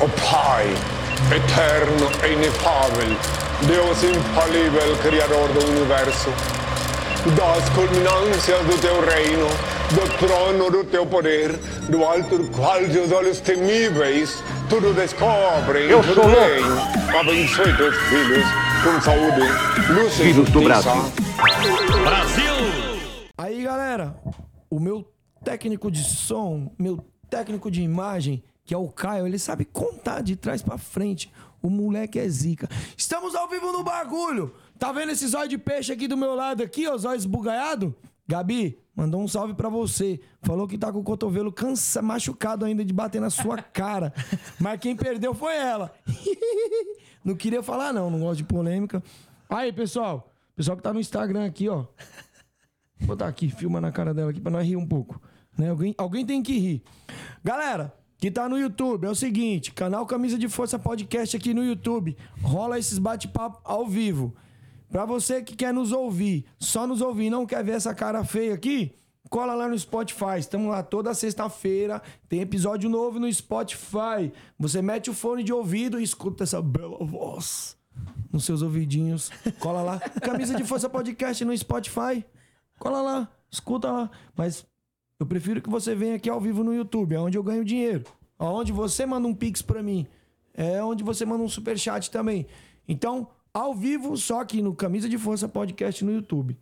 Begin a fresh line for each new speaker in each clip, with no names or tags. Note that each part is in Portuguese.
O Pai, eterno e inefável, Deus infalível, Criador do Universo, das culminâncias do teu reino, do trono do teu poder, do alto do qual teus olhos temíveis tudo descobrem,
Eu
tudo
sou louco.
bem. Abençoe teus filhos com saúde, luz e
Filhos do
justiça.
Brasil.
Aí, galera, o meu técnico de som, meu técnico de imagem, que é o Caio, ele sabe contar de trás pra frente. O moleque é zica. Estamos ao vivo no bagulho. Tá vendo esse zóio de peixe aqui do meu lado aqui, ó, zóio esbugaiado? Gabi, mandou um salve pra você. Falou que tá com o cotovelo cansa, machucado ainda de bater na sua cara. Mas quem perdeu foi ela. não queria falar não, não gosto de polêmica. Aí, pessoal, pessoal que tá no Instagram aqui, ó. Vou botar aqui, filma na cara dela aqui pra nós rir um pouco. Né? Alguém, alguém tem que rir. Galera, que tá no YouTube, é o seguinte: canal Camisa de Força Podcast aqui no YouTube. Rola esses bate-papo ao vivo. Pra você que quer nos ouvir, só nos ouvir, não quer ver essa cara feia aqui, cola lá no Spotify. Estamos lá toda sexta-feira. Tem episódio novo no Spotify. Você mete o fone de ouvido e escuta essa bela voz nos seus ouvidinhos. Cola lá. Camisa de Força Podcast no Spotify. Cola lá, escuta lá. Mas eu prefiro que você venha aqui ao vivo no YouTube, é onde eu ganho dinheiro. Aonde você manda um pix pra mim. É onde você manda um superchat também. Então, ao vivo, só aqui no Camisa de Força Podcast no YouTube.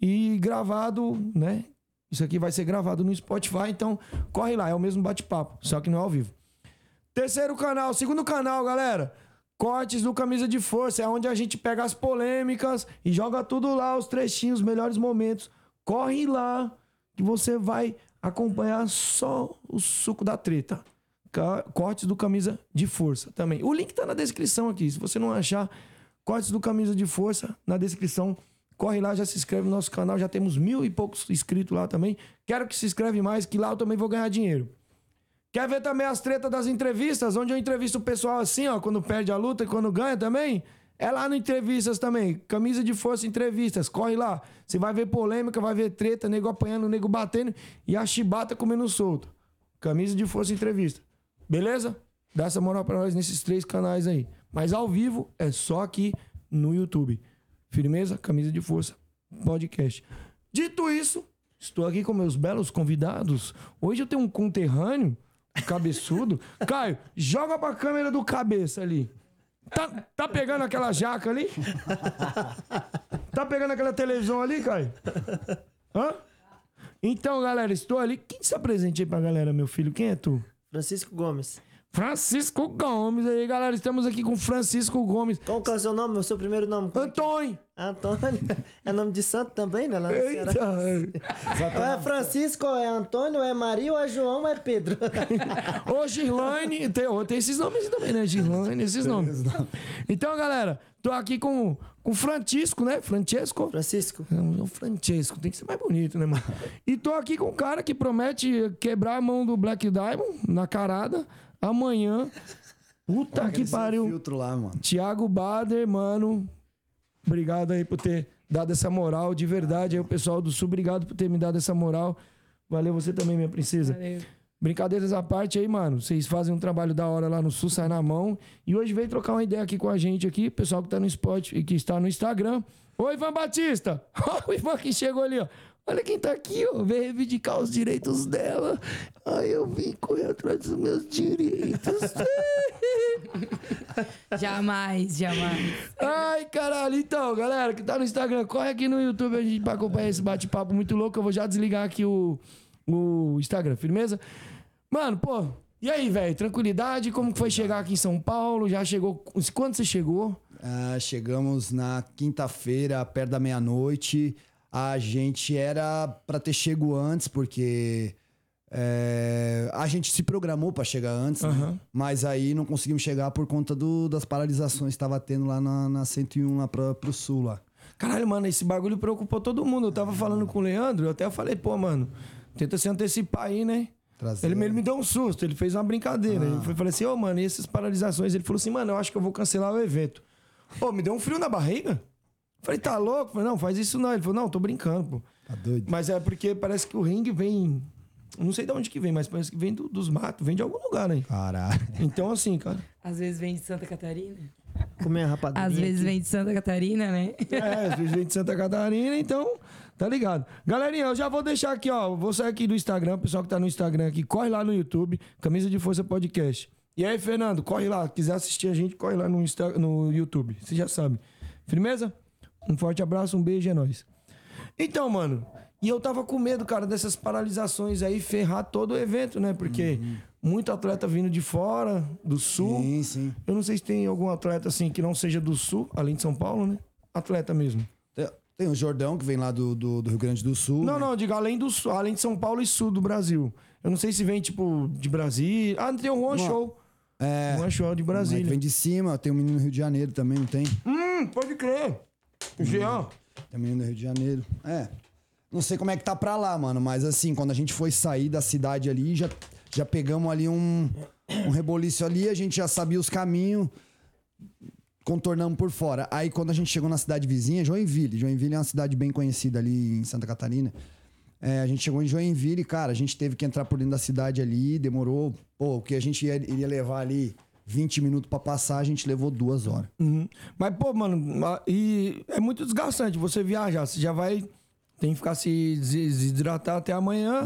E gravado, né? Isso aqui vai ser gravado no Spotify, então corre lá, é o mesmo bate-papo, só que não é ao vivo. Terceiro canal, segundo canal, galera. Cortes do Camisa de Força, é onde a gente pega as polêmicas e joga tudo lá, os trechinhos, os melhores momentos. Corre lá, que você vai acompanhar só o suco da treta. Cortes do Camisa de Força também. O link tá na descrição aqui. Se você não achar, Cortes do Camisa de Força na descrição. Corre lá, já se inscreve no nosso canal. Já temos mil e poucos inscritos lá também. Quero que se inscreve mais, que lá eu também vou ganhar dinheiro. Quer ver também as tretas das entrevistas, onde eu entrevisto o pessoal assim, ó, quando perde a luta e quando ganha também? É lá no Entrevistas também. Camisa de Força Entrevistas. Corre lá. Você vai ver polêmica, vai ver treta, nego apanhando, nego batendo e a chibata comendo solto. Camisa de Força Entrevista. Beleza? Dá essa moral pra nós nesses três canais aí. Mas ao vivo é só aqui no YouTube. Firmeza? Camisa de Força Podcast. Dito isso, estou aqui com meus belos convidados. Hoje eu tenho um conterrâneo, cabeçudo. Caio, joga pra câmera do cabeça ali. Tá, tá pegando aquela jaca ali? Tá pegando aquela televisão ali, Caio? Hã? Então, galera, estou ali. Quem se apresente aí pra galera, meu filho? Quem é tu?
Francisco Gomes.
Francisco Gomes aí, galera. Estamos aqui com Francisco Gomes.
Qual que é o seu nome? O seu primeiro nome?
Antônio!
Antônio. É nome de santo também, né? Lá.
Eita!
É Francisco, ou é Antônio, ou é Maria, ou é João, ou é Pedro.
Ô, Girlane. Tem, tem esses nomes também, né? Girlane, esses nomes. Então, galera, tô aqui com com o Francisco, né? Francesco?
Francisco.
Não, é o Francesco, tem que ser mais bonito, né, mano? E tô aqui com um cara que promete quebrar a mão do Black Diamond na carada amanhã. Puta que pariu.
filtro lá, mano.
Tiago Bader, mano. Obrigado aí por ter dado essa moral, de verdade. Aí o pessoal do Sul, obrigado por ter me dado essa moral. Valeu você também, minha princesa. Brincadeiras à parte aí, mano. Vocês fazem um trabalho da hora lá no Sul, sai na mão. E hoje veio trocar uma ideia aqui com a gente aqui, pessoal que tá no Spot e que está no Instagram. Oi, Ivan Batista! Ó, o Ivan que chegou ali, ó. Olha quem tá aqui, ó. Veio reivindicar os direitos dela. Aí eu vim correr atrás dos meus direitos.
Jamais, jamais.
Ai, caralho. Então, galera que tá no Instagram, corre aqui no YouTube a gente pra acompanhar esse bate-papo muito louco. Eu vou já desligar aqui o, o Instagram, firmeza? Mano, pô, e aí, velho? Tranquilidade? Como que foi chegar aqui em São Paulo? Já chegou. Quando você chegou?
Ah, chegamos na quinta-feira, perto da meia-noite. A gente era pra ter chego antes, porque é, a gente se programou pra chegar antes, né?
Aham.
mas aí não conseguimos chegar por conta do- das paralisações que estava tendo lá na, na 101, lá pra, pro sul lá.
Caralho, mano, esse bagulho preocupou todo mundo. Eu tava falando com o Leandro, eu até falei, pô, mano, tenta se antecipar aí, né?
Trazer-
Ele, ele me deu um susto, ele fez uma brincadeira. Eu falei assim, ô, mano, e essas paralisações? Ele falou assim, mano, eu acho que eu vou cancelar o evento. Pô, me deu um frio na barriga. Falei, tá louco? Falei, não, faz isso não. Ele falou, não, tô brincando, pô.
Tá doido?
Mas é porque parece que o ringue vem Não sei de onde que vem, mas parece que vem do- dos matos, vem de algum lugar aí.
Caralho.
Então, assim, cara.
Às vezes vem de Santa Catarina.
Comer a rapadura.
Às vezes vem de Santa Catarina, né?
É, às vezes vem de Santa Catarina, então, tá ligado. Galerinha, eu já vou deixar aqui, ó. Vou sair aqui do Instagram, o pessoal que tá no Instagram aqui, corre lá no YouTube, Camisa de Força Podcast. E aí, Fernando, corre lá. Quiser assistir a gente, corre lá no, Insta, no YouTube. Você já sabe. Firmeza? Um forte abraço, um beijo, é nóis. Então, mano, e eu tava com medo, cara, dessas paralisações aí ferrar todo o evento, né? Porque muito atleta vindo de fora, do sul.
Sim, sim.
Eu não sei se tem algum atleta assim que não seja do sul, além de São Paulo, né? Atleta mesmo.
Tem, o Jordão, que vem lá do, do, do Rio Grande do Sul.
Não,
né?
não, digo além do além de São Paulo e sul do Brasil. Eu não sei se vem, tipo, de Brasília. Ah, tem o Juan Show.
É.
Juan Show de
Moleque
Brasília.
vem de cima, tem um menino no Rio de Janeiro também, não tem?
Hum, pode crer. O Jean.
Tem um menino no Rio de Janeiro. É. Não sei como é que tá pra lá, mano, mas assim, quando a gente foi sair da cidade ali, já, já pegamos ali um, um reboliço ali, a gente já sabia os caminhos, contornamos por fora. Aí quando a gente chegou na cidade vizinha, Joinville. Joinville é uma cidade bem conhecida ali em Santa Catarina. É, a gente chegou em Joinville e, cara, a gente teve que entrar por dentro da cidade ali, demorou. Pô, o que a gente ia, iria levar ali 20 minutos pra passar, a gente levou duas horas.
Uhum. Mas, pô, mano, ma- e é muito desgastante você viajar. Você já vai. Tem que ficar se des- desidratar até amanhã.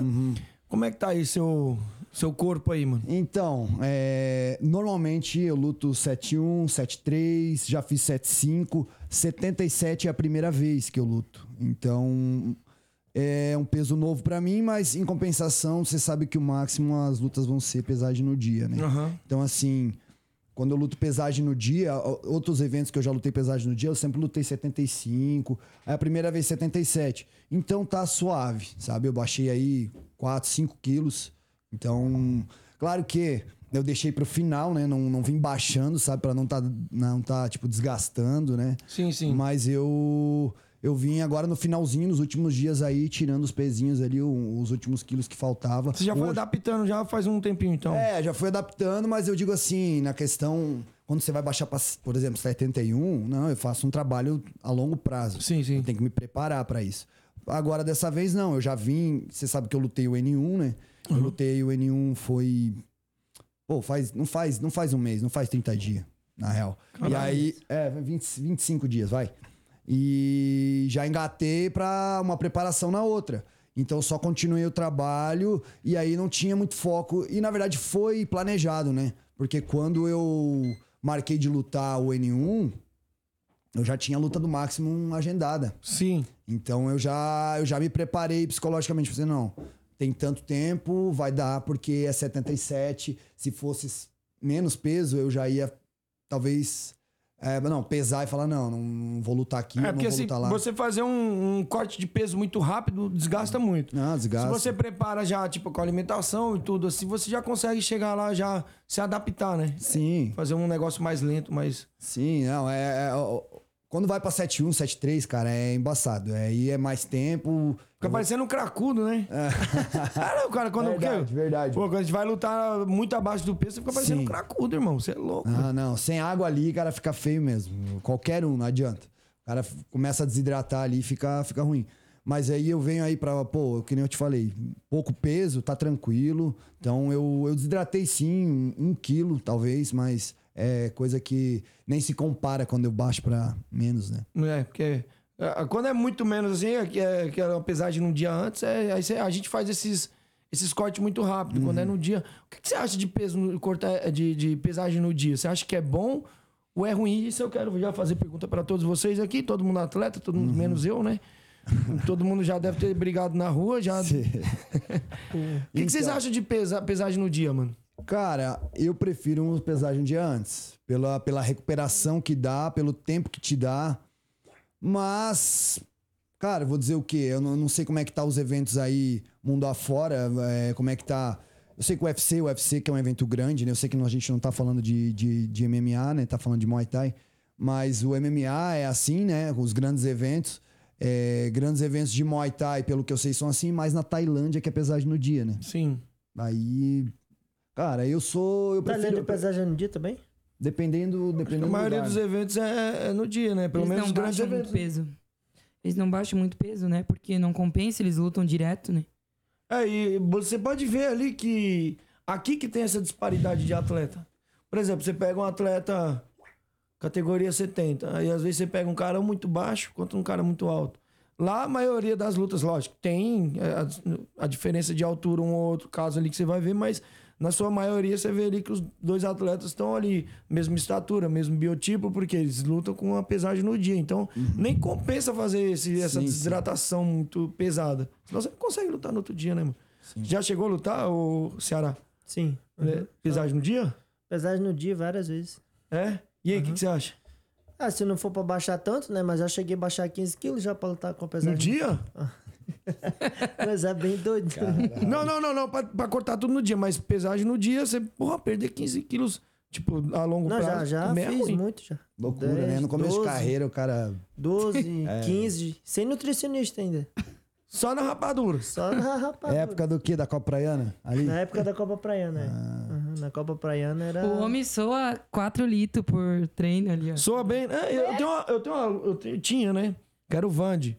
Como é que tá aí seu, seu corpo aí, mano?
Então, é, normalmente eu luto 7-1, 7-3, já fiz 7-5, 77 é a primeira vez que eu luto. Então, é um peso novo pra mim, mas em compensação, você sabe que o máximo as lutas vão ser pesagem no dia, né?
Aham.
Então, assim, quando eu luto pesagem no dia, outros eventos que eu já lutei pesagem no dia, eu sempre lutei 75, aí a primeira vez 77. Então tá suave, sabe? Eu baixei aí 4, 5 quilos. Então, claro que eu deixei pro final, né? Não, não vim baixando, sabe? Pra não tá, não tá, tipo, desgastando, né?
Sim, sim.
Mas eu eu vim agora no finalzinho, nos últimos dias aí, tirando os pezinhos ali, os últimos quilos que faltava.
Você já foi
Hoje-
adaptando já faz um tempinho, então.
é, já fui adaptando, mas eu digo assim, na questão, quando você vai baixar pra, por exemplo, 71, não, eu faço um trabalho a longo prazo.
Sim, sim.
Eu tenho que me preparar pra isso. Agora, dessa vez, não, eu já vim, você sabe que eu lutei o N1, né? Eu
Uhum.
lutei o N1 foi. Pô, faz, não, faz, não faz um mês, não faz 30 dias, na real. E
Caralho.
aí, é, 20, 25 dias, vai. E já engatei pra uma preparação na outra. Então só continuei o trabalho e aí não tinha muito foco. E na verdade foi planejado, né? Porque quando eu marquei de lutar o N1, eu já tinha a luta do máximo agendada.
Sim.
Então eu já, eu já me preparei psicologicamente. Falei, não, tem tanto tempo, vai dar, porque é 77. Se fosse menos peso, eu já ia, talvez, é, não, pesar e falar, não, não vou lutar aqui,
É,
não
porque
vou
se
lutar lá.
você fazer um, um corte de peso muito rápido, desgasta muito.
Não, desgasta.
Se você prepara já, tipo, com a alimentação e tudo assim, você já consegue chegar lá, já se adaptar, né?
Sim,
Fazer um negócio mais lento, mais.
sim, não, é... é- quando vai pra 7-1, 7-3, cara, é embaçado. Aí é mais tempo.
Fica parecendo um cracudo, né? É. não, cara, quando.
Verdade,
porque-
verdade.
Pô, quando a gente vai lutar muito abaixo do peso, você fica parecendo
Sim.
um cracudo, irmão. Você é louco.
Ah, não. Sem água ali, cara, fica feio mesmo. Qualquer um, não adianta. O cara começa a desidratar ali e fica, fica ruim. Mas aí eu venho aí pra, pô, que nem eu te falei, pouco peso, tá tranquilo. Então eu, eu desidratei sim, um, um quilo talvez, mas é coisa que nem se compara quando eu baixo pra menos, né?
É, porque. é, Quando é muito menos assim, é que é, que é uma pesagem num dia antes, é, aí a gente faz esses, esses cortes muito rápido. Quando é
Uhum.
no dia. O que, que você acha de peso no- cortar de, de pesagem no dia? Você acha que é bom ou é ruim? Isso eu quero já fazer pergunta para todos vocês aqui, todo mundo atleta, todo
Uhum.
mundo menos eu, né? todo mundo já deve ter brigado na rua, já. O que, que vocês
Então.
acham de pesa, pesagem no dia, mano?
Cara, eu prefiro uma pesagem um dia antes. Pela, pela recuperação que dá, pelo tempo que te dá. Mas, cara, vou dizer o quê? Eu não, não sei como é que tá os eventos aí, mundo afora, é, como é que tá... Eu sei que o UFC, o UFC que é um evento grande, né? Eu sei que a gente não tá falando de, de, de MMA, né? Tá falando de Muay Thai. Mas o MMA é assim, né? Os grandes eventos. é, grandes eventos de Muay Thai, pelo que eu sei, são assim. Mas na Tailândia que é pesagem no dia, né?
Sim.
Aí... Cara, eu sou... Eu
Tá
prefiro...
lendo de pesagem no dia também?
Dependendo, dependendo
A maioria
do
dos eventos é, é no dia, né? Pelo
eles
menos
não
grandes
baixam
eventos.
muito peso. Eles não baixam muito peso, né? Porque não compensa, eles lutam direto, né?
É, e você pode ver ali que aqui que tem essa disparidade de atleta. Por exemplo, você pega um atleta categoria 70, aí às vezes você pega um cara muito baixo contra um cara muito alto. Lá a maioria das lutas, lógico, tem é, a, a diferença de altura um ou outro caso ali que você vai ver, mas na sua maioria você vê ali que os dois atletas estão ali, mesma estatura, mesmo biotipo, porque eles lutam com uma pesagem no dia. Então, nem compensa fazer esse- essa
Sim, sim.
desidratação muito pesada. Senão você não consegue lutar no outro dia, né, mano? Já chegou a lutar, o Ceará?
Sim.
É, Pesagem no dia?
Pesagem no dia várias vezes.
É? E aí, o que, que você acha?
Ah, se não for pra baixar tanto, né? Mas já cheguei a baixar 15 quilos já pra lutar com a pesagem.
No dia?
Mas é bem doido.
Não, não, não, não. Pra, pra cortar tudo no dia, mas pesagem no dia, você, porra, perder 15 quilos, tipo, a longo
Não, já,
prazo.
já
também é
fiz
ruim.
muito já.
Loucura,
10,
né? No começo
12,
de carreira, o cara.
12,
É.
15. Sem nutricionista ainda.
Só na rapadura.
Só na rapadura.
É época do quê? Da Copa Praiana? Ali?
Na época da Copa Praiana, é.
Ah.
Uhum, Na Copa Praiana era.
O homem soa 4 litros por treino ali, ó.
Soa bem. É, eu tenho uma, eu tenho uma, eu tinha, né? Que era o Vande.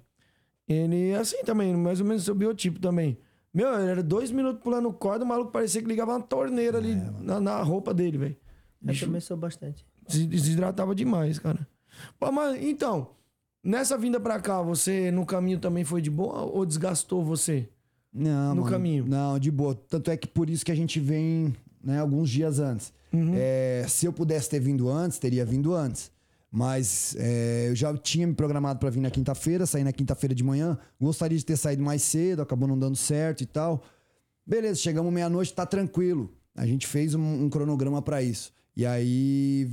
Ele é assim também, mais ou menos seu biotipo também. Meu, ele era dois minutos pulando corda, o maluco parecia que ligava uma torneira ali na, na roupa dele, velho.
Também sou bastante.
Desidratava demais, cara. Pô, mas então, nessa vinda pra cá, você no caminho também foi de boa ou desgastou você?
Não,
No
mano,
caminho.
Não, de boa. Tanto é que por isso que a gente vem né, alguns dias antes.
Uhum.
É, se eu pudesse ter vindo antes, teria vindo antes. Mas é, eu já tinha me programado pra vir na quinta-feira, sair na quinta-feira de manhã. Gostaria de ter saído mais cedo, acabou não dando certo e tal. Beleza, chegamos meia-noite, tá tranquilo. A gente fez um, um cronograma pra isso. E aí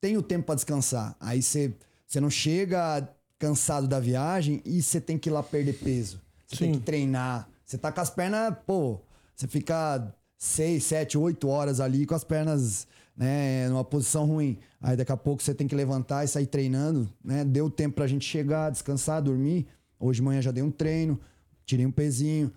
tem o tempo pra descansar. Aí você não chega cansado da viagem e você tem que ir lá perder peso. Você tem que treinar. Você tá com as pernas, pô, você fica seis, sete, oito horas ali com as pernas, né, numa posição ruim. Aí daqui a pouco você tem que levantar e sair treinando, né? Deu tempo pra gente chegar, descansar, dormir. Hoje de manhã já dei um treino, tirei um pezinho,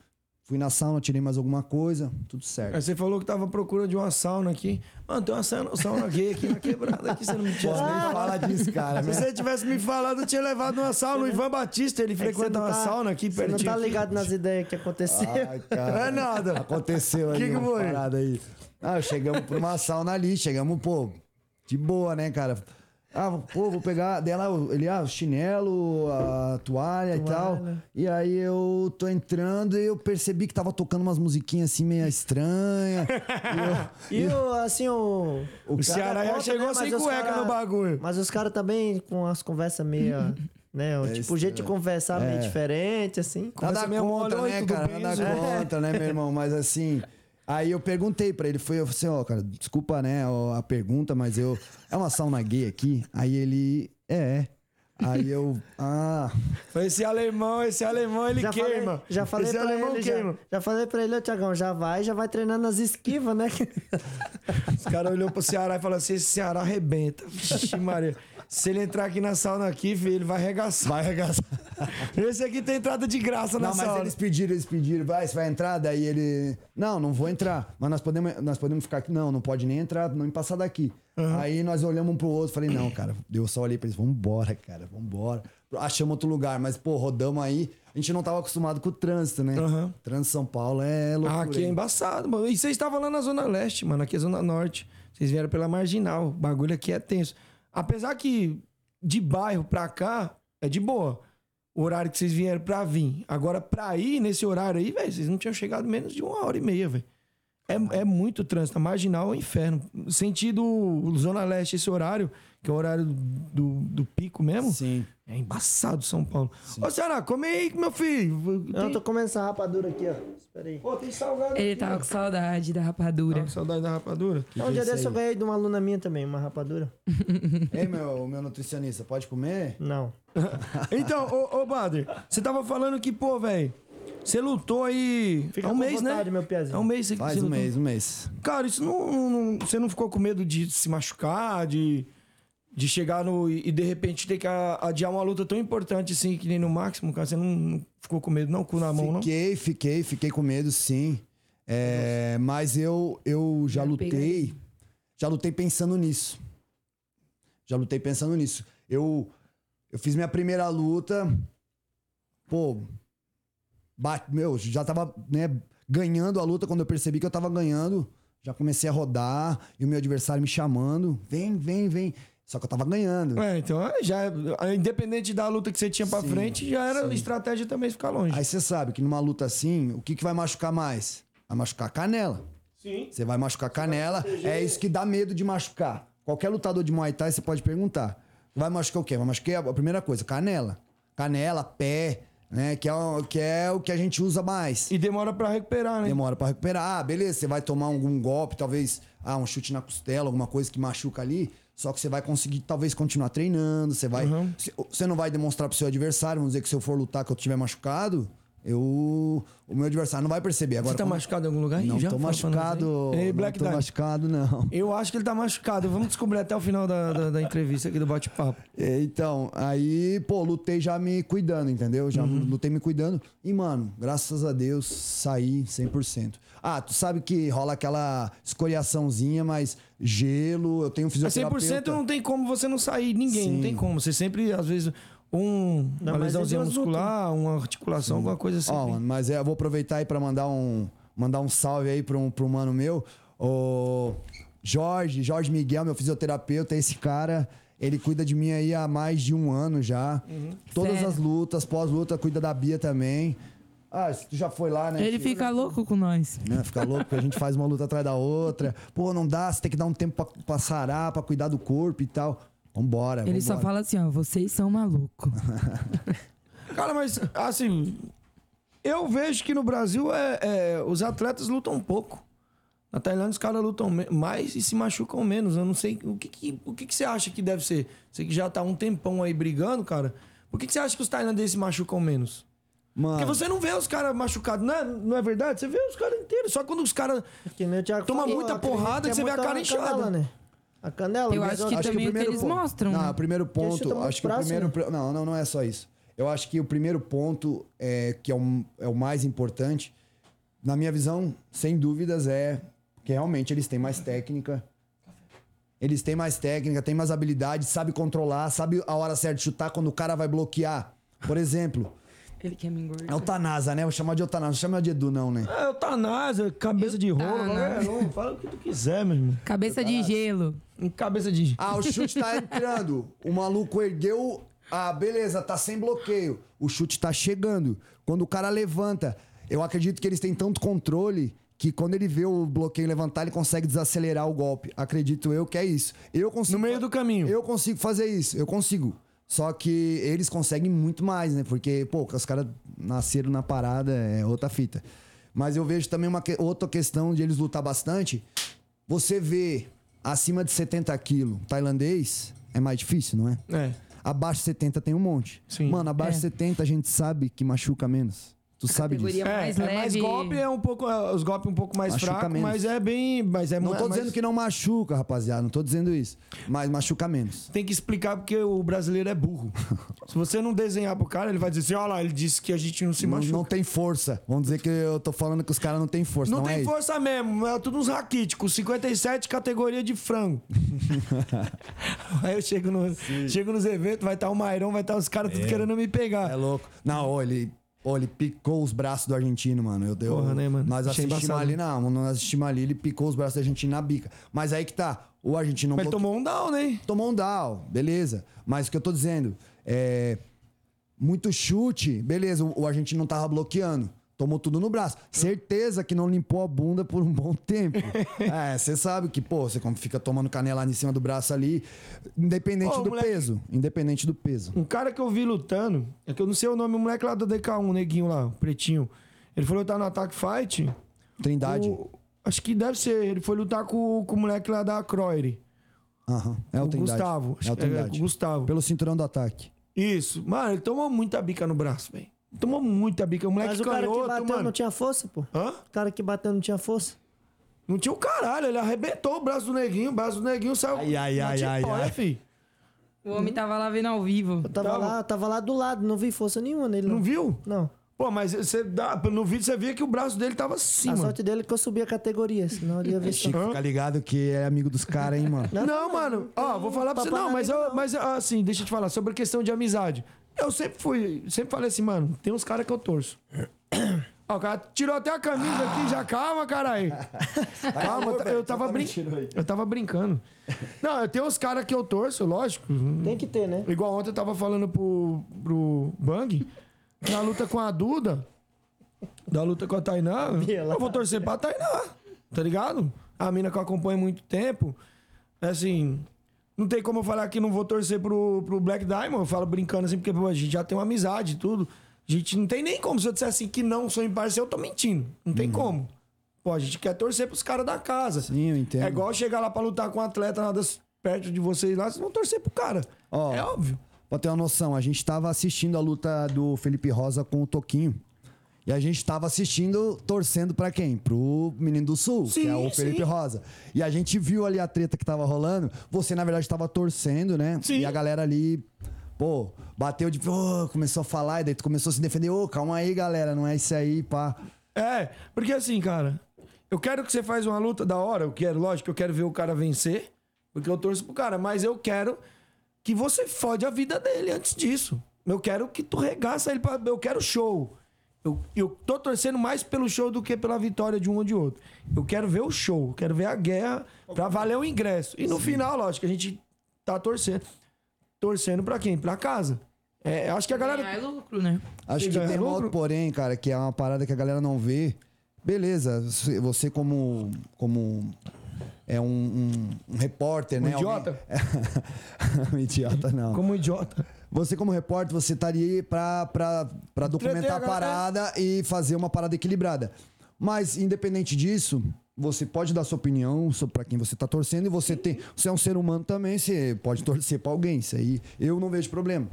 fui na sauna, tirei mais alguma coisa, tudo certo.
Aí você falou que tava à procura de uma sauna aqui. Mano, tem uma sauna, sauna gay aqui na quebrada aqui, você não me tinha
Posso nem falar disso, cara.
Se
né?
você tivesse me falado, eu tinha levado uma sauna. O Ivan Batista, ele
É que
frequenta
você não
uma
tá-
sauna aqui
Você não
pertinho.
tá
aqui.
ligado nas ideias que aconteceu.
Ai, cara.
Não é nada.
Aconteceu aí
Que que foi?
parada aí. Ah, chegamos pra uma sauna ali, chegamos, pô, de boa, né, cara? Ah, pô, vou pegar dela, ele, ah, o chinelo, a toalha, e tal. E aí eu tô entrando e eu percebi que tava tocando umas musiquinhas assim meio estranhas. E eu-
E o, assim, o.
O Ceará já
conta,
chegou
né,
sem cueca
cara-
no bagulho.
Mas os caras também com as conversas meio. né? o tipo, o jeito de conversar meio diferente, assim.
Nada contra,
mole,
né,
tudo
cara? Nada
Zé?
contra, né, meu irmão? Mas assim. Aí eu perguntei pra ele, foi eu falei assim, ó, cara, desculpa, né, a pergunta, mas eu. É uma sauna gay aqui? Aí ele. É. Aí eu. Ah.
Foi esse alemão, esse alemão, ele
Já
queima.
falei, já falei
esse
pra
alemão
ele, já,
queima.
já falei pra ele, ô Tiagão, já vai, já vai treinando as esquivas, né?
Os caras olhou pro Ceará e falaram assim: esse Ceará arrebenta. Vixe, Maria. Se ele entrar aqui na sauna aqui, filho, ele vai arregaçar.
Vai arregaçar.
Esse aqui tem entrada de graça na
Não, mas
sauna.
eles pediram, eles pediram, vai, você vai entrar? Daí ele. Não, não vou entrar. Mas nós podemos, nós podemos ficar aqui. Não, não pode nem entrar, não me passar daqui. Aí nós olhamos um pro outro falei, não, cara. Eu só olhei pra eles, vambora, cara, vambora. Achamos outro lugar, mas, pô, rodamos aí. A gente não tava acostumado com o trânsito, né?
Aham.
Trânsito São Paulo é loucura.
Ah, aqui é embaçado, mano. E vocês estavam lá na Zona Leste, mano. Aqui é Zona Norte. Vocês vieram pela Marginal. O bagulho aqui é tenso. Apesar que de bairro pra cá é de boa. O horário que vocês vieram pra vir. Agora, pra ir nesse horário aí, velho, vocês não tinham chegado menos de uma hora e meia, velho. É, é muito trânsito. A Marginal é um inferno. Sentido Zona Leste, esse horário, que é o horário do, do pico mesmo,
Sim.
é embaçado São Paulo. Ô, Ceará, come aí, meu filho.
Não, eu tô comendo essa rapadura aqui, ó. Espera aí.
Pô, tem salgado
Ele
aqui,
tava
ó.
com saudade da rapadura.
Tá com saudade da rapadura?
Não, um dia desse eu ganhei de uma aluna minha também, uma rapadura.
Ei, meu, meu nutricionista, pode comer?
Não.
Então, ô, ô Bader, você tava falando que, pô, velho, você lutou aí.
Fica
é um
com
mês,
vontade,
né?
meu piazinho.
É um mês que
Faz
você
um
lutou.
mês, um mês.
Cara, isso não, não- Você não ficou com medo de se machucar, de, de chegar no. e de repente ter que adiar uma luta tão importante assim, que nem no máximo, cara? Você não, não ficou com medo, não? Cu na mão, não?
Fiquei, fiquei, fiquei com medo, sim. É, mas eu, eu já
Já
lutei,
peguei.
já lutei pensando nisso. Já lutei pensando nisso. Eu, eu fiz minha primeira luta, pô, bate, meu, já tava, né, ganhando a luta, quando eu percebi que eu tava ganhando, já comecei a rodar e o meu adversário me chamando. Vem, vem, vem. Só que eu tava ganhando.
É, então é, já, independente da luta que você tinha pra
Sim,
frente, já era
sim.
estratégia também ficar longe.
Aí você sabe que numa luta assim, o que, que vai machucar mais? Vai machucar a canela.
Sim.
Você vai machucar a canela. É isso que dá medo de machucar. Qualquer lutador de Muay Thai, você pode perguntar. Vai machucar o quê? Vai machucar a primeira coisa, canela. Canela, pé, né? Que é, o- que é o que a gente usa mais.
E demora pra recuperar, né?
Demora pra recuperar. Ah, beleza, você vai tomar algum golpe, talvez ah, um chute na costela, alguma coisa que machuca ali. Só que você vai conseguir, talvez, continuar treinando. Você vai. Você- Você não vai demonstrar pro seu adversário, vamos dizer que se eu for lutar que eu tiver machucado, eu. O meu adversário não vai perceber. Agora,
Você tá
como-
machucado em algum lugar?
Não
já
tô machucado.
Ei,
não
Black
tô
Diamond.
machucado, não.
Eu acho que ele tá machucado. Vamos descobrir até o final da, da, da entrevista aqui do bate-papo.
É, Então, aí, pô, lutei já me cuidando, entendeu? Já
Uhum.
lutei me cuidando. E, mano, graças a Deus, saí 100%. Ah, tu sabe que rola aquela escoriaçãozinha, mas gelo, eu tenho um
Mas
fisioterapeuta.
100% não tem como você não sair, ninguém, não
Sim.
tem como. Você sempre, às vezes, um, uma
mas é
lesãozinha muscular, uma articulação, alguma coisa assim.
Ó, mano, mas é, eu vou aproveitar aí pra mandar um, mandar um salve aí pra um, pra um mano meu. O Jorge, Jorge Miguel, meu fisioterapeuta, esse cara, ele cuida de mim aí há mais de um ano já. Todas
Sério?
as lutas, pós-luta, cuida da Bia também. Ah, tu já foi lá, né?
Ele fica louco com nós.
né? Fica louco, porque a gente faz uma luta atrás da outra. Pô, não dá, você tem que dar um tempo pra, pra sarar, pra cuidar do corpo e tal. Vambora,
Ele só
vambora.
fala assim, ó, vocês são malucos.
Cara, mas assim, eu vejo que no Brasil é, é, os atletas lutam pouco. Na Tailândia os caras lutam mais e se machucam menos. Eu não sei o que, que- o que, que você acha que deve ser. Você que já tá um tempão aí brigando, cara. Por que, que você acha que os tailandeses se machucam menos?
Mano,
Porque você não vê os caras machucados, não é, não é verdade? Você vê os caras inteiros. Só quando os caras.
Que
Toma
falou,
muita porrada que você vê a cara inchada.
canela, né? A canela.
Eu
mas
acho que
Acho
também o que
primeiro
eles
ponto-
mostram.
Não, o primeiro ponto. Acho que o primeiro.
né?
Não, não, não é só isso. Eu acho que o primeiro ponto, é, que é o, é o mais importante, na minha visão, sem dúvidas, é que realmente eles têm mais técnica. Eles têm mais técnica, têm mais habilidade, sabe controlar, sabe a hora certa de chutar quando o cara vai bloquear. Por exemplo,
Ele quer me engordar.
é o Tanasa, né? Vou chamar de Otanasa, não chama de Edu, não, né?
É, eutanásia, cabeça de rolo, um. Fala o que tu quiser, meu irmão.
Cabeça de gelo.
Cabeça de.
Ah, o chute tá entrando. O maluco ergueu. Ah, beleza, tá sem bloqueio. O chute tá chegando. Quando o cara levanta, eu acredito que eles têm tanto controle que quando ele vê o bloqueio levantar, ele consegue desacelerar o golpe. Acredito eu que é isso. Eu consigo.
No meio do caminho.
Eu consigo fazer isso, eu consigo. Só que eles conseguem muito mais, né? Porque, pô, os caras nasceram na parada, é outra fita. Mas eu vejo também uma que- outra questão de eles lutar bastante. Você vê acima de 70 quilos tailandês, é mais difícil, não é?
É.
Abaixo de 70 tem um monte.
Sim.
Mano, abaixo de
É.
70 a gente sabe que machuca menos. Tu sabe disso.
Categoria
É,
mais
é
leve.
mais golpe é um pouco. é, os golpes um pouco mais
Machuca
fracos,
menos.
mas é bem. Mas é
Não tô
mais-
dizendo que não machuca, rapaziada. Não tô dizendo isso. Mas machuca menos.
Tem que explicar porque o brasileiro é burro. Se você não desenhar pro cara, ele vai dizer assim: olha lá, ele disse que a gente não se
Não,
machuca.
não tem força. Vamos dizer que eu tô falando que os caras não têm força.
Não,
Não,
tem
é isso.
força mesmo, é tudo uns raquíticos, 57 categoria de frango. Aí eu chego, no, chego nos eventos, vai estar o Mairão, vai estar os caras tudo querendo me pegar.
É louco. Não, ó, ele, ó, ele picou os braços do argentino, mano. Eu, eu,
Porra, né, mano?
Nós
Achei
assistimos
embaçado.
ali, não, nós assistimos ali, ele picou os braços do argentino na bica. Mas aí que tá, o argentino não
Mas
bloque-
tomou um down, né?
tomou um down, beleza. Mas o que eu tô dizendo é. Muito chute, beleza, o, o argentino não tava bloqueando. Tomou tudo no braço. Certeza que não limpou a bunda por um bom tempo. é, você sabe que, pô, você fica tomando canelada em cima do braço ali, independente
Ô,
do
moleque.
peso. Independente do peso.
Um cara que eu vi lutando, é que eu não sei o nome, o moleque lá do DK1, o neguinho lá, o pretinho. Ele falou que tá no Attack Fight.
Trindade.
o- acho que deve ser. Ele foi lutar com, com o moleque lá da Croire.
Aham. É o,
o
Trindade.
Gustavo.
É o
É,
Trindade.
o Gustavo.
Pelo cinturão do ataque.
Isso. Mano, ele tomou muita bica no braço, velho. Tomou muita bica. O moleque
Mas o cara que
canhoto,
bateu
mano.
não tinha força, pô.
Hã?
O cara que bateu não tinha força.
Não tinha o caralho. Ele arrebentou o braço do neguinho. O braço do neguinho saiu.
Ai, ai, ai, ai,
tipóia,
ai.
fi.
O homem tava lá vendo ao vivo.
Eu tava
Tava.
lá, tava lá do lado, não vi força nenhuma nele.
Não
Não,
viu?
Não.
Pô, mas você dá, no vídeo você via que o braço dele tava assim,
A
mano.
sorte dele é que eu subi a categoria, senão ele ia ver só.
Chico, fica ligado que é amigo dos caras, hein, mano.
Não, mano. Ó, vou falar pra você.
papai
Não, mas, eu,
não.
mas assim, deixa eu te falar sobre a questão de amizade. Eu sempre fui, sempre falei assim, mano, tem uns caras que eu torço. Ó, o cara tirou até a camisa aqui, já calma, caralho. Calma, eu, eu tava brin... eu tava brincando. Não, eu tenho uns caras que eu torço, lógico.
Tem que ter, né?
Igual ontem eu tava falando pro, pro Bang, na luta com a Duda, da luta com a Tainá, eu vou torcer pra Tainá, tá ligado? A mina que eu acompanho há muito tempo, assim, não tem como eu falar que não vou torcer pro, pro Black Diamond, eu falo brincando assim, porque pô, a gente já tem uma amizade e tudo. A gente não tem nem como, se eu disser assim que não sou imparcial, eu tô mentindo. Não tem como. Pô, a gente quer torcer pros caras da casa.
Sim, eu entendo.
É igual chegar lá pra lutar com um atleta nada perto de vocês lá, vocês vão torcer pro cara.
Ó,
é óbvio.
Pra ter uma noção, a gente tava assistindo a luta do Felipe Rosa com o Toquinho. E a gente tava assistindo, torcendo pra quem? Pro Menino do Sul, que
Sim,
é o Felipe
sim.
Rosa. E a gente viu ali a treta que tava rolando. Você, na verdade, tava torcendo, né?
Sim.
E a galera ali, pô, bateu de. Ô, começou a falar, e daí tu começou a se defender. Ô, calma aí, galera, não é isso aí, pá.
É, porque assim, cara, eu quero que você faz uma luta da hora, eu quero, lógico, eu quero ver o cara vencer, porque eu torço pro cara, mas eu quero que você fode a vida dele antes disso. Eu quero que tu regaça ele pra. Eu quero show. Eu, eu tô torcendo mais pelo show do que pela vitória de um ou de outro. Eu quero ver o show, quero ver a guerra pra valer o ingresso. E no final, lógico, a gente tá torcendo. Torcendo pra quem? Pra casa. É, acho que a galera.
É lucro, né?
Acho que
ganha
tem
lucro?
outro porém, cara, que é uma parada que a galera não vê. Beleza, você- como, como é um, um- um repórter, né?
Um idiota?
Alguém- um idiota, não.
Como idiota.
Você como repórter, você estaria pra, pra, pra documentar a parada e fazer uma parada equilibrada. Mas, independente disso, você pode dar sua opinião sobre pra quem você tá torcendo e você tem. Você é um ser humano também, você pode torcer pra alguém. Isso aí eu não vejo problema.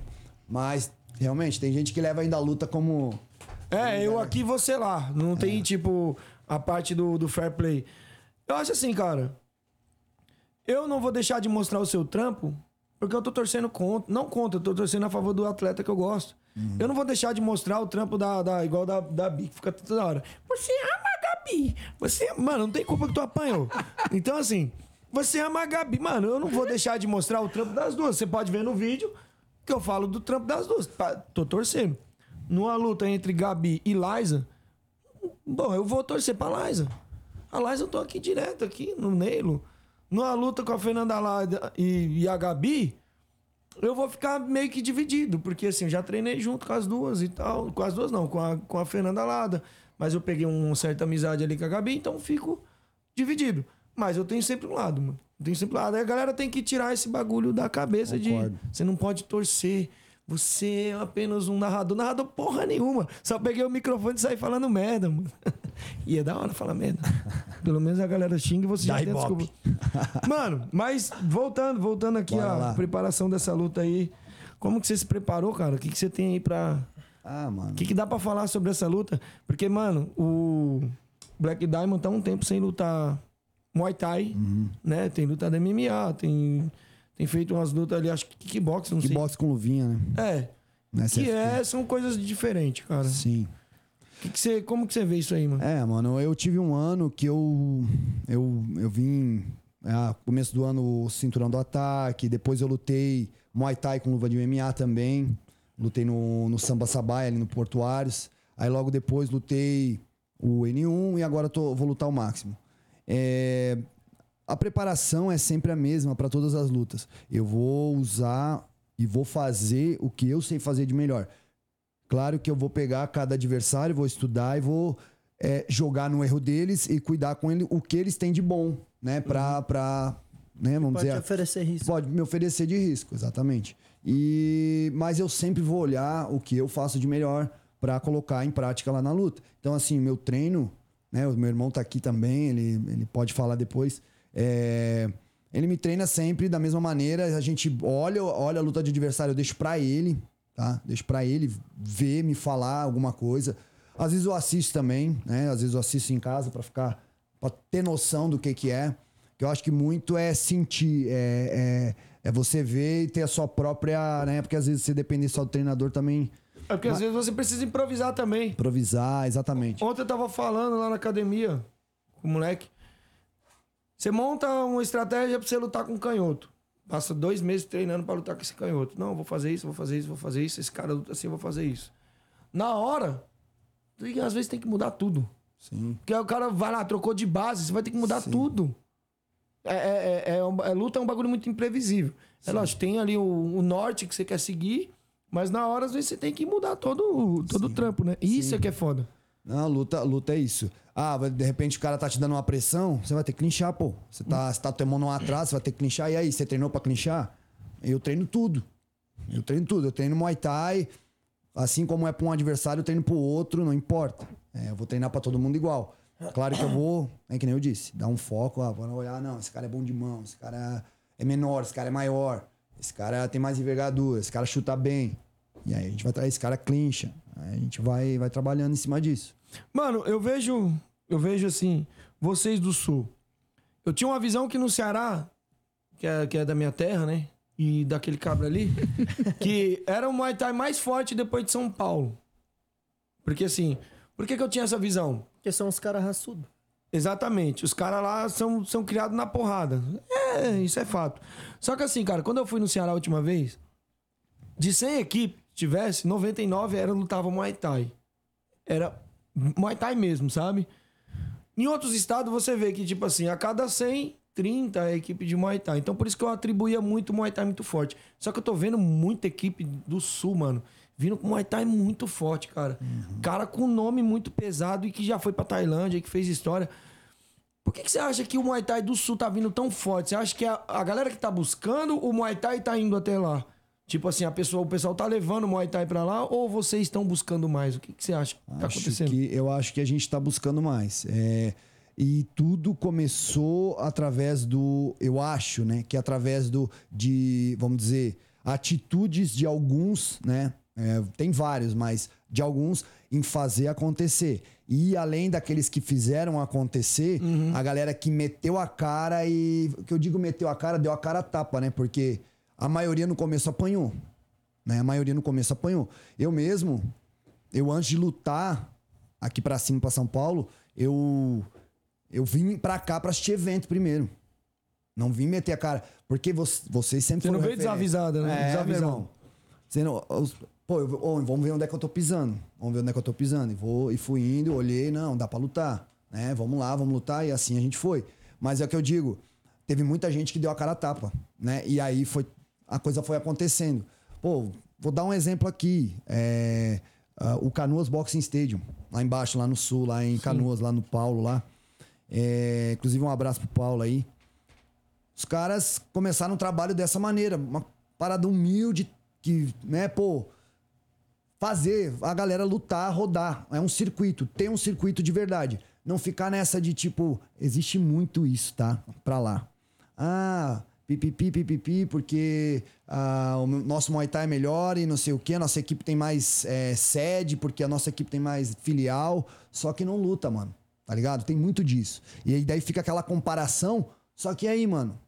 Mas, realmente, tem gente que leva ainda a luta como.
É, eu aqui, você lá. Não tem, tipo, a parte do, do fair play. Eu acho assim, cara. Eu não vou deixar de mostrar o seu trampo porque eu tô torcendo contra. Não contra, eu tô torcendo a favor do atleta que eu gosto. Eu não vou deixar de mostrar o trampo da, da igual da, da Bi, que fica toda hora. Você ama a Gabi. Você. Mano, não tem culpa que tu apanhou. Então, assim, você ama a Gabi. Mano, eu não vou deixar de mostrar o trampo das duas. Você pode ver no vídeo que eu falo do trampo das duas. Tô torcendo. Numa luta entre Gabi e Liza, Bom, eu vou torcer pra Liza. A Liza eu tô aqui direto, aqui no Neilo. Numa luta com a Fernanda Lada e, e a Gabi, eu vou ficar meio que dividido. Porque assim, eu já treinei junto com as duas e tal. Com as duas não, com a, com a Fernanda Lada. Mas eu peguei uma certa amizade ali com a Gabi, então fico dividido. Mas eu tenho sempre um lado, mano. Eu tenho sempre um lado. Aí a galera tem que tirar esse bagulho da cabeça
Concordo.
de... Você não pode torcer. Você é apenas um narrador. Narrador porra nenhuma. Só peguei o microfone e saí falando merda, mano. E é da hora falar merda. Pelo menos a galera xinga e você já
Dá
tem a
ibope.
desculpa. Mano, mas voltando, voltando aqui
Bora lá.
preparação dessa luta aí. Como que você se preparou, cara? O que, que você tem aí pra...
Ah, mano.
O que, que dá pra falar sobre essa luta? Porque, mano, o Black Diamond tá um tempo sem lutar Muay Thai,
Uhum.
né? Tem lutado MMA, tem, tem feito umas lutas ali, acho que kickbox, não
Que
sei.
com luvinha, né?
É.
Né,
Que é, são coisas diferentes, cara.
Sim.
Que que você, como que você vê isso aí, mano?
É, mano, eu tive um ano que eu eu, eu vim ah, começo do ano o cinturão do ataque, depois eu lutei Muay Thai com luva de MMA também, lutei no, no Samba Sabai ali no Portuários, aí logo depois lutei o N1 e agora tô, vou lutar o máximo. É, a preparação é sempre a mesma para todas as lutas. Eu vou usar e vou fazer o que eu sei fazer de melhor. Claro que eu vou pegar cada adversário, vou estudar e vou é, jogar no erro deles e cuidar com ele o que eles têm de bom, né? Pra, pra né? Vamos
Pode
dizer,
oferecer risco.
pode me oferecer de risco, exatamente. E mas eu sempre vou olhar o que eu faço de melhor pra colocar em prática lá na luta. Então assim, meu treino, né? O meu irmão tá aqui também, ele, ele pode falar depois. É, ele me treina sempre da mesma maneira. A gente olha, olha a luta de adversário, eu deixo pra ele, tá? Deixo pra ele ver, me falar alguma coisa. Às vezes eu assisto também, né? Às vezes eu assisto em casa pra ficar, para ter noção do que que é. Que eu acho que muito é sentir, é, é, é você ver e ter a sua própria, né? Porque às vezes você depender só do treinador também
É porque às vezes você precisa improvisar também.
improvisar, exatamente.
Ontem eu tava falando lá na academia com o moleque. Você monta uma estratégia pra você lutar com canhoto. Passa dois meses treinando pra lutar com esse canhoto. Não, eu vou fazer isso, vou fazer isso, vou fazer isso. Esse cara luta assim, eu vou fazer isso. Na hora, às vezes tem que mudar tudo.
Sim.
Porque o cara vai lá, trocou de base, você vai ter que mudar tudo. É, é, é, é um- é- luta é um bagulho muito imprevisível. É lógico, tem ali o, o norte que você quer seguir, mas na hora, às vezes, você tem que mudar todo, todo o trampo, né? Isso é que é foda.
Não, luta, luta é isso. Ah, de repente o cara tá te dando uma pressão, você vai ter que clinchar, pô. Você tá, você tá tomando um atraso, você vai ter que clinchar. E aí, você treinou pra clinchar? Eu treino tudo. Eu treino tudo. Eu treino Muay Thai, assim como é pra um adversário, eu treino pro outro, não importa. É, eu vou treinar pra todo mundo igual. Claro que eu vou, é que nem eu disse, dar um foco, ah, vou olhar, não, esse cara é bom de mão, esse cara é menor, esse cara é maior, esse cara tem mais envergadura, esse cara chuta bem. E aí a gente vai trazer esse cara clincha. A gente vai, vai trabalhando em cima disso.
Mano, eu vejo, eu vejo assim, vocês do sul. Eu tinha uma visão que no Ceará, que é, que é da minha terra, né? E daquele cabra ali, que era o Muay Thai mais forte depois de São Paulo. Porque assim, por que, que eu tinha essa visão?
Porque são os caras raçudos.
Exatamente. Os caras lá são, são criados na porrada. É, isso é fato. Só que assim, cara, quando eu fui no Ceará a última vez, de 100 equipes que tivesse, 99 era lutava Muay Thai. Era Muay Thai mesmo, sabe? Em outros estados você vê que, tipo assim, a cada 100, 30 é equipe de Muay Thai. Então por isso que eu atribuía muito Muay Thai muito forte. Só que eu tô vendo muita equipe do Sul, mano. Vindo com Muay Thai muito forte, cara. Cara com nome muito pesado e que já foi pra Tailândia, que fez história. Por que, que você acha que o Muay Thai do Sul tá vindo tão forte? Você acha que a, a galera que tá buscando o Muay Thai tá indo até lá? Tipo assim, a pessoa, o pessoal tá levando o Muay Thai pra lá ou vocês estão buscando mais? O que, que você acha que tá
Acho
acontecendo?
que, eu acho que a gente está buscando mais. É, e tudo começou através do. Eu acho, né? Que através do. De, vamos dizer, atitudes de alguns, né? é, tem vários, mas de alguns em fazer acontecer. E além daqueles que fizeram acontecer, a galera que meteu a cara e. O que eu digo meteu a cara, deu a cara a tapa, né? Porque a maioria no começo apanhou. Né? A maioria no começo apanhou. Eu mesmo, eu antes de lutar aqui pra cima, pra São Paulo, eu eu vim pra cá pra assistir evento primeiro. Não vim meter a cara. Porque vo- vocês sempre
Você não veio desavisada, né?
É, irmão. Você não, os- pô, eu- ô, vamos ver onde é que eu tô pisando. Vamos ver onde é que eu tô pisando. E, vou, e fui indo, olhei, não, dá pra lutar. Né? Vamos lá, vamos lutar. E assim a gente foi. Mas é o que eu digo. Teve muita gente que deu a cara a tapa. Né? E aí foi, a coisa foi acontecendo. Pô, vou dar um exemplo aqui. É, ah, o Canoas Boxing Stadium, lá embaixo, lá no sul, lá em Canoas, lá no Paulo, lá. É, inclusive, um abraço pro Paulo aí. Os caras começaram um trabalho dessa maneira, uma parada humilde, que, né, pô, fazer a galera lutar, rodar. É um circuito, tem um circuito de verdade. Não ficar nessa de tipo, existe muito isso, tá? Pra lá. Ah, pipipi, pipipi, porque ah, o nosso Muay Thai é melhor e não sei o que, a nossa equipe tem mais é, sede, porque a nossa equipe tem mais filial, só que não luta, mano. Tá ligado? Tem muito disso. E aí daí fica aquela comparação, só que aí, mano.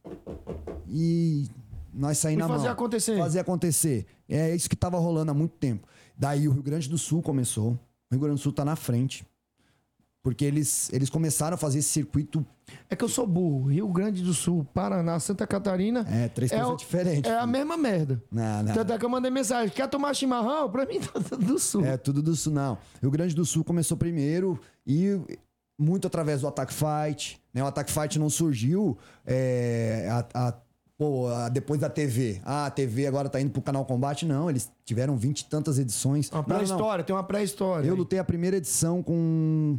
E nós saímos na
fazer
mão.
acontecer.
Fazer acontecer. É isso que tava rolando há muito tempo. Daí o Rio Grande do Sul começou. O Rio Grande do Sul tá na frente. Porque eles, eles começaram a fazer esse circuito.
É que eu sou burro. Rio Grande do Sul, Paraná, Santa Catarina.
É, três coisas
o-
diferentes,
É a
filho.
mesma merda.
Não, não.
Tanto é que eu mandei mensagem. Quer tomar chimarrão? Pra mim, tá tudo do Sul.
É, tudo do Sul, não. Rio Grande do Sul começou primeiro e muito através do Attack Fight. Né? O Attack Fight não surgiu é, a- a- pô, a- depois da TV. Ah, a TV agora tá indo pro canal Combate. Não, eles tiveram vinte e tantas edições.
Uma pré-história, tem uma pré-história.
Eu lutei a primeira edição com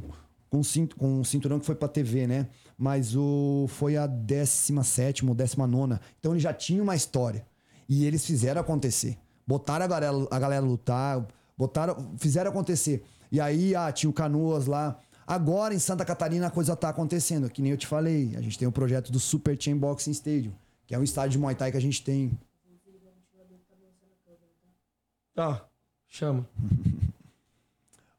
com, cinto, com um cinturão que foi pra TV, né? Mas o foi a 17 ou 19. Então ele já tinha uma história. E eles fizeram acontecer. Botaram a galera, a galera lutar, botaram, fizeram acontecer. E aí, ah, tinha o Canoas lá. Agora em Santa Catarina a coisa tá acontecendo, que nem eu te falei. A gente tem o projeto do Super Chain Boxing Stadium, que é um estádio de Muay Thai que a gente tem
Tá, chama.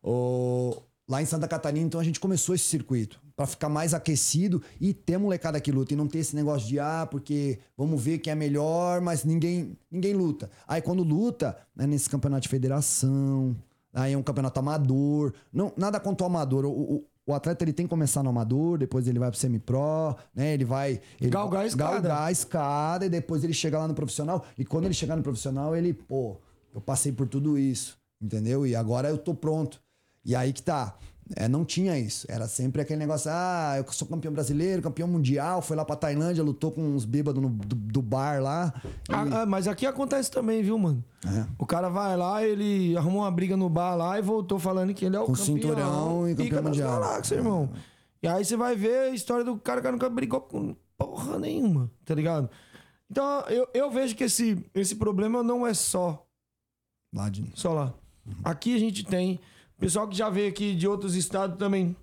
O- Lá em Santa Catarina, então a gente começou esse circuito Pra ficar mais aquecido e ter molecada que luta e não ter esse negócio de ah, porque vamos ver quem é melhor, mas ninguém ninguém luta. Aí quando luta, né, nesse campeonato de federação, aí é um campeonato amador, não nada contra o amador. O, o- o atleta ele tem que começar no amador, depois ele vai pro semi-pro, né? Ele vai ele
Galgar a escada.
galgar a escada e depois ele chega lá no profissional. E quando ele chegar no profissional, ele, pô, eu passei por tudo isso, entendeu? E agora eu tô pronto. E aí que tá. É, não tinha isso. Era sempre aquele negócio: ah, eu sou campeão brasileiro, campeão mundial. Foi lá pra Tailândia, lutou com uns bêbados no- do, do bar lá. E-
Ah, ah, mas aqui acontece também, viu, mano?
É.
O cara vai lá, ele arrumou uma briga no bar lá e voltou falando que ele é o
Com
campeão.
cinturão e campeão mundial.
galáxias, irmão. E aí você vai ver a história do cara que nunca brigou com porra nenhuma, tá ligado? Então eu, eu vejo que esse, esse problema não é só
lá de-
só lá. Aqui a gente tem. Pessoal que já veio aqui de outros estados também.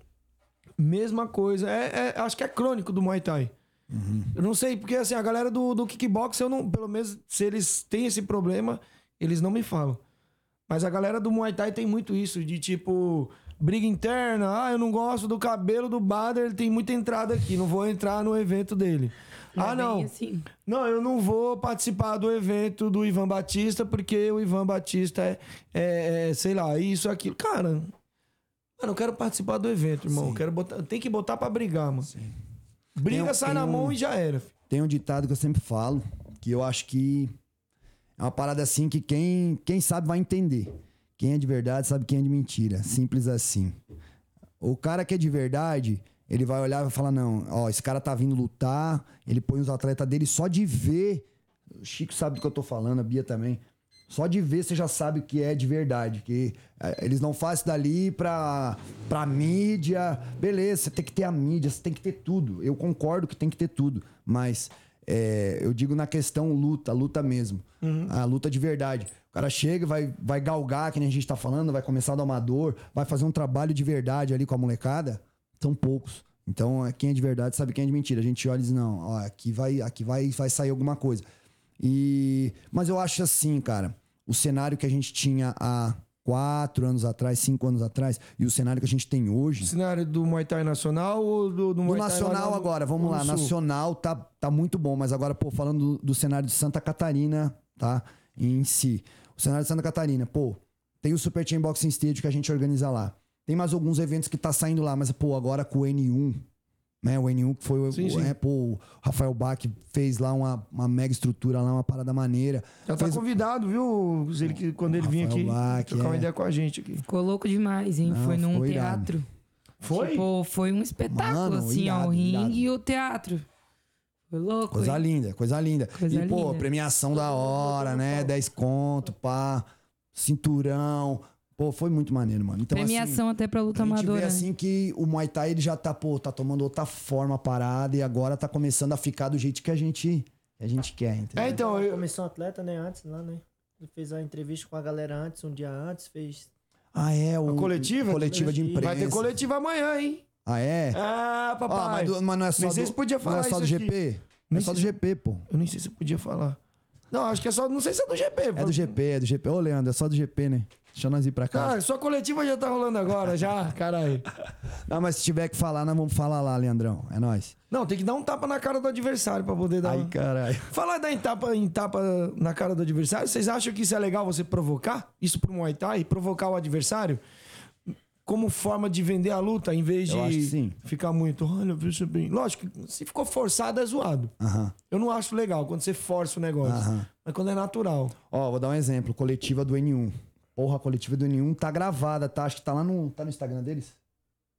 Mesma coisa. É, é- acho que é crônico do Muay Thai. Eu não sei, porque assim, a galera do, do kickbox, eu não. Pelo menos se eles têm esse problema, eles não me falam. Mas a galera do Muay Thai tem muito isso, de tipo. Briga interna, ah, eu não gosto do cabelo do Bader, ele tem muita entrada aqui, não vou entrar no evento dele. Ah,
é
não.
assim.
Não, eu não vou participar do evento do Ivan Batista, porque o Ivan Batista é, é- é, sei lá, isso, aquilo. Cara, mano, eu quero participar do evento, irmão. Quero botar, tem que botar pra brigar, mano. Briga,
Tem
sai
tem
na
um-
mão e já era. filho.
Tem um ditado que eu sempre falo, que eu acho que é uma parada assim que quem, quem sabe vai entender. Quem é de verdade sabe quem é de mentira. Simples assim. O cara que é de verdade, ele vai olhar e vai falar: não, ó, esse cara tá vindo lutar, ele põe os atletas dele só de ver. O Chico sabe do que eu tô falando, a Bia também. Só de ver você já sabe o que é de verdade. Que eh, eles não fazem dali pra, pra mídia. Beleza, você tem que ter a mídia, você tem que ter tudo. Eu concordo que tem que ter tudo. Mas eh, eu digo na questão luta, luta mesmo. A luta de verdade. O cara chega, vai, vai galgar, que nem a gente tá falando, vai começar do amador, vai fazer um trabalho de verdade ali com a molecada. São poucos. Então, eh, quem é de verdade sabe quem é de mentira. A gente olha e diz, não, ó, aqui vai, aqui vai, vai sair alguma coisa. E mas eu acho assim, cara, o cenário que a gente tinha há quatro anos atrás, cinco anos atrás, e o cenário que a gente tem hoje.
Cenário do Muay Thai Nacional ou do, do
Do
Muay Thai lá
nacional
no-
agora, vamos lá.
Sul?
Nacional tá, tá muito bom, mas agora, pô, falando do, do cenário de Santa Catarina, tá? Em si. O cenário de Santa Catarina, pô, tem o Super Chain Boxing Stage que a gente organiza lá. Tem mais alguns eventos que tá saindo lá, mas, pô, agora com o N1, né? O N1 que foi o,
Sim,
o-
sim.
é, pô, o Rafael Bach fez lá uma, uma mega estrutura lá, uma parada maneira.
Já tá
Fez-
convidado, viu? Ele, que- quando ele
Rafael
aqui,
Bach,
trocar uma
é.
ideia com a gente aqui.
Ficou louco demais, hein?
Não,
foi num
irado.
teatro.
Foi?
Tipo, foi um espetáculo,
Mano,
assim, ó.
irado,
O ringue e o teatro. Foi louco,
Coisa
hein?
linda, coisa linda.
Coisa
e, pô,
linda.
premiação da hora, né? 10 conto, pá, cinturão. Pô, foi muito maneiro, mano. Então,
Premiação até pra luta
assim, a gente
amadora.
vê assim que o Muay Thai ele já tá, pô, tá tomando outra forma a parada e agora tá começando a ficar do jeito que a gente, que a gente quer, entendeu?
É, então, eu,
Comissão atleta, né? Antes lá, né? Ele fez a entrevista com a galera antes, um dia antes, fez.
Ah, é, o...
A coletiva?
Coletiva de imprensa.
vai ter coletiva amanhã, hein?
Ah, é?
Ah, papai.
mas, do- mas não é só
Nem sei
do,
se podia falar
não é só do
isso aqui.
GP?
Nem
é só
sei
do GP, pô.
Eu nem sei se eu podia falar. Não, acho que é só. Não sei se é do GP.
É do GP, é do GP. Ô, Leandro, é só do GP, né? Deixa nós ir pra cá.
Cara, sua coletiva já tá rolando agora, já, caralho.
Não, mas se tiver que falar, nós vamos falar lá, Leandrão. É nóis.
Não, tem que dar um tapa na cara do adversário pra poder dar.
Ai, caralho.
Falar dar em tapa, em tapa na cara do adversário, vocês acham que isso é legal você provocar? Isso pro Muay Thai? Provocar o adversário? Como forma de vender a luta, em vez
Eu
de ficar muito, olha, veja bem. Lógico, se ficou forçado é zoado.
Aham.
Eu não acho legal quando você força o negócio.
Aham.
Mas quando é natural.
Ó, vou dar um exemplo. Coletiva do N1. Porra, a coletiva do N1 tá gravada, tá? Acho que tá lá no, tá no Instagram deles.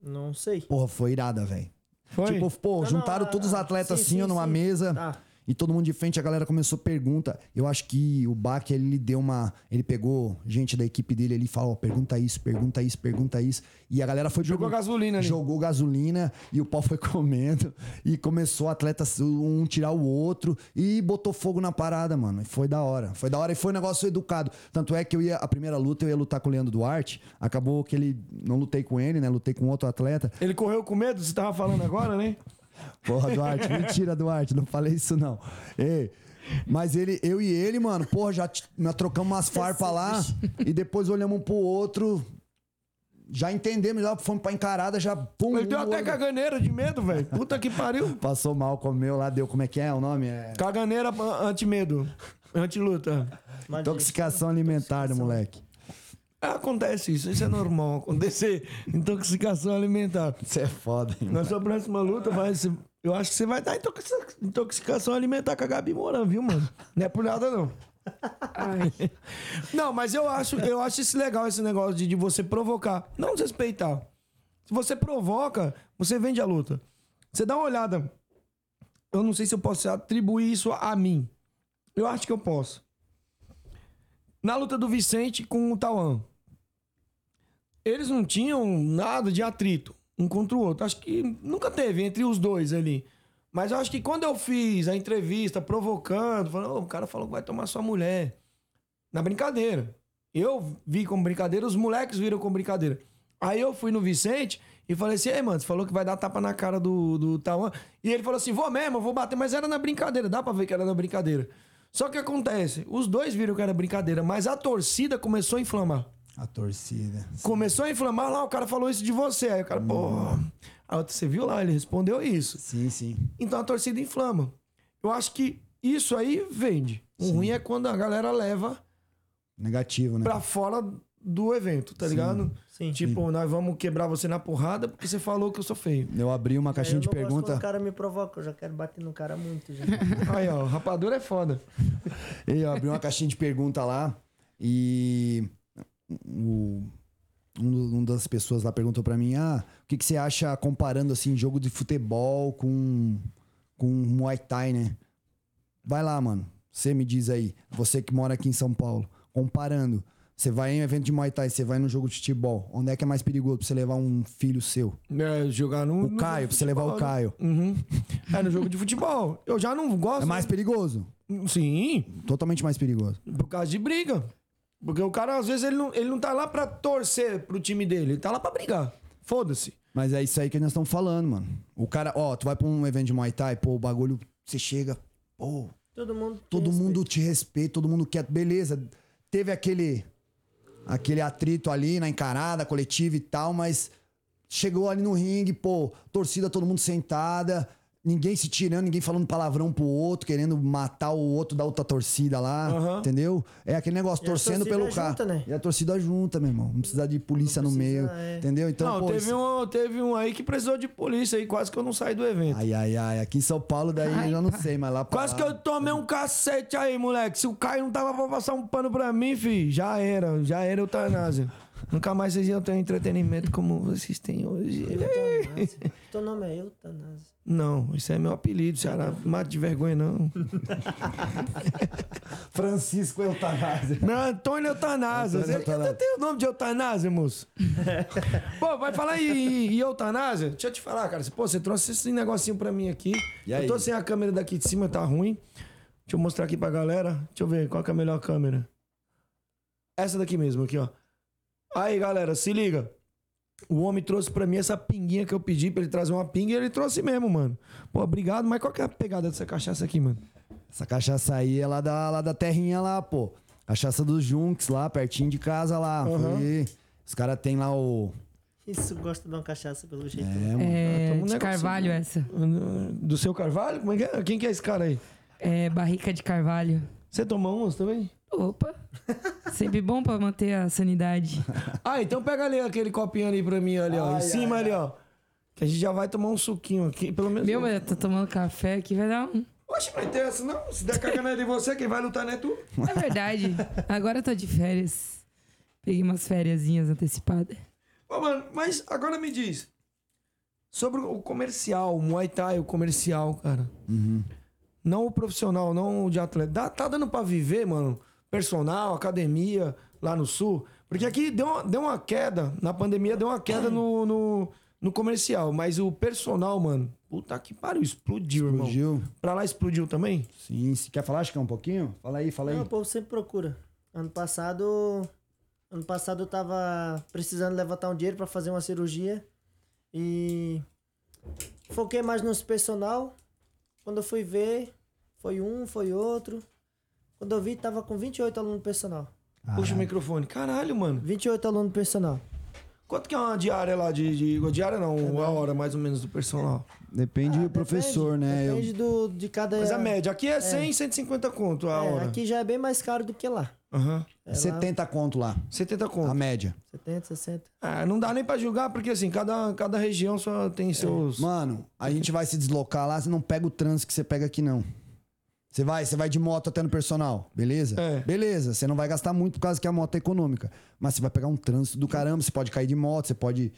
Não sei.
Porra, foi irada, velho.
Foi?
Tipo, pô,
Não,
juntaram
não,
todos os atletas
sim,
assim,
sim,
ó, numa
sim.
mesa.
Tá.
E todo mundo de frente, a galera começou a pergunta. Eu acho que o Bach, ele deu uma. Ele pegou gente da equipe dele ali e falou: ó, pergunta isso, pergunta isso, pergunta isso. E a galera foi
Jogou
pergun-
gasolina ali.
Jogou gasolina e o pau foi comendo. E começou o atleta um tirar o outro e botou fogo na parada, mano. E foi da hora. Foi da hora e foi um negócio educado. Tanto é que eu ia, a primeira luta, eu ia lutar com o Leandro Duarte. Acabou que ele. Não lutei com ele, né? Lutei com outro atleta.
Ele correu com medo, você tava falando agora, né?
Porra, Duarte, mentira, Duarte, não falei isso não. Ei, mas ele, eu e ele, mano, porra, já nós trocamos umas farpas lá e depois olhamos um pro outro. Já entendemos, já fomos pra encarada, já pum.
Ele deu
um
até
olho-
caganeira de medo, velho. Puta que pariu.
Passou mal, comeu lá, deu. Como é que é o nome? É.
Caganeira anti-medo. Anti-luta.
Intoxicação alimentar do moleque.
Acontece isso, isso é normal acontecer. Intoxicação alimentar.
Isso é foda, hein?
Na sua próxima luta, vai, ser- eu acho que você vai dar intoxica- intoxicação alimentar com a Gabi Moran, viu, mano? Não é por nada, não.
Ai,
Não, mas eu acho, eu acho isso legal, esse negócio de, de você provocar, não desrespeitar. Se você provoca, você vende a luta. Você dá uma olhada. Eu não sei se eu posso atribuir isso a mim. Eu acho que eu posso. Na luta do Vicente com o Tauan. Eles não tinham nada de atrito um contra o outro. Acho que nunca teve entre os dois ali. Mas eu acho que quando eu fiz a entrevista provocando, falando, "Ô, o cara falou que vai tomar sua mulher. Na brincadeira. Eu vi como brincadeira, os moleques viram como brincadeira. Aí eu fui no Vicente e falei assim: Ei, mano, você falou que vai dar tapa na cara do, do Tauan. E ele falou assim: Vou mesmo, vou bater. Mas era na brincadeira, dá pra ver que era na brincadeira. Só que acontece: os dois viram que era brincadeira, mas a torcida começou a inflamar.
A torcida.
Começou a inflamar lá, o cara falou isso de você. Aí o cara, pô. Aí você viu lá, ele respondeu isso.
Sim, sim.
Então a torcida inflama. Eu acho que isso aí vende. O ruim é quando a galera leva
Negativo, né?
pra fora do evento, tá ligado?
Sim.
Tipo, nós vamos quebrar você na porrada porque você falou que eu sou feio.
Eu abri uma caixinha
eu
de pergunta.
o cara me provoca, eu já quero bater no cara muito. Já.
Aí, ó, rapadura é foda.
E eu abri uma caixinha de pergunta lá e o, um, um das pessoas lá perguntou pra mim: ah, o que, que você acha comparando assim jogo de futebol com, com Muay Thai, né? Vai lá, mano. Você me diz aí, você que mora aqui em São Paulo, comparando. Você vai em um evento de Muay Thai, você vai no jogo de futebol. Onde é que é mais perigoso pra você levar um filho seu?
É, jogar no.
O
no
Caio, pra você levar o
né?
Caio.
Uhum. É, no jogo de futebol. Eu já não gosto.
É mais perigoso.
Sim,
Totalmente mais perigoso.
por causa de briga. Porque o cara, às vezes, ele não, ele não tá lá pra torcer pro time dele. Ele tá lá pra brigar. Foda-se.
Mas é isso aí que nós estamos falando, mano. O cara, ó, tu vai pra um evento de Muay Thai, pô, o bagulho, você chega, pô,
Todo mundo.
todo mundo te respeita, todo mundo quer, beleza. Teve aquele aquele atrito ali na encarada coletiva e tal, mas chegou ali no ringue, pô, torcida todo mundo sentada, ninguém se tirando, ninguém falando palavrão pro outro, querendo matar o outro da outra torcida lá,
Aham.
entendeu? É aquele negócio,
E a
torcendo
torcida
pelo cara.
junta, né?
E a torcida junta, meu irmão. Não precisa de polícia
Não
no
precisa,
meio,
é.
entendeu? Então,
não,
pô,
teve,
isso-
um, teve um aí que precisou de polícia aí, quase que eu não saí do evento.
Ai, ai, ai. Aqui em São Paulo, daí eu já não sei, mas lá pra
Quase
lá-
que eu tomei um cacete aí, moleque. Se o Caio não tava pra passar um pano pra mim, fi, já era, já era eutanásia. Nunca mais vocês iam ter um entretenimento como vocês têm hoje.
Eutanásia. Teu nome é Eutanásia.
Não, isso é meu apelido, Ceará. Mate de vergonha, não.
Francisco Eutanásia.
Meu Antônio Eutanásia.
Antônio Eutanásia.
tem o nome de eutanásia, moço? Pô, vai falar em, em eutanásia? Deixa eu te falar, cara. Pô, você trouxe esse negocinho pra mim aqui. Eu tô sem a câmera daqui de cima, tá ruim. Deixa eu mostrar aqui pra galera. Deixa eu ver qual que é a melhor câmera. Essa daqui mesmo, aqui, ó. Aí, galera, se liga. O homem trouxe pra mim essa pinguinha que eu pedi pra ele trazer uma pinga e ele trouxe mesmo, mano. Pô, obrigado. Mas qual que é a pegada dessa cachaça aqui, mano?
Essa cachaça aí é lá da, lá da terrinha lá, pô. Cachaça dos Junks lá, pertinho de casa lá.
Aham.
Foi- Os caras tem lá o...
Isso gosta de uma cachaça pelo jeito.
É, mano.
é,
um
de carvalho essa.
Do seu Carvalho? Como é que é? Quem que é esse cara aí?
É barrica de carvalho.
Você toma umas também?
Opa! Sempre bom pra manter a sanidade.
Ah, então pega ali aquele copinho ali pra mim, ali, ó. em cima ali, ó. Que a gente já vai tomar um suquinho aqui, pelo menos.
Meu, mas eu tô tomando café aqui, vai dar um.
Oxe, vai ter essa, não. Se der cagando de você, quem vai lutar não é tu.
É verdade. Agora eu tô de férias. Peguei umas fériasinhas antecipadas.
Ô, mano, mas agora me diz. Sobre o comercial, o Muay Thai, o comercial, cara. Não o profissional, não o de atleta. Dá- tá dando pra viver, mano? Personal, academia, lá no sul? Porque aqui deu uma, deu uma queda, na pandemia deu uma queda no, no, no comercial. Mas o personal, mano, puta que pariu, explodiu, irmão.
Explodiu.
Pra lá explodiu também?
Sim, se quer falar, acho que é um pouquinho? Fala aí, fala aí.
Não, o povo sempre procura. Ano passado. Ano passado eu tava precisando levantar um dinheiro pra fazer uma cirurgia. E. Foquei mais nos personal. Quando eu fui ver, foi um, foi outro. Quando eu vi, tava com 28 alunos personal.
Puxa o microfone. Caralho, mano.
28 alunos personal.
Quanto que é uma diária lá de. de diária não, a hora mais ou menos do personal.
Depende do professor,
Depende,
né? Eu-
Depende do, de cada.
Mas a média. Aqui é 100, 150 conto a
É,
hora.
aqui já é bem mais caro do que lá.
Aham.
É
70 conto lá,
70
a
conto.
média.
70, 60.
Ah, não dá nem pra julgar, porque assim, cada, cada região só tem seus.
Mano, a gente vai se deslocar lá, você não pega o trânsito que você pega aqui, não. Você vai, você vai de moto até no personal, beleza?
É.
Beleza, você não vai gastar muito por causa que a moto é econômica. Mas você vai pegar um trânsito do caramba, você pode cair de moto, você pode.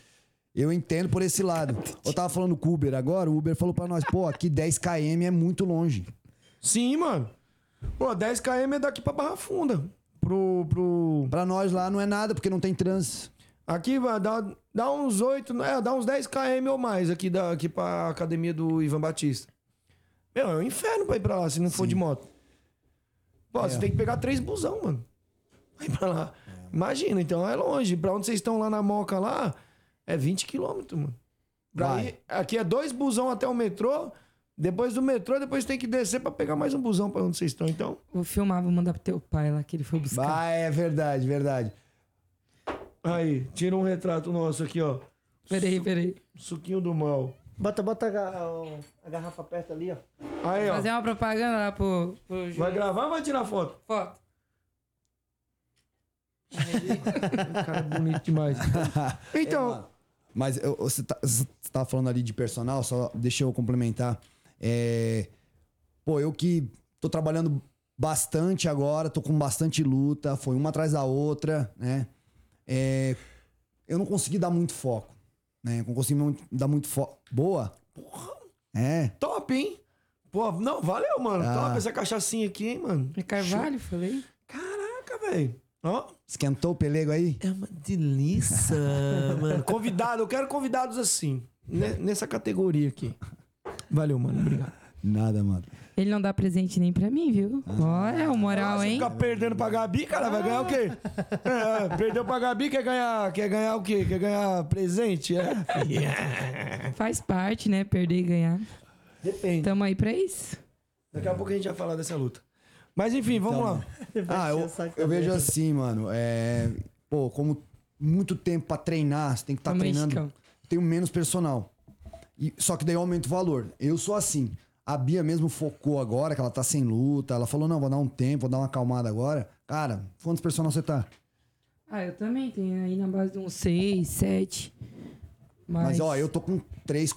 Eu entendo por esse lado. Eu tava falando com o Uber agora, o Uber falou pra nós, pô, aqui 10 km é muito longe.
Sim, mano. Pô, 10 km é daqui pra Barra Funda. Pro. pro...
Pra nós lá não é nada, porque não tem trânsito.
Aqui vai dar, dá uns 8, é, dá uns 10 km ou mais aqui, da, aqui pra academia do Ivan Batista. Meu, é um inferno pra ir pra lá se não for de moto. Pô, você tem que pegar três busão, mano. Vai pra lá. Imagina, então é longe. Pra onde vocês estão lá na Moca lá, é 20 quilômetros, mano. Ir- aqui é dois busão até o metrô. Depois do metrô, depois tem que descer pra pegar mais um busão pra onde vocês estão. Então,
Vou filmar, vou mandar pro teu pai lá que ele foi buscar.
Ah, é verdade, verdade.
aí, tira um retrato nosso aqui, ó.
Peraí, peraí.
Suquinho do mal.
Bota, bota a, a garrafa perto ali, ó.
Aí, ó.
Fazer uma propaganda lá pro, pro
Vai gravar ou vai tirar foto?
Foto.
Cara, bonito demais. Então,
Mas eu- você, tá, você tava falando ali de personal, só deixa eu complementar. É, pô, eu que tô trabalhando bastante agora, tô com bastante luta, foi uma atrás da outra, né? É, eu não consegui dar muito foco, né? Não consegui muito- dar muito foco. Boa? Porra! É.
top, hein? Pô, não, valeu, mano.
Ah.
Top essa cachaçinha aqui, hein, mano.
É Carvalho, falei?
Caraca, velho. Ó.
Esquentou o pelego aí?
É uma delícia, mano. Convidado, eu quero convidados assim, ne- nessa categoria aqui. Valeu, mano. Obrigado.
Nada, mano.
Ele não dá presente nem pra mim, viu? Olha o moral,
Você
hein?
ficar perdendo pra Gabi, cara, vai ganhar o quê? É, é, perdeu pra Gabi, quer ganhar, quer ganhar o quê? Quer ganhar presente? É.
Faz parte, né? Perder e ganhar.
Depende.
Tamo aí pra isso.
Daqui a pouco a gente vai falar dessa luta. Mas enfim, vamos lá.
Ah, eu, eu vejo assim, mano. É, pô, como muito tempo pra treinar, você tem que estar
aí,
treinando.
Chicão.
Tenho menos personal. E, só que daí eu aumento o valor. Eu sou assim. A Bia mesmo focou agora, que ela tá sem luta. Ela falou: não, vou dar um tempo, vou dar uma acalmada agora. Cara, quantos personal você tá?
Ah, eu também tenho aí na base de uns 6, 7. Mas,
Mas, ó, eu tô com três.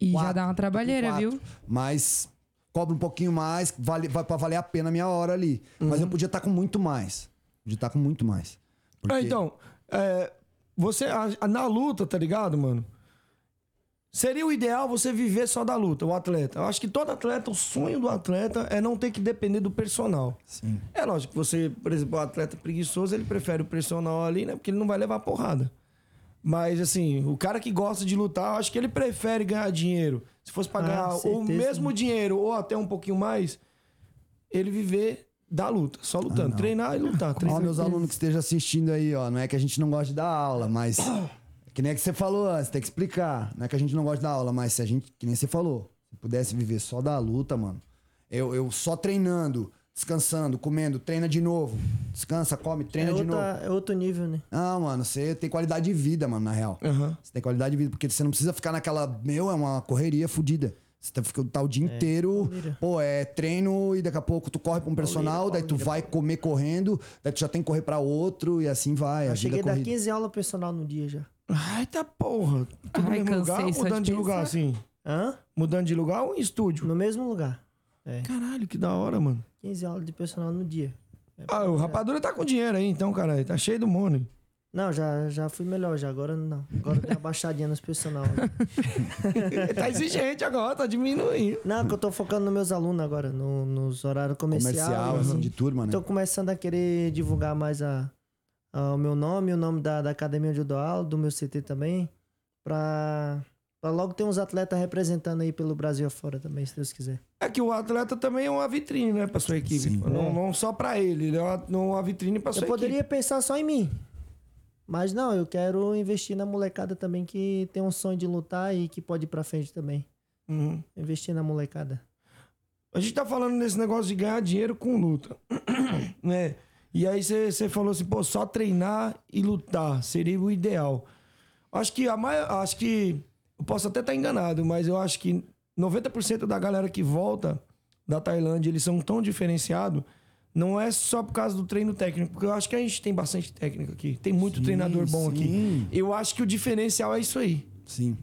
E já
quatro,
dá uma trabalheira,
quatro.
viu?
Mas cobra um pouquinho mais, vale, vai pra valer a pena a minha hora ali. Mas eu podia estar com muito mais. Podia estar com muito mais. Porque-
Ah, então, é, você a- na luta, tá ligado, mano? Seria o ideal você viver só da luta, o atleta. Eu acho que todo atleta, o sonho do atleta é não ter que depender do personal.
Sim.
É lógico que você, por exemplo, o atleta preguiçoso, ele prefere o personal ali, né? Porque ele não vai levar porrada. Mas, assim, o cara que gosta de lutar, eu acho que ele prefere ganhar dinheiro. Se fosse pra
Ah,
ganhar o mesmo dinheiro ou até um pouquinho mais, ele viver da luta, só lutando. Treinar e lutar.
Ó,
Treinar.
meus alunos que estejam assistindo aí, ó. Não é que a gente não gosta de dar aula, mas. Que nem é que você falou antes, tem que explicar. Não é que a gente não gosta dar aula, mas se a gente, que nem você falou, se pudesse viver só da luta, mano. Eu, eu só treinando, descansando, comendo, treina de novo. Descansa, come, treina
É,
de
outra-
novo.
é outro nível, né?
Não, mano, você tem qualidade de vida, mano, na real.
Aham.
Você tem qualidade de vida, porque você não precisa ficar naquela. Meu, é uma correria fodida. Você tá, fica, tá o dia inteiro. Pô, é treino e daqui a pouco tu corre pra um personal, daí tu vai comer correndo, daí tu já tem que correr pra outro e assim vai.
Eu cheguei a dar
corrida.
15 aulas personal no dia já.
Ai, tá porra. Tudo
Ai,
no mesmo lugar ou mudando
de
de, lugar, assim?
Hã?
Mudando de lugar ou em estúdio?
No mesmo lugar. É.
Caralho, que da hora, mano.
15 aulas de personal no dia.
Ah, o Rapadura tá com dinheiro aí, então, caralho. Tá cheio do money.
Não, já, já fui melhor já. Agora não. Agora deu uma baixadinha nos personal.
tá exigente agora, tá diminuindo.
Não, que eu tô focando nos meus alunos agora, no- nos horários comerciais.
Comercial, assim, de turma, né?
Tô começando a querer divulgar mais a- o meu nome, o nome da, da academia onde eu dou aula, do meu CT também. Pra, pra logo ter uns atletas representando aí pelo Brasil afora também, se Deus quiser.
É que o atleta também é uma vitrine, né, pra sua equipe.
Sim.
Não, não só pra ele, ele é uma, uma vitrine pra sua
Eu poderia
equipe.
pensar só em mim. Mas não, eu quero investir na molecada também que tem um sonho de lutar e que pode ir pra frente também.
Uhum.
Investir na molecada.
A gente tá falando nesse negócio de ganhar dinheiro com luta. né? E aí você falou assim, pô, só treinar e lutar seria o ideal. Acho que a mai... acho que eu posso até estar enganado, mas eu acho que 90% da galera que volta da Tailândia, eles são tão diferenciados, não é só por causa do treino técnico, porque eu acho que a gente tem bastante técnica aqui. Tem muito
Sim,
treinador bom
sim.
aqui. Eu acho que o diferencial é isso aí.
Sim.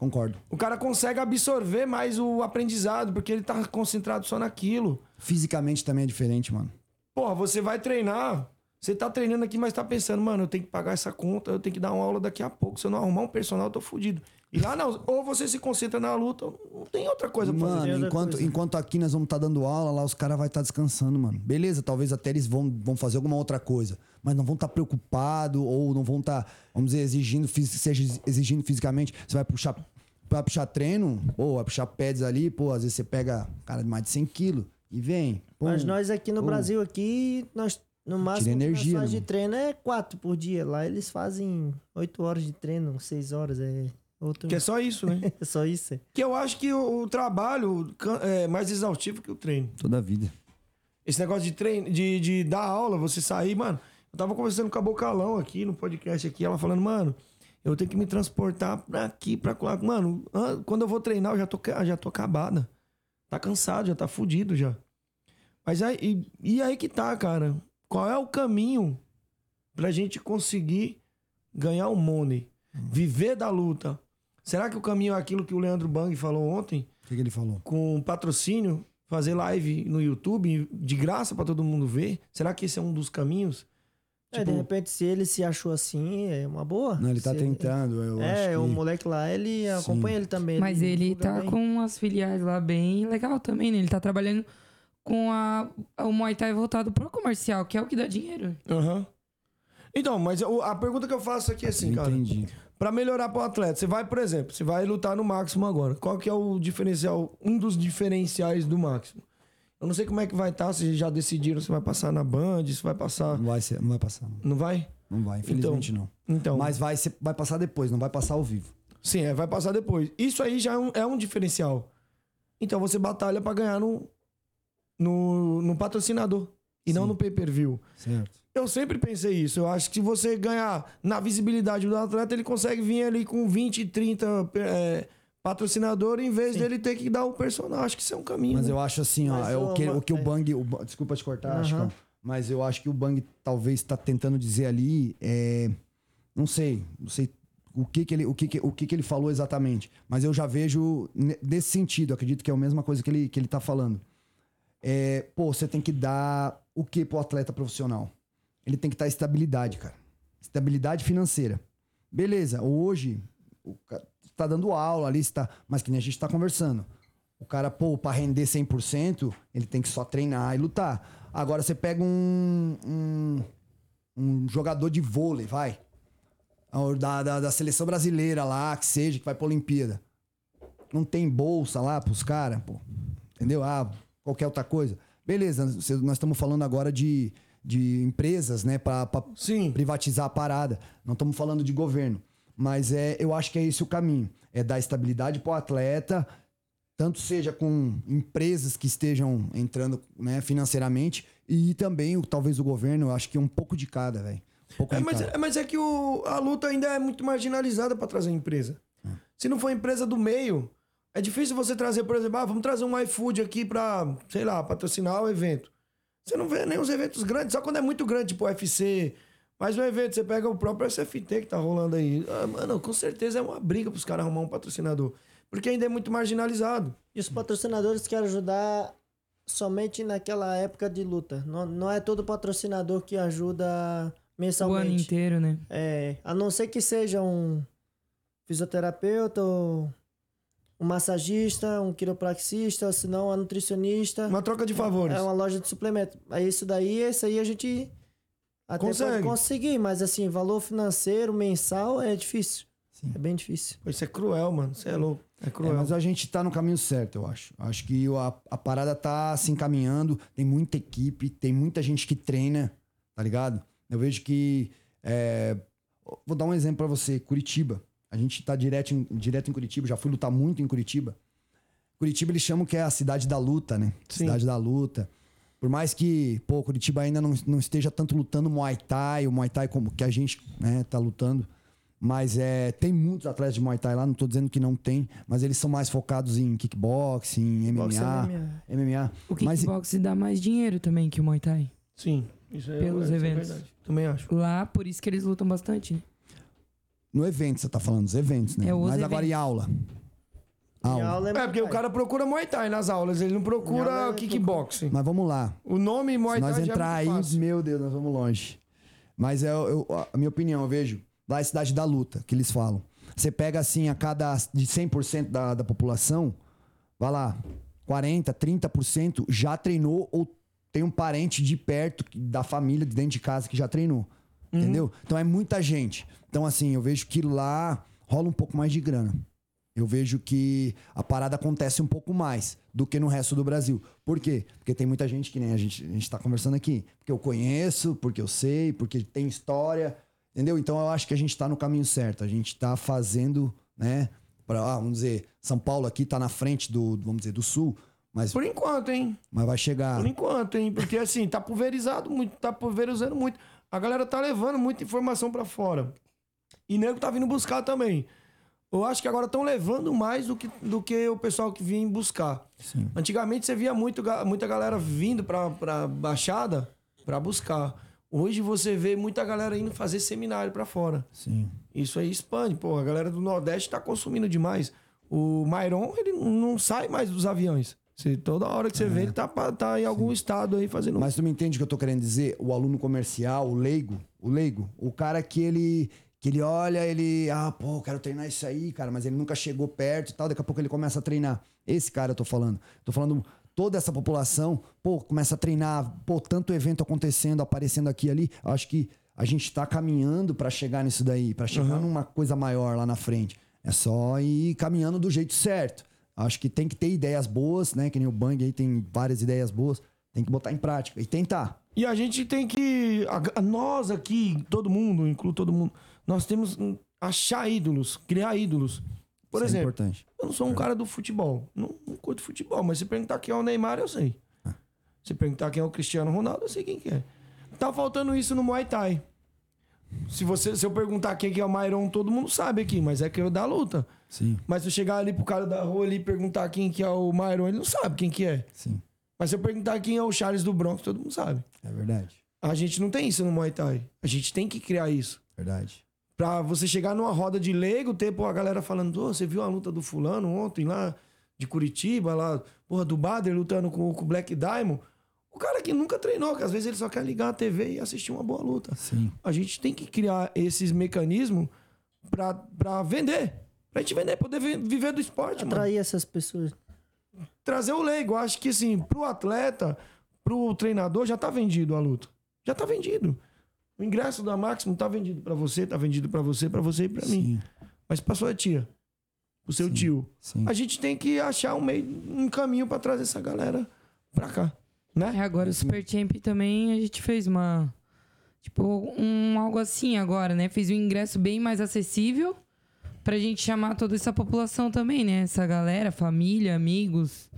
Concordo.
O cara consegue absorver mais o aprendizado, porque ele tá concentrado só naquilo.
Fisicamente também é diferente, mano.
Porra, você vai treinar. Você tá treinando aqui, mas tá pensando, mano, eu tenho que pagar essa conta, eu tenho que dar uma aula daqui a pouco. Se eu não arrumar um personal, eu tô fudido. E lá não, ou você se concentra na luta, ou não tem outra coisa pra fazer.
Mano, enquanto,
coisa.
enquanto aqui nós vamos estar dando aula, lá os caras vão estar descansando, mano. Beleza, talvez até eles vão, vão fazer alguma outra coisa. Mas não vão estar preocupados ou não vão estar, vamos dizer, exigindo, seja exigindo fisicamente. Você vai puxar, vai puxar treino, pô, vai puxar pads ali, pô, às vezes você pega cara de mais de 100 quilos e vem. pum,
Mas nós aqui no
pum.
Brasil, aqui, nós no máximo
energia,
nós faz de treino é quatro por dia. Lá eles fazem oito horas de treino, seis horas. É, outro...
Que é só isso, né?
é só isso. é.
que eu acho que o, o trabalho é mais exaustivo que o treino.
Toda a vida.
Esse negócio de treino, de, de dar aula, você sair, mano. Eu tava conversando com a Bocalão aqui no podcast aqui, ela falando, mano, eu tenho que me transportar pra aqui, pra lá. Mano, quando eu vou treinar, eu já tô, já tô acabada. Tá cansado, já tá fudido já. Mas aí, e, e aí que tá, cara. Qual é o caminho pra gente conseguir ganhar o money? Viver da luta. Será que o caminho é aquilo que o Leandro Bang falou ontem?
O que, que ele falou?
com patrocínio, fazer live no YouTube de graça pra todo mundo ver? Será que esse é um dos caminhos?
É,
Tipo-
de repente, se ele se achou assim, é uma boa.
Não, ele tá
Se
tentando. Eu
É,
acho
o
que...
moleque lá, ele acompanha ele também.
Mas ele
divulga
tá
bem.
com as filiais lá bem legal também, né? Ele tá trabalhando com a, o Muay Thai voltado pro comercial, que é o que dá dinheiro.
Aham. Então, mas eu- a pergunta que eu faço aqui é assim,
Eu
cara.
entendi.
Pra melhorar pro atleta, você vai, por exemplo, você vai lutar no máximo agora. Qual que é o diferencial, um dos diferenciais do máximo? Eu não sei como é que vai estar, se já decidiram se vai passar na Band, se vai passar.
Não vai, ser, não vai passar. não.
Não vai?
Não vai, infelizmente não.
Então.
Mas vai, ser, vai passar depois, não vai passar ao vivo.
Sim, é, vai passar depois. Isso aí já é um, é um diferencial. Então você batalha pra ganhar no, no, no patrocinador e não
Sim.
no pay-per-view.
Certo.
Eu sempre pensei isso. Eu acho que se você ganhar na visibilidade do atleta, ele consegue vir ali com 20, 30 é, patrocinadores em vez dele ter que dar o personal. Acho que isso é um caminho.
Mas eu acho assim, ó, é o, que, o que o. Bang. o desculpa te cortar,
Aham.
Chicão, mas eu acho que o Bang talvez está tentando dizer ali. É, não sei, não sei o que, que ele, o que, que- o que, que ele falou exatamente. Mas eu já vejo ne- desse sentido, acredito que é a mesma coisa que ele, que ele tá falando. É, pô, você tem que dar o que pro atleta profissional? Ele tem que estar estabilidade, cara. Estabilidade financeira. Beleza, hoje o cara tá dando aula ali, está, mas que nem a gente tá conversando. O cara, pô, pra render 100%, ele tem que só treinar e lutar. Agora você pega um, um, um jogador de vôlei, vai. Da, da, da seleção brasileira lá, que seja, que vai pra Olimpíada. Não tem bolsa lá pros caras, pô. Entendeu? Ah, qualquer outra coisa. Beleza, nós estamos falando agora de, de empresas, né,
Sim.
privatizar a parada. Não estamos falando de governo. Mas é, eu acho que é esse o caminho. É dar estabilidade pro atleta, tanto seja com empresas que estejam entrando né, financeiramente, e também, o- talvez, o governo, eu acho que é um pouco de cada, velho. Um
É, mas, é, mas é que o- a luta ainda é muito marginalizada pra trazer empresa. Se não for empresa do meio, é difícil você trazer, por exemplo, ah, vamos trazer um iFood aqui pra, sei lá, patrocinar o evento. Você não vê nem os eventos grandes, só quando é muito grande, tipo UFC. Mas o evento, você pega o próprio SFT que tá rolando aí. Ah, mano, com certeza é uma briga pros caras arrumar um patrocinador. Porque ainda é muito marginalizado.
E os patrocinadores querem ajudar somente naquela época de luta. Não, não é todo patrocinador que ajuda
O ano
mensalmente.
inteiro, né?
É, a não ser que seja um fisioterapeuta, ou um massagista, um quiropraxista, ou se não, um nutricionista.
Uma troca de favores.
É uma loja de suplemento. Aí isso daí, esse aí a gente até
Consegue.
pode conseguir, mas assim, valor financeiro mensal é difícil.
Sim.
É bem difícil.
Pô, Isso é cruel, mano. Você é louco. É
É,
cruel.
mas a gente tá no caminho certo, eu acho. Acho que a, a parada tá se encaminhando, tem muita equipe, tem muita gente que treina, tá ligado? Eu vejo que. é, vou dar um exemplo pra você: Curitiba. A gente tá direto em, direto em Curitiba, já fui lutar muito em Curitiba. Curitiba eles chamam que é a cidade da luta, né?
Sim.
Cidade da luta. Por mais que, pô, Curitiba ainda não, não esteja tanto lutando Muay Thai, o Muay Thai como que a gente né, tá lutando. Mas é, tem muitos atletas de Muay Thai lá, não tô dizendo que não tem, mas eles são mais focados em kickboxing, MMA,
MMA.
MMA.
O
Mas
kickbox dá mais dinheiro também que o Muay Thai.
Sim. Isso é,
Pelos
isso é
eventos.
verdade. Também acho.
Lá, por isso que eles lutam bastante, né?
No evento, você tá falando dos eventos, né?
É, os
mas agora em aula. Aula.
aula
É, porque o cara procura Muay Thai nas aulas, ele não procura
mas-
kickboxing.
Mas vamos lá.
O nome Muay
Se
Thai
nós
já
entrar
é
aí,
muito fácil.
meu Deus, nós vamos longe. Mas é eu- a minha opinião, eu vejo. Lá é a cidade da luta, que eles falam. Você pega assim, a cada. de 100% da, da população, vai lá, 40%, 30% já treinou ou tem um parente de perto, da família, de dentro de casa, que já treinou. Entendeu? Então é muita gente. Então, assim, eu vejo que lá rola um pouco mais de grana. Eu vejo que a parada acontece um pouco mais do que no resto do Brasil. Por quê? Porque tem muita gente que nem a gente, a gente tá conversando aqui. Porque eu conheço, porque eu sei, porque tem história. Entendeu? Então eu acho que a gente tá no caminho certo. A gente tá fazendo, né? Pra, ah, vamos dizer, São Paulo aqui tá na frente do, vamos dizer, do sul. Mas,
Por enquanto, hein?
mas vai chegar.
Por enquanto, hein? Porque assim, tá pulverizado muito, tá pulverizando muito. A galera tá levando muita informação pra fora. E nego tá vindo buscar também. Eu acho que agora estão levando mais do que, do que o pessoal que vinha buscar. Antigamente você via muito, muita galera vindo pra, pra Baixada pra buscar. Hoje você vê muita galera indo fazer seminário pra fora.
Sim.
Isso aí expande, pô. A galera do Nordeste tá consumindo demais. O Mairon, ele não sai mais dos aviões. Você, toda hora que você vê, ele tá, tá em algum estado aí fazendo.
Mas tu me entende o que eu tô querendo dizer? O aluno comercial, o leigo, o leigo, o cara que ele que ele olha, ele, ah, pô, eu quero treinar isso aí, cara, mas ele nunca chegou perto e tal, daqui a pouco ele começa a treinar. Esse cara eu tô falando. Tô falando toda essa população, pô, começa a treinar, pô, tanto evento acontecendo, aparecendo aqui e ali. Acho que a gente tá caminhando pra chegar nisso daí, pra chegar numa coisa maior lá na frente. É só ir caminhando do jeito certo. Acho que tem que ter ideias boas, né? Que nem o Bang aí tem várias ideias boas. Tem que botar em prática e tentar.
E a gente tem que. nós aqui, todo mundo, incluo todo mundo, nós temos que achar ídolos, criar ídolos. Por
Isso é
exemplo,
importante.
eu não sou um cara do futebol. Não, não curto futebol, mas se perguntar quem é o Neymar, eu sei. Se perguntar quem é o Cristiano Ronaldo, eu sei quem que é. Tá faltando isso no Muay Thai. Se, você, se eu perguntar quem que é o Myron, todo mundo sabe aqui, mas é que eu da luta.
Sim,
Mas se eu chegar ali pro cara da rua ali e perguntar quem que é o Myron, ele não sabe quem que é.
sim.
Mas se eu perguntar quem é o Charles do Bronx, todo mundo sabe.
É verdade.
A gente não tem isso no Muay Thai. A gente tem que criar isso.
Verdade.
Pra você chegar numa roda de leigo, ter pô, a galera falando, "Ô, você viu a luta do fulano ontem lá de Curitiba, lá, porra, do Bader lutando com, o Black Diamond. O cara que nunca treinou, que às vezes ele só quer ligar a TV e assistir uma boa luta.
Sim.
A gente tem que criar esses mecanismos pra, pra vender. Pra gente vender, poder vi- viver do esporte, mano
Atrair essas pessoas.
trazer o leigo. Acho que assim, pro atleta, pro treinador, já tá vendido a luta. Já tá vendido. O ingresso da Máximo tá vendido pra você, tá vendido pra você, pra você e pra mim.
Sim.
Mas pra sua tia, pro seu tio.
Sim.
A gente tem que achar um meio, um caminho pra trazer essa galera pra cá,
É,
né?
agora o Super Champ também a gente fez uma. Tipo, um algo assim agora, né? Fez um ingresso bem mais acessível pra gente chamar toda essa população também, né? Essa galera, família, amigos,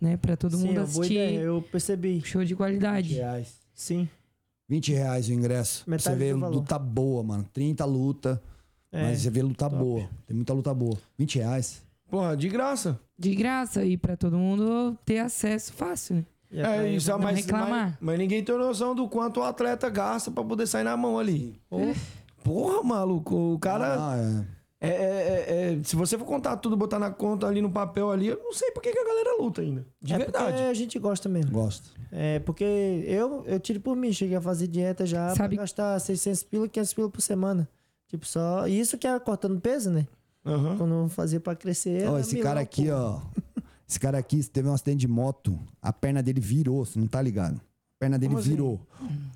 né? Pra todo
Sim,
mundo
é uma boa
assistir.
ideia. Eu percebi.
Show de qualidade.
reais.
Sim.
20 reais o ingresso.
Metade
você vê
do valor.
luta boa, mano. 30 luta.
É,
mas você vê luta boa. Tem muita luta boa. 20 reais.
Porra, de graça.
De graça e pra todo mundo ter acesso fácil, né?
E
É
atrair
isso,
não
mas,
reclamar.
mas, mas ninguém tem noção do quanto o atleta gasta pra poder sair na mão ali. Porra, maluco, o cara.
Ah, é.
É, é, é, é, se você for contar tudo, botar na conta ali no papel ali, eu não sei por que, a galera luta ainda. De
É
verdade.
a gente gosta mesmo.
Gosto.
É, porque eu, eu tiro por mim, cheguei a fazer dieta já
Sabe-
pra gastar 600 pila, 500 pila por semana. Tipo, só... e Isso que era cortando peso, né?
Aham.
Quando eu fazia pra crescer...
Ó,
era
esse cara aqui, ó. Esse cara aqui teve um acidente de moto. A perna dele virou, você não tá ligado? A perna dele
Como assim?
virou.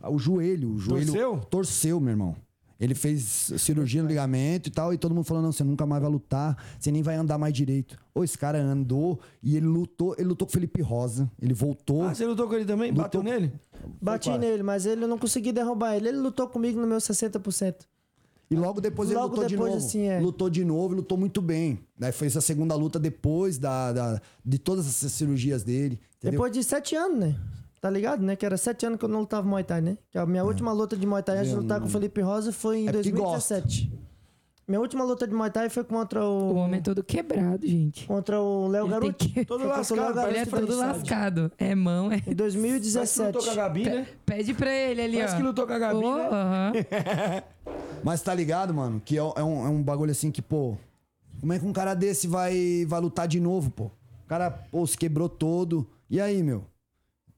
O joelho, o joelho.
Torceu?
Torceu, meu irmão. Ele fez cirurgia no ligamento e tal, e todo mundo falando, não, você nunca mais vai lutar, você nem vai andar mais direito. Ô, esse cara andou e ele lutou, ele lutou com o Felipe Rosa, ele voltou.
Ah, você lutou com ele também?
Lutou
Bateu nele?
Bati
quase.
nele, mas ele eu não consegui derrubar ele. Ele lutou comigo no meu 60%.
E logo depois ele
Logo
lutou de
depois,
novo.
assim, é.
Lutou de novo e lutou muito bem. Daí fez a segunda luta depois da, da- de todas essas cirurgias dele. Entendeu?
Depois de sete anos, né? Tá ligado, né? Que era sete anos que eu não lutava Muay Thai, né? Que a minha última luta de Muay Thai antes de lutar com o Felipe Rosa foi em
É porque
2017. Minha última luta de Muay Thai foi contra
O
o...
homem é todo quebrado, gente.
Contra o Léo Garoto.
que-
Todo lascado,
Léo Garoto
Ele é todo lascado. É mão, é.
Em
Parece que
2017.
lutou com a Gabi, né?
Pede pra ele ali,
Parece
ó.
que lutou com a Gabi,
Ô,
né?
aham.
Mas tá ligado, mano? Que é, é um, é um bagulho assim que, pô. Como é que um cara desse vai, vai lutar de novo, pô? O cara, pô, se quebrou todo. E aí, meu?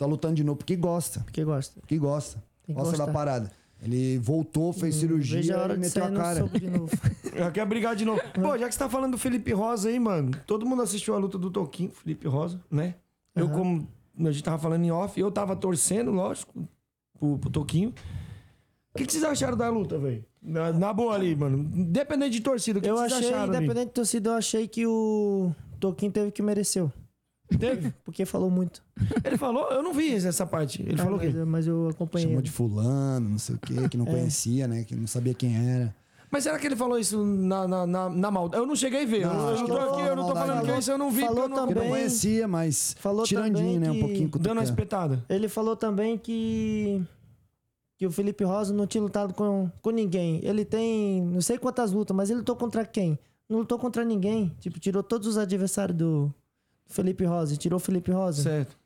Tá lutando de novo porque gosta.
Porque gosta.
Porque gosta. Gosta da parada. Ele voltou, fez cirurgia
Veja a hora
e
de
meteu
sair
a cara.
de novo.
Já quer brigar de novo. Pô, já que você tá falando do Felipe Rosa aí, mano. Todo mundo assistiu a luta do Toquinho, Felipe Rosa, né? Eu, como a gente tava falando em off, eu tava torcendo, lógico, pro, pro Toquinho. O que, que vocês acharam da luta, velho? Na, na boa ali, mano. Independente de torcida, o que,
Eu
que vocês
achei,
acharam ali?
independente de torcida, eu achei que o Toquinho teve que mereceu.
Teve?
Porque falou muito.
Ele falou, eu não vi essa parte. Ele
Ah,
falou o
mas,
quê?
mas eu acompanhei.
Chamou de fulano, não sei o quê, que não
É.
conhecia, né? Que não sabia quem era.
Mas será que ele falou isso na, na, na, na maldade? Eu não cheguei a ver.
Não,
eu, não tô aqui,
falou
eu não tô falando que isso eu não vi.
Falou
eu não
Porque não
Também-
conhecia, mas
falou
tirandinho,
também
né? Um pouquinho
Dando uma
cutucando.
espetada.
Ele falou também que que o Felipe Rosa não tinha lutado com, com ninguém. Ele tem não sei quantas lutas, mas ele lutou contra quem? Não lutou contra ninguém. Tipo, tirou todos os adversários do Felipe Rosa. Tirou o Felipe Rosa.
Certo.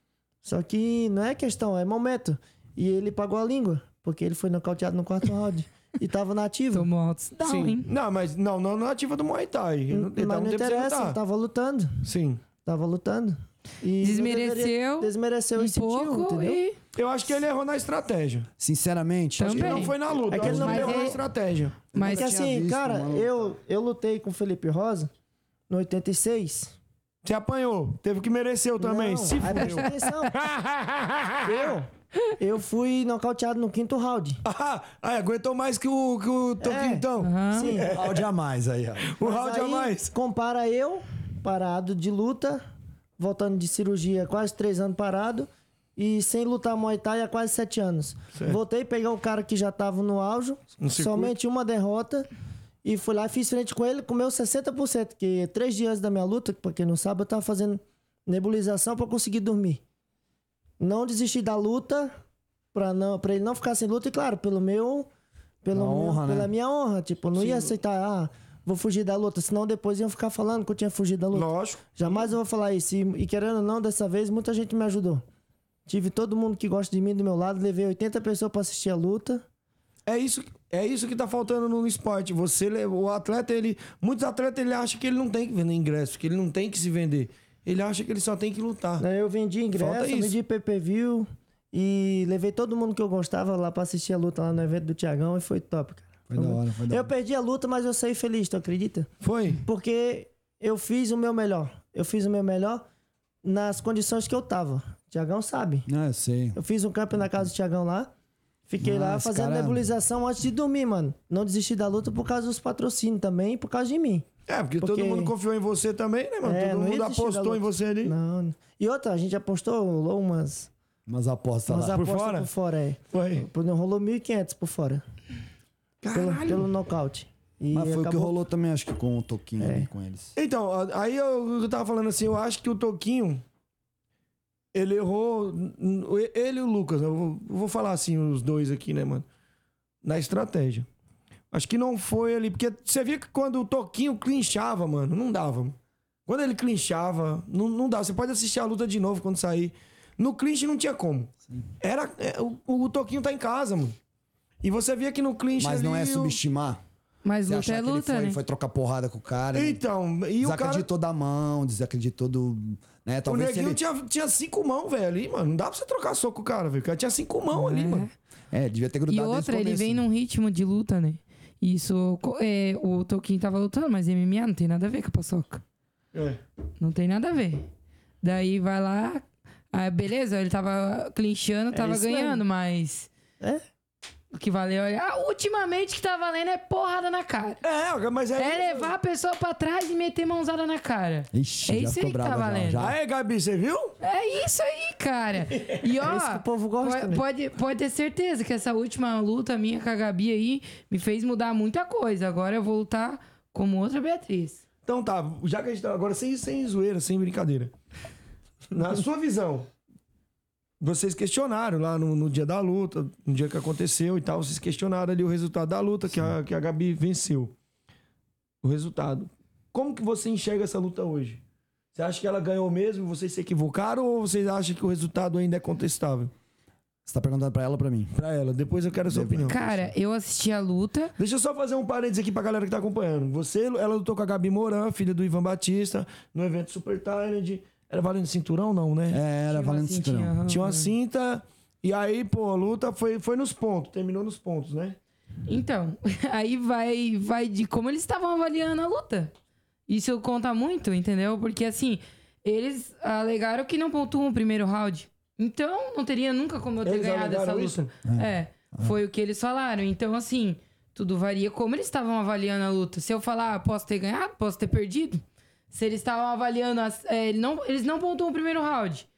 Só que não é questão, é momento. E ele pagou a língua, porque ele foi nocauteado no quarto round. E tava nativo.
Tomou altos down,
Sim.
hein?
Não, mas não, não na ativa do Muay Thai. Ele
mas não interessa, tava lutando.
Sim.
Tava lutando. E
Desmereceu
deveria- desmereceu
um
esse
pouco
entendeu?
e...
Eu acho que ele errou na estratégia.
Sinceramente,
Também.
Ele não foi na luta.
É que ele não
errou na estratégia.
Mas
Porque
nunca tinha
assim,
visto
cara, eu, eu lutei com o Felipe Rosa no 86.
Você apanhou. Teve que mereceu também.
Não,
Se
aí
fudeu.
presta atenção. eu, eu fui nocauteado no quinto round.
Ah, ah, aguentou mais que o, que o Toquinho,
É.
então.
Sim.
áudio a mais aí, ó.
O
Mas
round a
aí,
mais.
Compara eu, parado de luta, voltando de cirurgia, quase três anos parado, e sem lutar Muay Thai há quase sete anos.
Certo.
Voltei, peguei o cara que já tava no auge,
circuito.
somente uma derrota, e fui lá, fiz frente com ele, comeu 60%, que três dias antes da minha luta, pra quem não sabe, eu tava fazendo nebulização pra conseguir dormir. Não desisti da luta, pra, não, pra ele não ficar sem luta, e claro, pelo meu. Pelo meu-
honra, né?
pela minha honra. Tipo, não ia aceitar, ah, vou fugir da luta, senão depois iam ficar falando que eu tinha fugido da luta.
Lógico.
Jamais eu vou falar isso. E, e querendo ou não, dessa vez, muita gente me ajudou. Tive todo mundo que gosta de mim do meu lado, levei 80 pessoas pra assistir a luta.
É isso, é isso que tá faltando no esporte. Você, o atleta, ele. Muitos atletas ele acham que ele não tem que vender ingresso, que ele não tem que se vender. Ele acha que ele só tem que lutar.
Eu vendi ingresso, eu vendi pay-per-view e levei todo mundo que eu gostava lá pra assistir a luta lá no evento do Tiagão e foi top, cara.
Foi da hora, foi da
Eu
hora.
perdi a luta, mas eu saí feliz, tu acredita?
Foi?
Porque eu fiz o meu melhor. Eu fiz o meu melhor nas condições que eu tava. Tiagão sabe.
Ah, eu sei.
Eu fiz um camp na casa do Tiagão lá. Fiquei lá
Nossa,
fazendo
cara-
nebulização antes de dormir, mano. Não desisti da luta por causa dos patrocínios também e por causa de mim.
É, porque,
Porque-
todo mundo confiou em você também, né, mano?
É,
todo mundo apostou em você ali.
Não. E outra, a gente apostou rolou umas,
Umas apostas
umas
lá.
por
apostas
fora?
por fora, é.
Foi.
Por- Não rolou 1.500 por fora. Pelo,
Caralho.
pelo nocaute. E
Mas foi o que
acabou-
rolou também, acho que com o Toquinho ali, com eles.
Então, aí eu, eu tava falando assim, eu acho que o Toquinho, ele errou, ele e o Lucas, eu vou, falar assim, os dois aqui, né, mano? Na estratégia. Acho que não foi ali, porque você via que quando o Toquinho clinchava, mano, não dava. mano. Quando ele clinchava, não, não dava. Você pode assistir a luta de novo quando sair. No clinch não tinha como. Era, é, o, o Toquinho tá em casa, mano. E você via que no clinch
Mas não é
ali,
subestimar.
Mas luta é
que ele
luta,
foi,
né?
foi trocar porrada com o cara. né?
Então, e o cara...
desacreditou da mão, desacreditou do. Né?
O
Talvez se
neguinho
ele...
tinha, tinha cinco mãos, velho, ali, mano. Não dá pra você trocar soco com o cara, velho. O cara tinha cinco mãos ali,
É.
mano.
É, devia ter grudado
E
o
outra, ele vem num ritmo de luta, né? Isso, é, o Toquinho tava lutando, mas MMA não tem nada a ver com a paçoca.
É.
Não tem nada a ver. Daí vai lá, ah, beleza, ele tava clinchando, tava
isso mesmo.
ganhando, mas
É?
O que valeu é. Ah, ultimamente o que tá valendo é porrada na cara.
É, mas é.
É levar a pessoa pra trás e meter mãozada na cara.
Ixi,
É isso aí que tá
brava já,
valendo.
já.
Aí, Gabi, você viu?
É isso aí, cara. E ó,
É isso que o povo gosta,
pode,
né?
pode, pode ter certeza que essa última luta minha com a Gabi aí me fez mudar muita coisa. Agora eu vou lutar como outra Beatriz.
Então tá, já que a gente tá. Agora sem, sem zoeira, sem brincadeira. Na sua visão, vocês questionaram lá no, no dia da luta, no dia que aconteceu e tal, vocês questionaram ali o resultado da luta, que a, que a Gabi venceu. O resultado. Como que você enxerga essa luta hoje? Você acha que ela ganhou mesmo? Vocês se equivocaram ou vocês acham que o resultado ainda é contestável?
Você tá perguntando pra ela ou pra mim?
Pra ela, depois eu quero a sua opinião.
Cara, eu assisti a luta.
Deixa eu só fazer um parênteses aqui pra galera que tá acompanhando. Você, ela lutou com a Gabi Moran, filha do Ivan Batista, no evento Super Talent. Era valendo cinturão, não, né?
É, era
Tinha
valendo cinturão.
aham.
Tinha uma cinta. E aí, pô, a luta foi, foi nos pontos, terminou nos pontos, né?
Então, aí vai, vai de como eles estavam avaliando a luta. Isso conta muito, entendeu? Porque assim, eles alegaram que não pontuam o primeiro round. Então, não teria nunca como eu ter
Eles
ganhado essa luta.
isso?
É, foi o que eles falaram. Então, assim, tudo varia como eles estavam avaliando a luta. Se eu falar, ah, posso ter ganhado, posso ter perdido. Se eles estavam avaliando, as, é, ele não, eles não pontuam o primeiro round.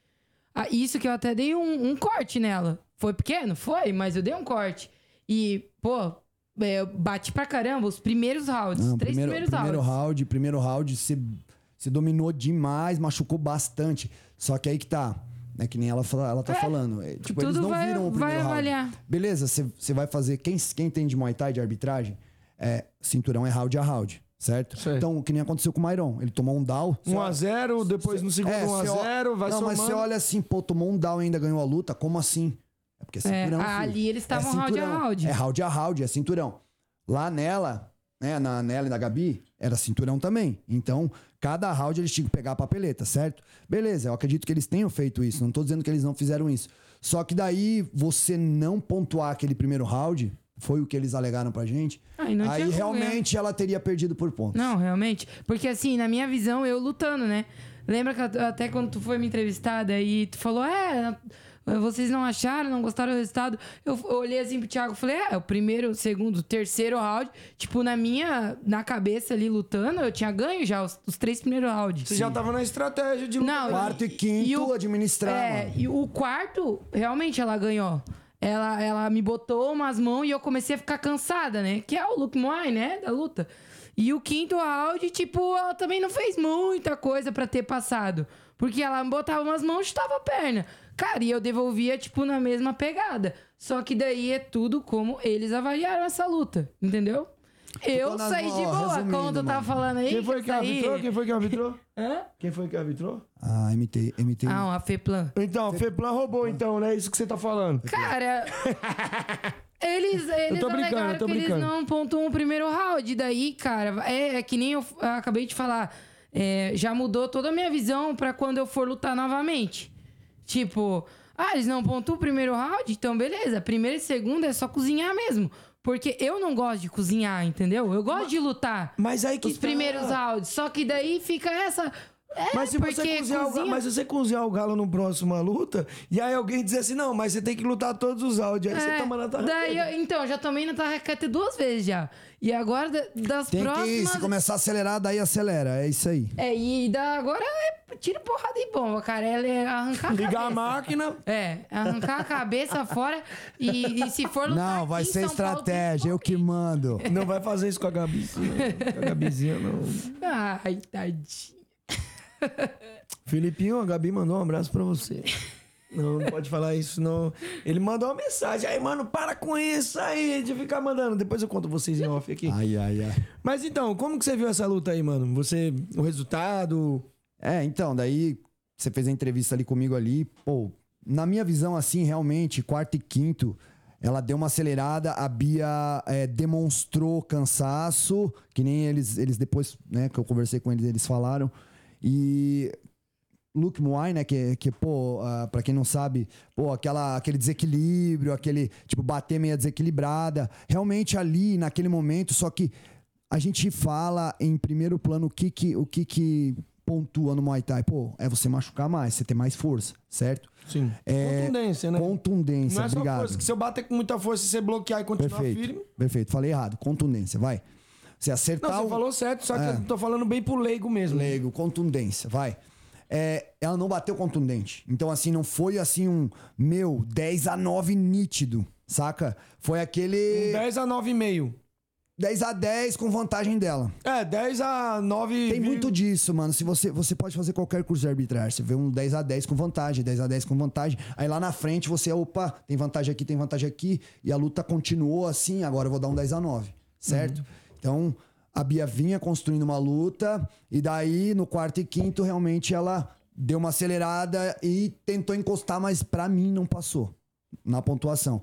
Ah, isso que eu até dei um, um corte nela. Foi pequeno? Foi, mas eu dei um corte. E, pô, é, bati pra caramba os primeiros rounds.
Não,
três
primeiro,
primeiros
primeiro
rounds.
round, primeiro round, você, você dominou demais, machucou bastante. Só que aí que tá. É que nem ela, ela tá falando. é, tipo, eles não
vai-
viram o
vai
primeiro round.
avaliar.
Beleza, você, você vai fazer. Quem, quem tem de Muay Thai de arbitragem, é, cinturão é round a round, certo?
Certo.
Então, o que nem aconteceu com o Mairon. Ele tomou um down.
1x0, depois no segundo
É, você
1x0,
ó-
vai
Não, mas
somando.
você olha assim, pô, tomou um down e ainda ganhou a luta, como assim? É porque é cinturão. filho.
ali eles estavam round a round.
É round a round, é cinturão. Lá nela, né, na nela e na Gabi, era cinturão também. Então, cada round eles tinham que pegar a papeleta, certo? Beleza, eu acredito que eles tenham feito isso. Não tô dizendo que eles não fizeram isso. Só que daí, você não pontuar aquele primeiro round, foi o que eles alegaram pra gente.
Aí não
aí
tinha
realmente ela teria perdido por pontos.
Não, realmente. Porque assim, na minha visão, eu lutando, né? Lembra que até quando tu foi me entrevistada e tu falou, é, vocês não acharam, não gostaram do resultado? Eu olhei assim pro Thiago e falei, é, o primeiro, o segundo, o terceiro round, tipo, na minha, na cabeça ali lutando, eu tinha ganho já os, os três primeiros rounds.
Você já tava na estratégia de luta.
Não,
Quarto e quinto, administrar,
É,
mano.
e o quarto, realmente ela ganhou. Ela, ela me botou umas mãos e eu comecei a ficar cansada, né? Que é o Luke Moai, né? Da luta. E o quinto round, tipo, ela também não fez muita coisa pra ter passado. Porque ela me botava umas mãos e chutava a perna. Cara, e eu devolvia, tipo, na mesma pegada. Só que daí é tudo como eles avaliaram essa luta, entendeu? Eu saí de boa,
resumindo,
como tu tava
mano.
falando aí.
Quem foi que
saí-
arbitrou? Quem foi que arbitrou?
Hã?
Quem foi que arbitrou?
Ah, MT, MT.
Ah, uma Feplan.
Então, Feplan roubou, então, né? Isso que você tá falando.
Cara, eles, eles
tô brincando,
alegaram
eu tô
que eles
brincando.
não pontuam o primeiro round. Daí, cara, é, é que nem eu f- acabei de falar. é, já mudou toda a minha visão pra quando eu for lutar novamente. Tipo, ah, eles não pontuam o primeiro round? Então, beleza. Primeiro e segundo é só cozinhar mesmo. Porque eu não gosto de cozinhar, entendeu? Eu gosto de lutar.
Mas aí que
Os
tá.
primeiros rounds. Só que daí fica essa. É,
Mas se, você cozinhar o
cozinha-
galo, mas se você cozinhar o galo no próximo luta, e aí alguém dizer assim, não, mas você tem que lutar todos os áudios, aí você
É,
toma na
daí eu- Então, já tomei na tarraqueta duas vezes já. E agora, da- das
Tem que,
próximas...
se começar a acelerar, daí acelera. É isso aí.
É, e da, agora é tiro porrada e bomba, cara. É arrancar a
Ligar a máquina.
É, arrancar a cabeça fora e, e se for lutar
Não, vai ser
São Paulo,
estratégia, eu que mando.
Não vai fazer isso com a Gabizinha. Com a Gabizinha, não.
Ai, tadinho.
Filipinho, a Gabi mandou um abraço pra você. Não, não pode falar isso, não. Ele mandou uma mensagem. Aí, mano, para com isso aí de ficar mandando. Depois eu conto vocês em off aqui.
Ai, ai, ai.
Mas então, como que você viu essa luta aí, mano? Você, o resultado...
É, então, daí você fez a entrevista ali comigo ali, pô, na minha visão, assim, realmente, quarto e quinto, ela deu uma acelerada, a Bia é, demonstrou cansaço, que nem eles, eles depois, né, que eu conversei com eles, eles falaram. E Luke Muay, né, que, que pô, ah, pra quem não sabe, pô, aquela, aquele desequilíbrio, aquele, tipo, bater meia desequilibrada, realmente ali, naquele momento, só que a gente fala em primeiro plano o que que, o que que pontua no Muay Thai. Pô, é você machucar mais, você ter mais força, certo?
Sim.
É,
Contundência, né?
Contundência,
Não é só
obrigado.
força, que se eu bater com muita força e você bloquear e continuar
Perfeito,
firme...
perfeito. Falei errado. Contundência, vai. Você
Não,
acertar
você
o...
falou certo, só que
É.
eu tô falando bem pro leigo mesmo.
Leigo, contundência, vai. É, ela não bateu contundente. Então, assim, não foi assim um, meu, 10 a 9 nítido, saca? Foi aquele
10 a 9,5.
10 a 10 com vantagem dela.
É, 10 a 9...
Tem muito disso, mano. Se você, você pode fazer qualquer curso de arbitragem. Você vê um 10 a 10 com vantagem, 10 a 10 com vantagem. Aí lá na frente você, opa, tem vantagem aqui, tem vantagem aqui. E a luta continuou assim, agora eu vou dar um 10 a 9 certo? Então, a Bia vinha construindo uma luta. E daí, no quarto e quinto, realmente ela deu uma acelerada e tentou encostar, mas pra mim não passou. na pontuação.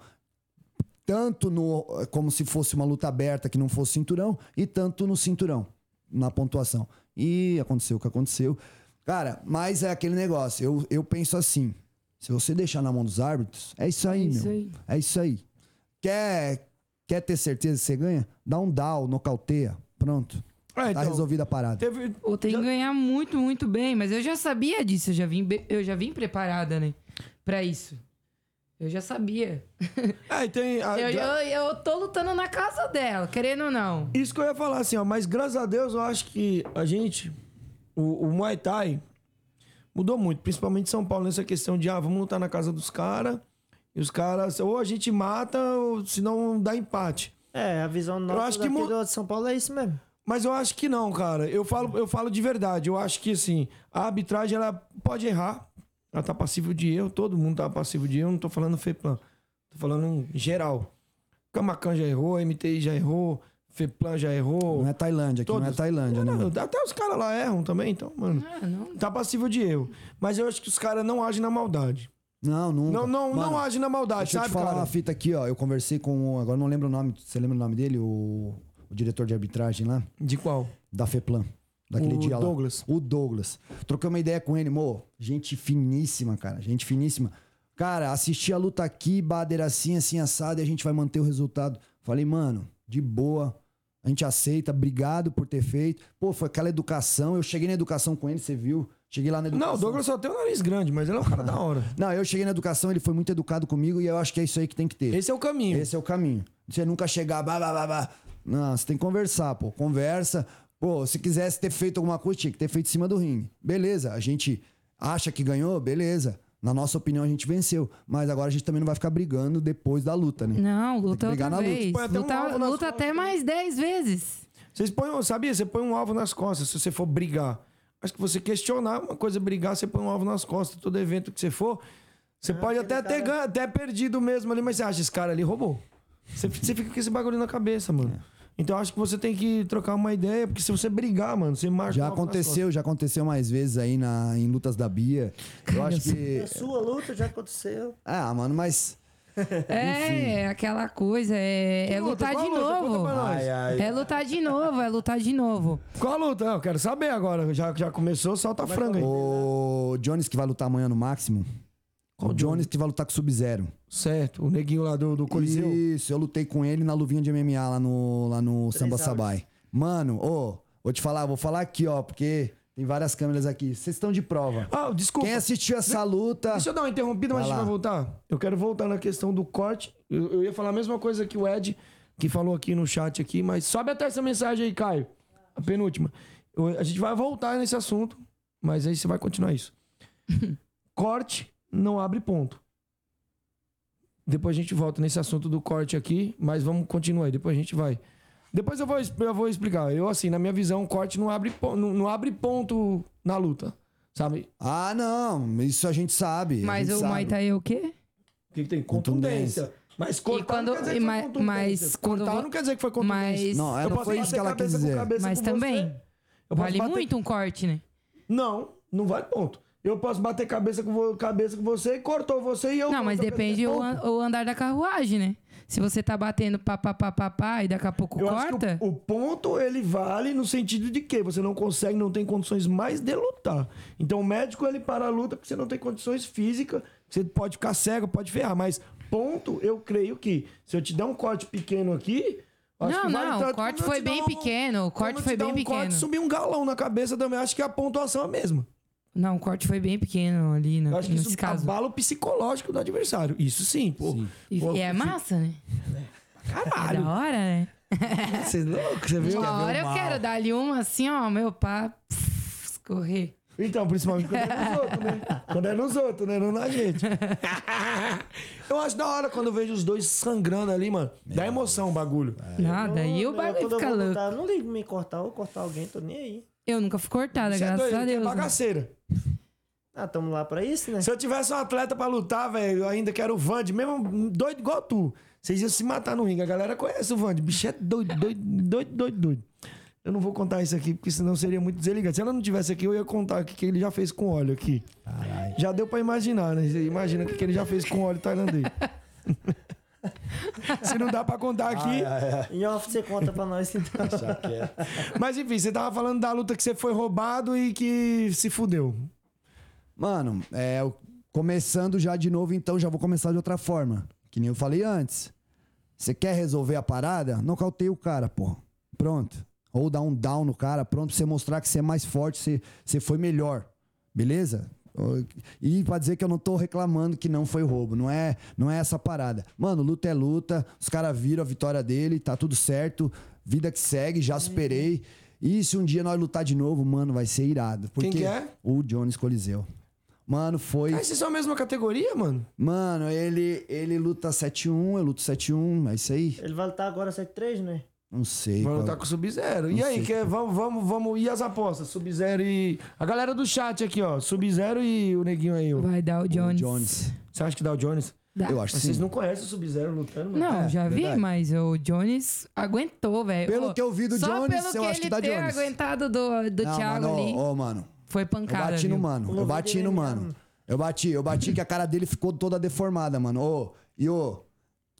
Tanto no como se fosse uma luta aberta que não fosse cinturão, e tanto no cinturão, na pontuação. E aconteceu o que aconteceu. Cara, mas é aquele negócio. Eu, eu penso assim: se você deixar na mão dos árbitros, é isso aí,
isso
meu.
aí.
É isso aí. Quer, quer ter certeza que você ganha? Dá um down, nocauteia. Pronto.
É,
Tá
então,
resolvida a parada.
teve,
Pô, tem que ganhar muito, muito bem, mas eu já sabia disso, eu já vim, be- eu já vim preparada, né? Pra isso. Eu já sabia.
É, e tem. a-
Eu, eu, eu tô lutando na casa dela, querendo ou não.
Isso que eu ia falar assim, ó. Mas graças a Deus eu acho que a gente, o, o Muay Thai, mudou muito. Principalmente em São Paulo, nessa questão de, ah, vamos lutar na casa dos caras. E os caras, ou a gente mata, ou senão dá empate.
É, a visão nossa
acho que mu-
do São Paulo é isso mesmo.
Mas eu acho que não, cara. Eu falo, eu falo de verdade. Eu acho que, assim, a arbitragem, ela pode errar. Ela tá passível de erro. Todo mundo tá passível de erro. Não tô falando FEPLAN. Tô falando em geral. Camacan já errou, MTI já errou, FEPLAN já errou.
Não é Tailândia, aqui não é
Todos.
Tailândia, né?
Não, até os caras lá erram também, então, mano.
Ah, não.
Tá passível de erro. Mas eu acho que os caras não agem na maldade.
Não, nunca.
Não, não,
Mano,
não agem na maldade,
Deixa eu
sabe,
te falar
cara?
uma fita aqui, ó. Eu conversei com. Agora eu não lembro o nome. Você lembra o nome dele? O, o diretor de arbitragem lá?
De qual?
Da FEPLAN. Daquele
O
dia lá.
Douglas.
O Douglas. Troquei uma ideia com ele, mo. Gente finíssima, cara. Gente finíssima. Cara, assisti a luta aqui, badeira assim, assim, assado, e a gente vai manter o resultado. Falei, mano, de boa. A gente aceita, obrigado por ter feito. Pô, foi aquela educação. Eu cheguei na educação com ele, você viu? Cheguei lá na educação.
Não, o Douglas só tem o nariz grande, mas ele é um cara da hora.
Não, eu cheguei na educação, ele foi muito educado comigo e eu acho que é isso aí que tem que ter.
Esse é o caminho.
Esse é o caminho. Você nunca chegar, blá, blá, blá, blá. Não, você tem que conversar, pô. Conversa. Pô, se quisesse ter feito alguma coisa, tinha que ter feito em cima do ringue. Beleza, a gente acha que ganhou, beleza. Na nossa opinião, a gente venceu. Mas agora a gente também não vai ficar brigando depois da luta, né?
Não, luta
brigar
outra
na luta.
vez.
Põe até um
luta
nas
luta até mais 10 vezes.
Vocês põem, sabia? Você põe um alvo nas costas se você for brigar. Acho que você questionar uma coisa, é brigar, você põe um alvo nas costas. Todo evento que você for, você pode até ter,
cara-
até perdido mesmo ali, mas você acha, esse cara ali roubou. Você, você fica com esse bagulho na cabeça, mano. Então acho que você tem que trocar uma ideia, porque se você brigar, mano, você marca
Já
um
aconteceu, já aconteceu mais vezes aí na, em lutas da Bia. Eu acho que.
A sua luta já aconteceu.
Ah, mano, mas.
É, aquela coisa, é, é
luta?
lutar
Qual
de
luta? Conta
novo.
pra nós. Ai, ai.
É lutar de novo, é lutar de novo.
Qual a luta? Eu quero saber agora. Já, já começou, solta a franga aí.
O Jones que vai lutar amanhã no máximo.
Qual
o Jones que vai lutar com o Sub-Zero.
Certo, o neguinho lá do, do Coliseu.
Isso, eu lutei com ele na luvinha de MMA lá no, lá no Samba. Sabai. Mano, ô, vou te falar, vou falar aqui, ó, porque tem várias câmeras aqui. Vocês estão de prova.
Ah, desculpa.
Quem assistiu essa luta.
Deixa eu dar uma interrompida, mas a gente vai voltar. Eu quero voltar na questão do corte. Eu, eu ia falar a mesma coisa que o Ed, que falou aqui no chat aqui, mas sobe até essa mensagem aí, Caio. A penúltima. Eu- a gente vai voltar nesse assunto, mas aí você vai continuar isso. corte não abre ponto. Depois a gente volta nesse assunto do corte aqui, mas vamos continuar aí, depois a gente vai. Depois eu vou, eu vou explicar. Eu, assim, na minha visão, corte não abre, não, não abre ponto na luta. Sabe?
Ah, não, isso a gente sabe. a
Mas
gente
o
sabe.
Muay Thai é o quê?
O que, que tem?
Contundência.
Contundência. Mas cortar
quando-
não quer dizer que foi
ma-
contundência.
mas quando
cortar
vo-
não quer dizer que foi contundência.
Mas,
Não, é,
Eu
não
posso
foi isso
bater
que ela
cabeça
quis
com
dizer.
cabeça
mas
com
também
você. Eu posso
vale
bater-
muito um corte, né?
Não, não vale ponto. Eu posso bater cabeça com, vo- cabeça com você e cortou você e eu...
Não, mas depende o,
ponto.
an- o andar da carruagem, né? Se você tá batendo pá, pá, pá, pá, pá, e daqui a pouco
Eu
corta...
o, o ponto, ele vale no sentido de que você não consegue, não tem condições mais de lutar. Então o médico, ele para a luta porque você não tem condições físicas, você pode ficar cego, pode ferrar, mas ponto, eu creio que se eu te der um corte pequeno aqui... acho
Não,
vale
não, o corte foi bem
um-
pequeno, o corte foi bem
um
pequeno.
Corte, subir um galão na cabeça também, acho que a pontuação é a mesma.
Não, o corte foi bem pequeno ali,
Eu
no,
acho que isso
caso.
abala o psicológico do adversário. Isso sim, pô.
E,
Pô,
e é massa, né? É
Caralho.
da hora, né?
Você é louco? Você viu?
Uma hora eu quero dar ali uma assim, ó, meu pá, pff, escorrer.
Então, principalmente quando é nos outros, né? Quando é nos outros, né? Não na gente. Eu acho da hora quando eu vejo os dois sangrando ali, mano. Dá emoção o bagulho.
Nada, e o
Eu,
bagulho
eu
fica
vou
louco.
eu não ligo me cortar ou cortar alguém, tô nem aí.
Eu nunca fui cortada,
Você é
graças
doido,
a
que é
Deus. né?
Ah, tamo lá pra isso, né?
Se eu tivesse um atleta pra lutar, velho, eu ainda quero o Vand, mesmo doido igual tu. Vocês iam se matar no ringue. A galera conhece o Vand. Bicho é doido, doido, doido, doido, doido. Eu não vou contar isso aqui, porque senão seria muito desligado. Se ela não tivesse aqui, eu ia contar o que, que ele já fez com óleo aqui. Já deu pra imaginar, né? Você imagina o que, que ele já fez com óleo tailandês. Se não dá pra contar aqui.
Em off você conta pra nós então.
Mas enfim, você tava falando da luta que você foi roubado e que se fudeu.
Mano, é, começando já de novo, então já vou começar de outra forma. Que nem eu falei antes. Você quer resolver a parada? Nocauteia o cara, pô. Pronto. Ou dá um down no cara, pronto pra você mostrar que você é mais forte, você, você foi melhor. Beleza? E pra dizer que eu não tô reclamando que não foi roubo. Não é, não é essa parada. Mano, luta é luta. Os caras viram a vitória dele, tá tudo certo. Vida que segue, já superei. E se um dia nós lutar de novo, mano, vai ser irado. Porque
que é?
O Jones Coliseu. Mano, foi.
Ah, vocês são a mesma categoria, mano?
Mano, ele, ele luta 7-1, eu luto 7-1, é isso aí?
Ele vai lutar agora 7-3, né?
Não sei.
Vai lutar com o Sub-Zero. E aí, que, vamos, vamos, vamos. E as apostas? Sub-Zero e. A galera do chat aqui, ó. Sub-Zero e o neguinho aí, ó.
Vai dar o
o
Jones.
Jones.
Você acha que dá o Jones?
Dá.
Eu acho que
vocês
sim.
não conhecem o Sub-Zero lutando, mano?
Não,
É,
já vi,
verdade.
mas o Jones aguentou, velho.
Pelo
Ô,
que eu vi do
só
Jones,
pelo
eu
que
acho que
ele
dá
ter
Jones.
aguentado do, do
Não,
Thiago
mano,
ali,
ó, ó, mano.
Foi
Eu
pancada,
bati no
viu?
mano. Eu bati
eu
no mano. Eu bati, eu bati que a cara dele ficou toda deformada, mano. Ô, e ô,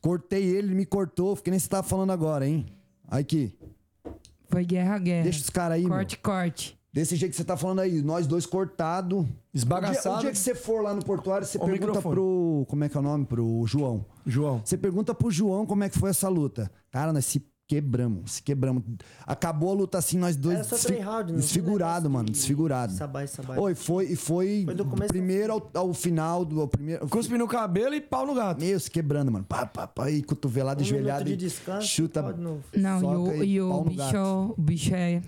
cortei ele, ele me cortou, fiquei nem você tava falando agora, hein? Aqui,
Foi guerra, guerra.
deixa os caras aí,
corte,
meu.
corte.
Desse jeito que você tá falando aí, nós dois cortados.
Esbagaçado.
O dia que você for lá no portuário, você
Ô,
pergunta
microfone.
pro. Como é que é o nome? Pro João.
João.
Você pergunta pro João como é que foi essa luta. Cara, nós se quebramos, se quebramos. Acabou a luta assim, nós dois
Era só três rounds,
desfigurado, mano, desfigurado.
Sabai, sabai.
Oi, foi e foi,
Foi do começo
primeiro ao, ao final do ao primeiro.
Cuspe no cabelo e pau no gato.
Meu, se quebrando, mano. Pá, pá, pá, e cotovelada,
Um
joelhada.
de descanso,
chuta.
Não, e o, e o bicho,
gato.
o bicho é,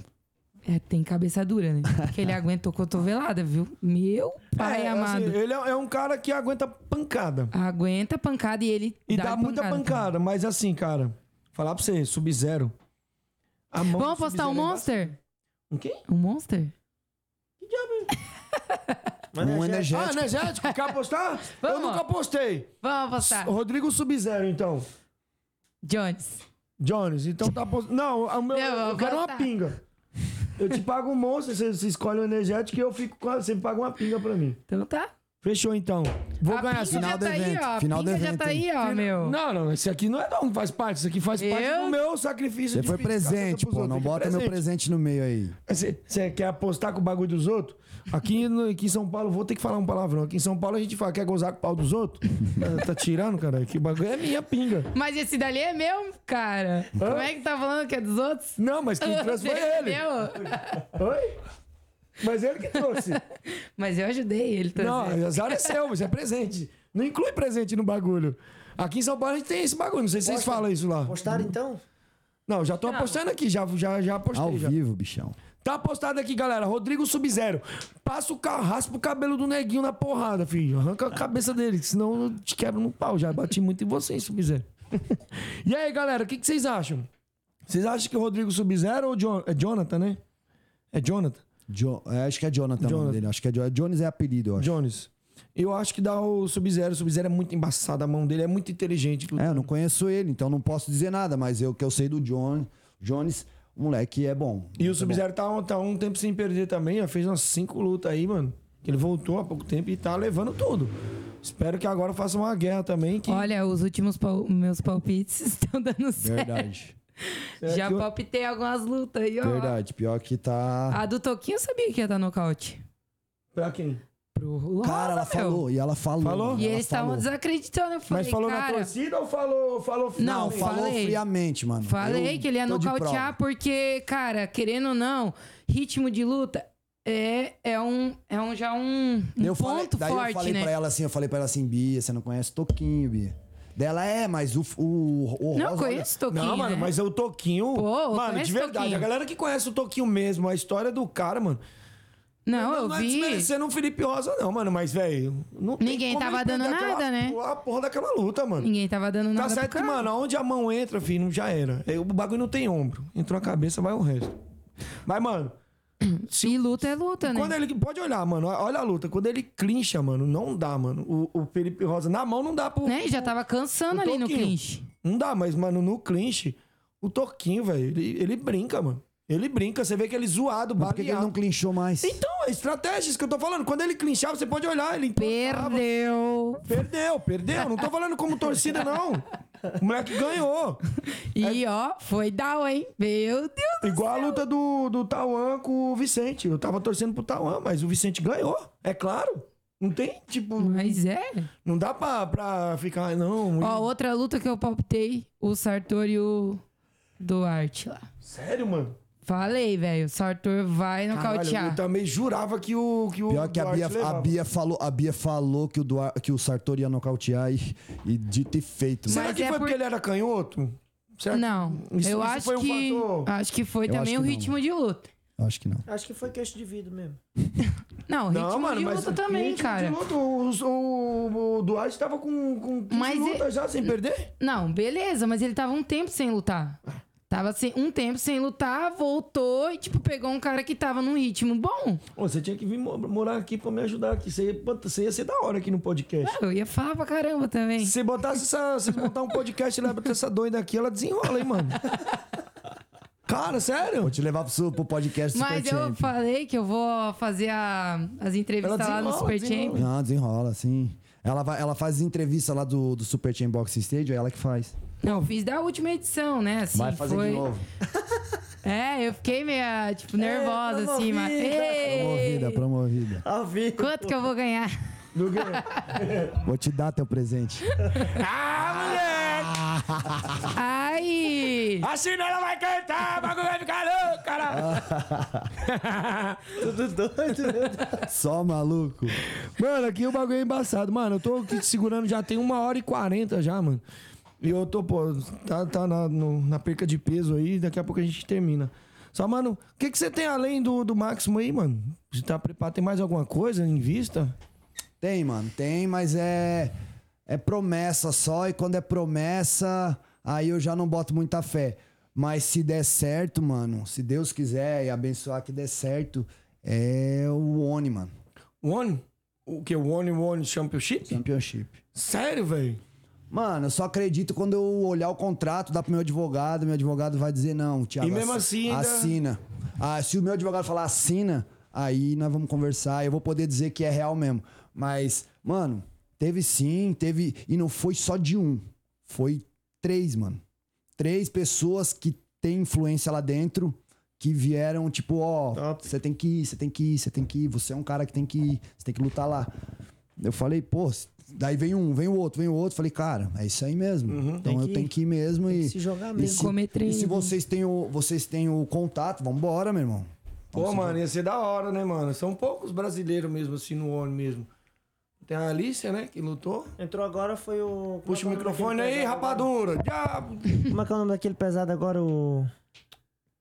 é- Tem cabeça dura, né? Porque ele aguentou cotovelada, viu? Meu pai
É,
amado.
assim, ele é, é um cara que aguenta pancada.
Aguenta pancada e ele.
E dá, muita
pancada.
pancada. Mas assim, cara, falar pra você, Sub-Zero. a mão
Vamos
do
apostar um
é
Monster?
Um quê?
Um Monster?
Mas
Um
é,
energético.
Ah, energético? Quer apostar? Eu
Vamos.
nunca apostei.
Vamos apostar.
Rodrigo Sub-Zero, então.
Jones.
Jones, então tá apostando. Não, o meu-
Eu
eu,
vou
quero uma
apostar.
pinga. Eu te pago um monstro, você, você escolhe o energético e eu fico com a, Você paga uma pinga pra mim.
Então tá.
Fechou, então. Vou
a
ganhar
pinga
final
já
do
tá aí,
evento,
ó. A
final do
pinga já
evento,
tá aí, ó, meu.
Não, não, esse aqui não é não, faz parte. Isso aqui faz parte
Eu-
do meu sacrifício.
Você foi presente, pô.
outros.
Não
é
bota meu presente no meio aí.
Você quer apostar com o bagulho dos outros? Aqui, no- aqui em São Paulo, vou ter que falar um palavrão. Aqui em São Paulo a gente fala, quer gozar com o pau dos outros? tá, tá tirando, cara? Que bagulho é minha pinga.
Mas esse dali é meu, cara. Como é que tá falando que é dos outros?
Não, mas quem trouxe foi
É
ele.
meu.
Oi? Mas ele que trouxe.
Mas eu ajudei ele também.
Não, azar é seu, mas é presente. Não inclui presente no bagulho. Aqui em São Paulo a gente tem esse bagulho. Não sei se vocês falam isso lá.
Postaram então?
Não, já tô apostando aqui, já, já, já apostei.
Ao
já.
vivo, bichão.
Tá apostado aqui, galera. Rodrigo Sub-Zero. Passa o carro, raspa o cabelo do neguinho na porrada, filho. Arranca a cabeça dele, senão eu te quebro no pau. Já bati muito em vocês, Sub-Zero. e aí, galera, o que, que vocês acham? Vocês acham que o Rodrigo Sub-Zero ou Jon- é Jonathan, né? É Jonathan?
Jo- é, acho que é Jonathan,
Jonathan.
dele. Acho que é Jo- Jones é apelido, eu acho.
Jones. Eu acho que dá o Sub-Zero. O Sub-Zero é muito embaçado, a mão dele é muito inteligente.
É, eu não conheço ele, então não posso dizer nada, mas eu que eu sei do John, Jones, o moleque é bom.
E o Sub-Zero tá, um- tá um tempo sem perder também. Já fez umas cinco lutas aí, mano. Que ele voltou há pouco tempo e tá levando tudo. Espero que agora faça uma guerra também. Que...
Olha, os últimos pal- meus palpites estão dando certo.
Verdade.
Já
que eu-
palpitei algumas lutas aí, ó.
Verdade. Pior que tá.
A do Toquinho eu sabia que ia dar nocaute.
Pra quem?
Pro Lola,
Cara, ela
meu.
falou. E ela falou.
Falou?
E
ela
eles estavam desacreditando. Eu falei,
Mas falou na
cara,
torcida ou falou, falou
Não,
Não, falou
falei.
friamente, mano.
Falei
Eu
que ele ia nocautear porque, cara, querendo ou não, ritmo de luta é, é, um, é um, já um, um
Eu falei-
ponto
daí
forte,
eu falei
né?
pra ela assim, eu falei pra ela assim, Bia, você não conhece Toquinho, Bia. Dela é, mas o, o, o
Não, eu
Rosa,
conheço Toquinho,
Não, mano,
né?
mas é o Toquinho.
Pô, eu
mano, de verdade.
Toquinho.
A galera que conhece o Toquinho mesmo, a história do cara, mano.
Não, eu
não é
vi.
desmerecendo o Felipe Rosa, não, mano. Mas, velho. não tem
Ninguém
como
tava dando
aquela
nada, né?
A porra daquela luta, mano.
Ninguém tava dando
Tá
nada
certo
pro
que, mano, onde a mão entra, filho, já era. É, O bagulho não tem ombro. Entrou a cabeça, vai o resto. Mas, mano,
E luta é luta, né?
quando ele. Pode olhar, mano. Olha a luta. Quando ele clincha, mano, não dá, mano. O, o Felipe Rosa na mão não dá pro.
Né? Já tava cansando
o
ali no
Toquinho.
clinch.
Não dá, mas, mano, no clinch, o Toquinho, velho, ele, ele brinca, mano. Ele brinca, você vê que ele zoado,
Mas por que, que ele não clinchou mais?
Então, é estratégia, isso que eu tô falando. Quando ele clinchava, você pode olhar, ele.
Perdeu.
Perdeu, perdeu. Não tô falando como torcida, não. O moleque ganhou.
E ó, foi down, hein? Meu Deus do
Igual a
céu.
luta do, do Tauan com o Vicente. Eu tava torcendo pro Tauan, mas o Vicente ganhou. É claro. Não tem, tipo.
Mas é.
Não dá pra, pra ficar, "Ah, não.
Ó, outra luta que eu palpitei, o Sartor e o Duarte lá.
Sério, mano?
Falei, velho, o Sartor vai nocautear.
eu também jurava que o. Que o
Pior que a Bia, a. Bia falou, a Bia falou que o, Duar, que o Sartor ia nocautear e, e dito e feito.
Será
Mas
que
é
foi
por-
porque ele era canhoto? Será que-
Não,
Isso-
eu
isso
acho
foi um
que
fator?
acho que foi
Eu
também o
não.
ritmo de luta.
Acho que não.
Acho que foi queixo de vidro mesmo.
Não, ritmo
Não, mano,
de
mas
luta também,
ritmo
cara.
De luta, o, o, o Duarte tava com, com 15
Mas
lutas
ele-
já sem perder?
Não, beleza, mas ele tava um tempo sem lutar. Tava sem, um tempo sem lutar, voltou e, tipo, pegou um cara que tava num ritmo bom.
Ô, você tinha que vir mo- morar aqui pra me ajudar aqui. Você ia, você ia ser da hora aqui no podcast.
Eu ia falar pra caramba também.
Se botasse essa. Se botar um podcast e levar pra essa doida aqui, ela desenrola, hein, mano? Cara, sério?
Vou te levar pro, pro podcast Super
Mas eu
Champion.
falei que eu vou fazer a- as entrevistas
Ela
lá no Super
desenrola.
Champion.
Não, desenrola, sim. Ela, vai, ela faz entrevista lá do, do Super Chain Boxing Stage, é ela que faz.
Não, fiz da última edição, né? Assim,
vai fazer
foi...
de novo.
É, eu fiquei meio, tipo, nervosa, assim, mas.
Promovida, promovida.
Ao vivo.
Quanto que eu vou ganhar?
Vou te dar teu presente.
ah,
Ai!
moleque! Assim ela vai cantar, o bagulho vai ficar louco, caralho!
Tudo doido.
Só maluco.
Mano, aqui o bagulho é embaçado. Mano, eu tô aqui segurando já tem uma hora e quarenta já, mano. E eu tô, pô, tá, tá na, no- na perca de peso aí, daqui a pouco a gente termina. Só, mano, o que, que você tem além do, do máximo aí, mano? Você tá preparado? Tem mais alguma coisa em vista?
Tem, mano, tem, mas é é promessa só e quando é promessa, aí eu já não boto muita fé. Mas se der certo, mano, se Deus quiser e abençoar que der certo, é o Oni, mano.
One? O que? O One One Championship?
Championship.
Sério, velho?
Mano, eu só acredito quando eu olhar o contrato, dar pro meu advogado, meu advogado vai dizer não, Thiago.
E mesmo
assi-
assim ainda-
Assina. Ah, se o meu advogado falar assina, aí nós vamos conversar, eu vou poder dizer que é real mesmo. Mas, mano, teve sim, teve. E não foi só de um. Foi três, mano. Três pessoas que têm influência lá dentro que vieram, tipo, ó,
Top.
você tem que ir, você tem que ir, você tem que ir, você é um cara que tem que ir, você tem que lutar lá. Eu falei, pô, daí vem um, vem o outro, vem o outro. Falei, cara, é isso aí mesmo. Então
Tem
eu
que
tenho que ir mesmo e.
se jogar
e
mesmo.
se-
Comer
E se vocês têm o, vocês têm o contato, vambora, meu irmão.
Pô, mano, ia ser da hora, né, mano? São poucos brasileiros mesmo, assim, no One mesmo. Tem a Alicia, né, que lutou.
Entrou agora foi o.
Puxa o
é é
microfone aí, rapadura. Diabo.
Como é que é o nome daquele pesado agora? O.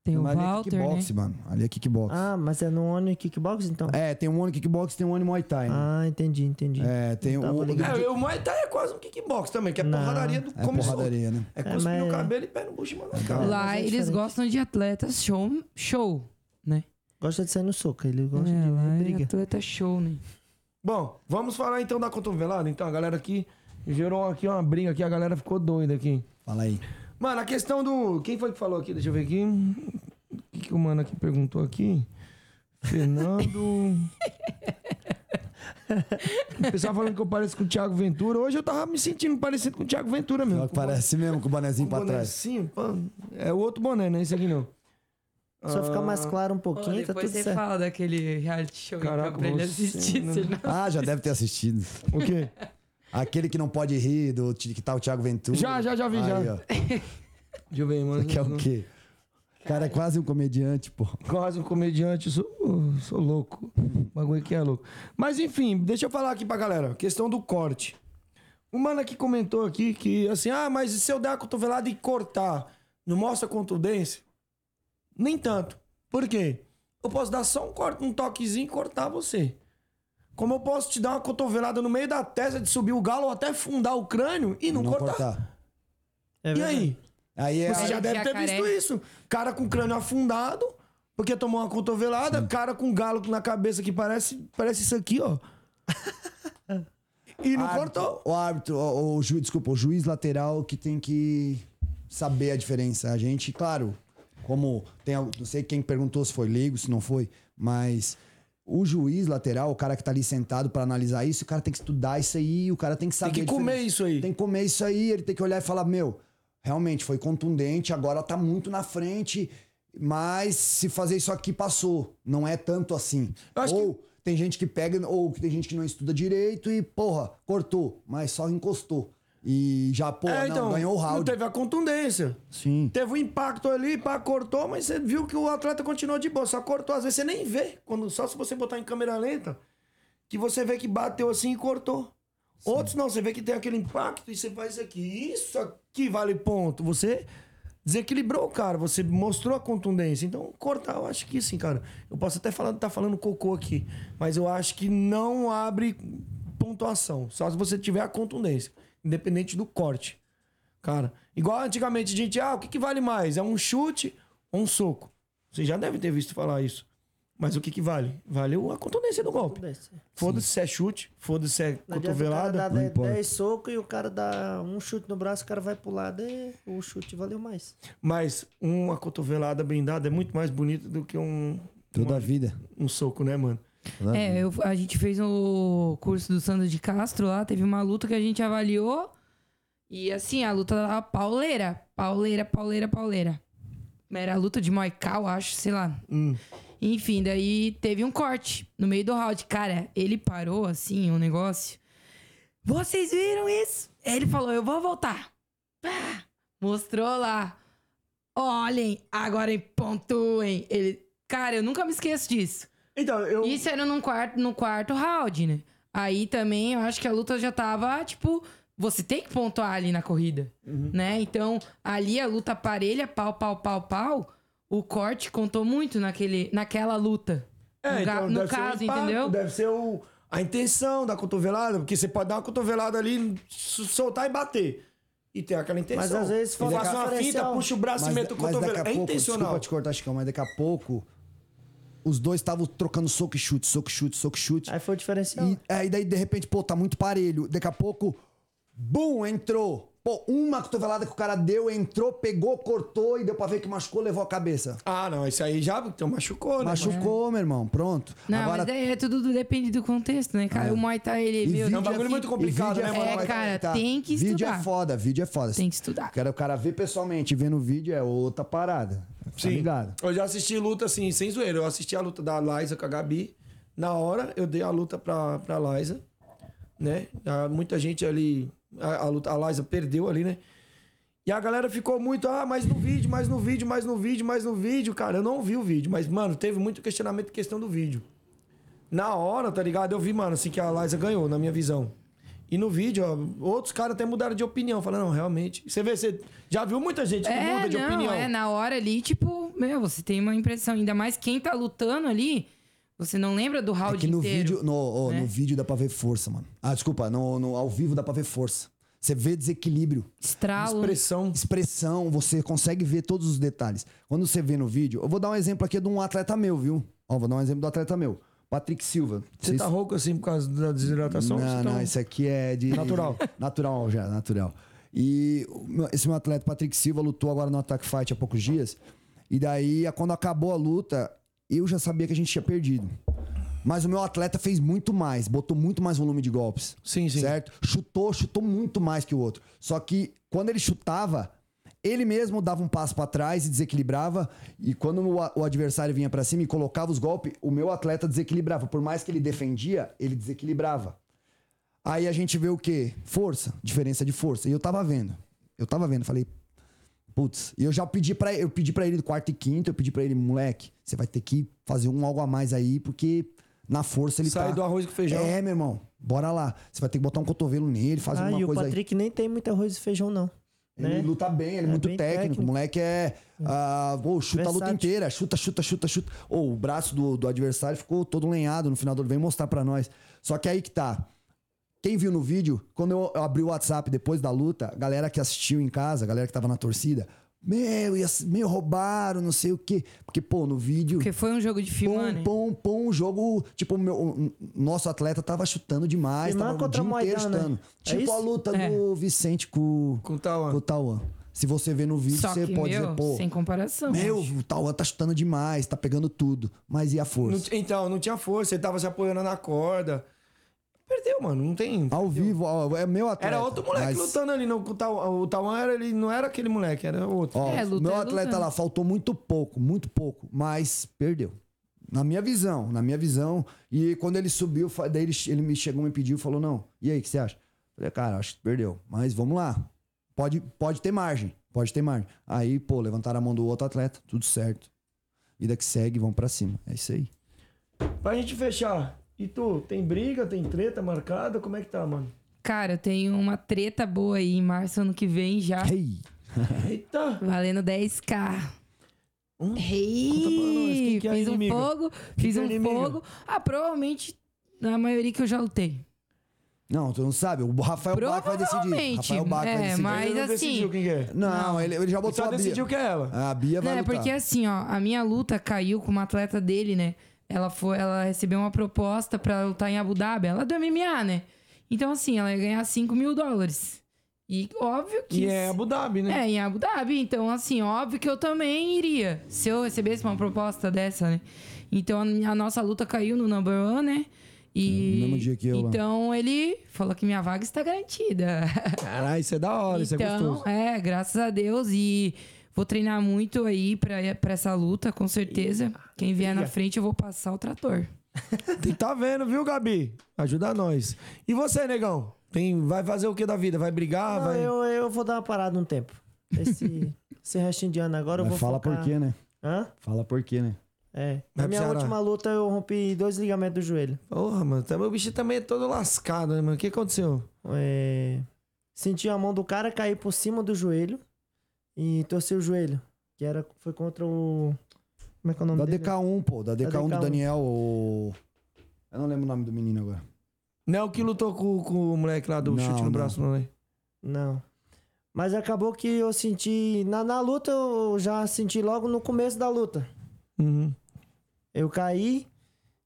Tem o
Mas ali é
Walter, né?
kickbox, mano. Ali é kickbox.
Ah, mas é no Oni Kickbox então?
É, tem um Oni Kickbox tem um Oni Muay Thai, né?
Ah, entendi, entendi.
É, tem o.
ligado.
É, o Muay Thai é quase um kickbox também, que é
Não.
porradaria do
É porradaria, né?
É cuspir
mas-
no cabelo e pé no bucho e manda na cara.
Lá
é
eles gostam de atletas show, show né?
Gosta de sair no soco, ele gosta
É,
de
lá
ver
é
briga.
atleta show, né?
Bom, vamos falar então da cotovelada. Então, a galera aqui gerou aqui uma briga aqui, a galera ficou doida aqui.
Fala aí.
Mano, a questão do. Quem foi que falou aqui? Deixa eu ver aqui. O que, que o mano aqui perguntou aqui? Fernando. o pessoal falando que eu pareço com o Thiago Ventura. Hoje eu tava me sentindo parecido com o Thiago Ventura mesmo.
Parece mesmo com o bonezinho
com
pra trás.
pô. É o outro boné, né? Esse aqui não.
Só ficar mais claro um pouquinho, tá
depois
tudo
você
certo.
fala daquele reality show
Caraca,
pra ele
você,
assistir. senão-
Ah, já deve ter assistido.
O quê?
Aquele que não pode rir, do que tá o Thiago Ventura.
Já, já, já vi,
Aí,
já.
ó.
Deixa eu ver, mano.
Que é o quê? O cara é quase um comediante, pô.
Quase um comediante, sou, sou louco. O bagulho que é louco. Mas enfim, deixa eu falar aqui pra galera. Questão do corte. O mano aqui comentou aqui que assim, ah, mas e se eu der a cotovelada e cortar, não mostra contundência? Nem tanto. Por quê? Eu posso dar só um corte, um toquezinho e cortar você. Como eu posso te dar uma cotovelada no meio da testa de subir o galo ou até fundar o crânio e não, cortar.
É
E
verdade.
aí?
Aí é.
Você já deve ter visto isso. Cara com crânio afundado, porque tomou uma cotovelada. Cara com galo na cabeça que parece, parece isso aqui, ó. e não
árbitro-
cortou.
O árbitro, o, o juiz, desculpa, o juiz lateral que tem que saber a diferença. A gente, claro, como tem, não sei quem perguntou se foi leigo, se não foi, mas o juiz lateral, o cara que tá ali sentado pra analisar isso, o cara tem que estudar isso aí, o cara tem que saber.
que
a
comer isso aí.
Tem que comer isso aí, ele tem que olhar e falar, meu, realmente foi contundente, agora tá muito na frente, mas se fazer isso aqui passou, não é tanto assim. Ou tem gente que pega, ou tem gente que não estuda direito e, porra, cortou, mas só encostou. E já, pô,
É,
não, ganhou o
Não
round.
teve a contundência.
Sim.
Teve um impacto ali, pá, cortou, mas você viu que o atleta continuou de boa. Só cortou. Às vezes você nem vê. Quando, só se você botar em câmera lenta, que você vê que bateu assim e cortou. Outros não, você vê que tem aquele impacto e você faz isso aqui. Isso aqui vale ponto. Você desequilibrou o cara, você mostrou a contundência. Então, cortar, eu acho que sim, cara. Eu posso até falar, tá falando cocô aqui, mas eu acho que não abre pontuação. Só se você tiver a contundência, independente do corte. Cara, igual antigamente a gente, ah, o que, que vale mais? É um chute ou um soco? Você já deve ter visto falar isso. Mas o que, que vale? Vale a contundência do golpe. Foda-se se é chute, foda-se se é
Não adianta o cara
cotovelada.
não
10
importa.
10 socos e o cara dá um chute no braço, o cara vai pro lado e o chute valeu mais.
Mas uma cotovelada bem dada é muito mais bonita do que um,
Toda a vida.
um soco, né, mano?
A
É, eu- a gente fez o curso do Sandro de Castro lá, teve uma luta que a gente avaliou. E assim, a luta tava pauleira. Pauleira, pauleira, pauleira. Era a luta de Moicau, acho, sei lá. Enfim, daí teve um corte no meio do round. Cara, ele parou assim, um negócio. Vocês viram isso? Ele falou, eu vou voltar. Pá! Mostrou lá. Olhem, agora em pontuem. Ele, cara, eu nunca me esqueço disso.
Então, eu.
Isso era num quarto, no quarto round, né? Aí também eu acho que a luta já tava, tipo, você tem que pontuar ali na corrida, né? Então, ali a luta parelha, pau, pau, pau, pau, o corte contou muito naquele, naquela luta.
É,
no,
então
no
deve ser o
caso,
impacto,
entendeu?
Deve ser o, a intenção da cotovelada, porque você pode dar uma cotovelada ali, soltar e bater. E tem aquela intenção.
Mas às vezes
faço uma
diferencial.
puxa o braço e
Mas,
meto o
mas daqui
cotovelo. É
pouco,
intencional.
desculpa te cortar, Chicão, mas daqui a pouco os dois estavam trocando soco e chute, soco e chute, soco e chute.
Aí foi o diferencial.
E aí daí, de repente, pô, tá muito parelho. Daqui a pouco, bum, entrou. Pô, uma cotovelada que o cara deu, entrou, pegou, cortou e deu pra ver que machucou, levou a cabeça.
Ah, não, isso aí já então, machucou, né?
Machucou, meu irmão, pronto.
Não,
Agora,
mas é, é tudo depende do contexto, né, cara? O Muay Thai, ele, meu,
vídeo
É um bagulho
é-
muito complicado,
e
né, mano?
É, cara,
tá?
tem que
Vídeo é
estudar.
foda, vídeo é foda.
Tem que estudar.
Quero o cara ver pessoalmente, ver no vídeo é outra parada. Tá
Sim.
ligado?
Eu já assisti luta assim, sem zoeira. Eu assisti a luta da Liza com a Gabi. Na hora, eu dei a luta pra, pra Liza, né? Ah, muita gente ali. A, a, a Liza perdeu ali, né? E a galera ficou muito, ah, mais no vídeo, mais no vídeo, mais no vídeo, mais no vídeo. Cara, eu não vi o vídeo, mas, mano, teve muito questionamento em questão do vídeo. Na hora, tá ligado? Eu vi, mano, assim, que a Liza ganhou, na minha visão. E no vídeo, ó, outros caras até mudaram de opinião. Falaram, não, realmente. Você vê, você já viu muita gente que
É,
muda de
não,
opinião.
é, na hora ali, tipo, meu, você tem uma impressão, ainda mais quem tá lutando ali, você não lembra do round
É que no
inteiro.
vídeo, no, ó,
né?
no vídeo dá pra ver força, mano. Ah, desculpa, no, no- ao vivo dá pra ver força. Você vê desequilíbrio,
Estralo.
Expressão.
expressão, você consegue ver todos os detalhes. Quando você vê no vídeo, eu vou dar um exemplo aqui de um atleta meu, viu? Ó, vou dar um exemplo do atleta meu. Patrick Silva.
Você
Vocês-
tá rouco assim por causa da desidratação?
Não,
Você
não,
tá-
isso aqui é de.
Natural.
natural já, natural. E esse meu atleta, Patrick Silva, lutou agora no Attack Fight há poucos dias. E daí, quando acabou a luta, eu já sabia que a gente tinha perdido. Mas o meu atleta fez muito mais, botou muito mais volume de golpes.
Sim, sim.
Certo? Chutou, chutou muito mais que o outro. Só que quando ele chutava, ele mesmo dava um passo pra trás e desequilibrava. E quando o, adversário vinha pra cima e colocava os golpes, o meu atleta desequilibrava. Por mais que ele defendia, ele desequilibrava. Aí a gente vê o quê? Força, diferença de força. E eu tava vendo. Eu tava vendo, falei, putz, e eu já pedi para eu pedi para ele do quarto e quinto, eu pedi pra ele, moleque, você vai ter que fazer um algo a mais aí, porque na força ele
Sai
tá.
do arroz com feijão.
É, meu irmão. Bora lá. Você vai ter que botar um cotovelo nele, fazer
Ah,
alguma
e o
coisa aí.
Patrick nem tem muito arroz e feijão, não.
Ele
né?
luta bem, ele é,
É
muito
bem
técnico.
técnico.
O moleque é. ah, pô, chuta a luta
Versátil.
inteira. Chuta, chuta, chuta, chuta. Ô, o braço do, do adversário ficou todo lenhado no final do. Vem mostrar pra nós. Só que aí que tá. Quem viu no vídeo, quando eu abri o WhatsApp depois da luta, galera que assistiu em casa, a galera que tava na torcida, meu, meu, roubaram, não sei o quê. Porque, pô, no vídeo.
Porque foi um jogo de filmar, né?
Pum, pum, pum, jogo. Tipo, o meu, o nosso atleta tava chutando demais,
Filmar
tava o dia
o
inteiro
Moedão, né?
chutando.
É
Tipo
isso?
a luta
É.
do Vicente com,
Com o Tauan.
com o Tauan. Se você vê no vídeo,
Só
você
que,
pode
meu,
dizer, pô,
sem comparação.
meu, o Tauan tá chutando demais, tá pegando tudo. Mas e a
Não
força?
t- então, não tinha força, ele tava se apoiando na corda. Perdeu, mano, não tem.
Ao vivo, ó, é meu atleta.
Era outro moleque
mas,
lutando ali. No, o Tauan, o Tauan era, ele não era aquele moleque, era outro.
Ó,
É, luta
meu
é
atleta lá faltou muito pouco, muito pouco, mas perdeu. Na minha visão, na minha visão. E quando ele subiu, daí ele, ele me chegou, me pediu e falou: Não, e aí, o que você acha? Falei, cara, acho que perdeu. Mas vamos lá. Pode, pode ter margem. Pode ter margem. Aí, pô, levantaram a mão do outro atleta, tudo certo. Vida que segue, vamos pra cima. É isso aí.
Pra gente fechar. E tu, tem briga, tem treta marcada? Como é que tá, mano?
Cara, eu tenho uma treta boa aí em março ano que vem já.
Hey!
Eita!
Valendo 10k.
Hum? Que é a
fiz um
inimiga?
fogo, fiz
que é
um fogo. Ah, provavelmente na maioria que eu já lutei.
Não, tu não sabe. O Rafael Bach vai decidir.
Provavelmente.
Rafael Bach vai
É,
decidir.
mas
Ele não
assim-
decidiu quem que é.
Não, Ele, ele já
Ele
botou
só
a Bia.
decidiu que é ela.
A Bia vai
Não, é
lutar.
porque assim, ó, a minha luta caiu com uma atleta dele, né? Ela foi, ela recebeu uma proposta pra lutar em Abu Dhabi. Ela é do MMA, né? Então, assim, ela ia ganhar 5 mil dólares. E óbvio que.
E é Abu Dhabi, né?
É, em Abu Dhabi. Então, assim, óbvio que eu também iria. Se eu recebesse uma proposta dessa, né? Então, a, nossa luta caiu no number one, né? E,
No mesmo dia que eu lá.
Então, ele falou que minha vaga está garantida.
Caralho, isso é da hora, isso é
Então,
gostoso.
é, graças a Deus. E vou treinar muito aí pra, pra essa luta, com certeza. Quem vier na frente, eu vou passar o trator.
Tem que tá vendo, viu, Gabi? Ajuda nós. E você, negão? Tem, vai fazer o que da vida? Vai brigar?
Não,
vai...
eu, eu vou dar uma parada um tempo. Esse, esse restinho de ano agora eu
Mas
vou
fala
focar...
por quê, né?
Hã?
Fala por quê, né?
É. Na minha última luta eu rompi dois ligamentos do joelho.
Porra, mano. Também, o bicho também é todo lascado, né, mano? O que aconteceu?
É... Senti a mão do cara cair por cima do joelho e torci o joelho. Que era, foi contra o. Como é que é o nome
Da
dele?
DK1, pô. Da DK1 do
DK1.
Daniel, o... Eu não lembro o nome do menino agora.
Não é o que lutou com, com o moleque lá do
Não,
chute no
não.
braço, não, né?
Não. Mas acabou que eu senti. Na, na luta eu já senti logo no começo da luta.
Uhum.
Eu caí,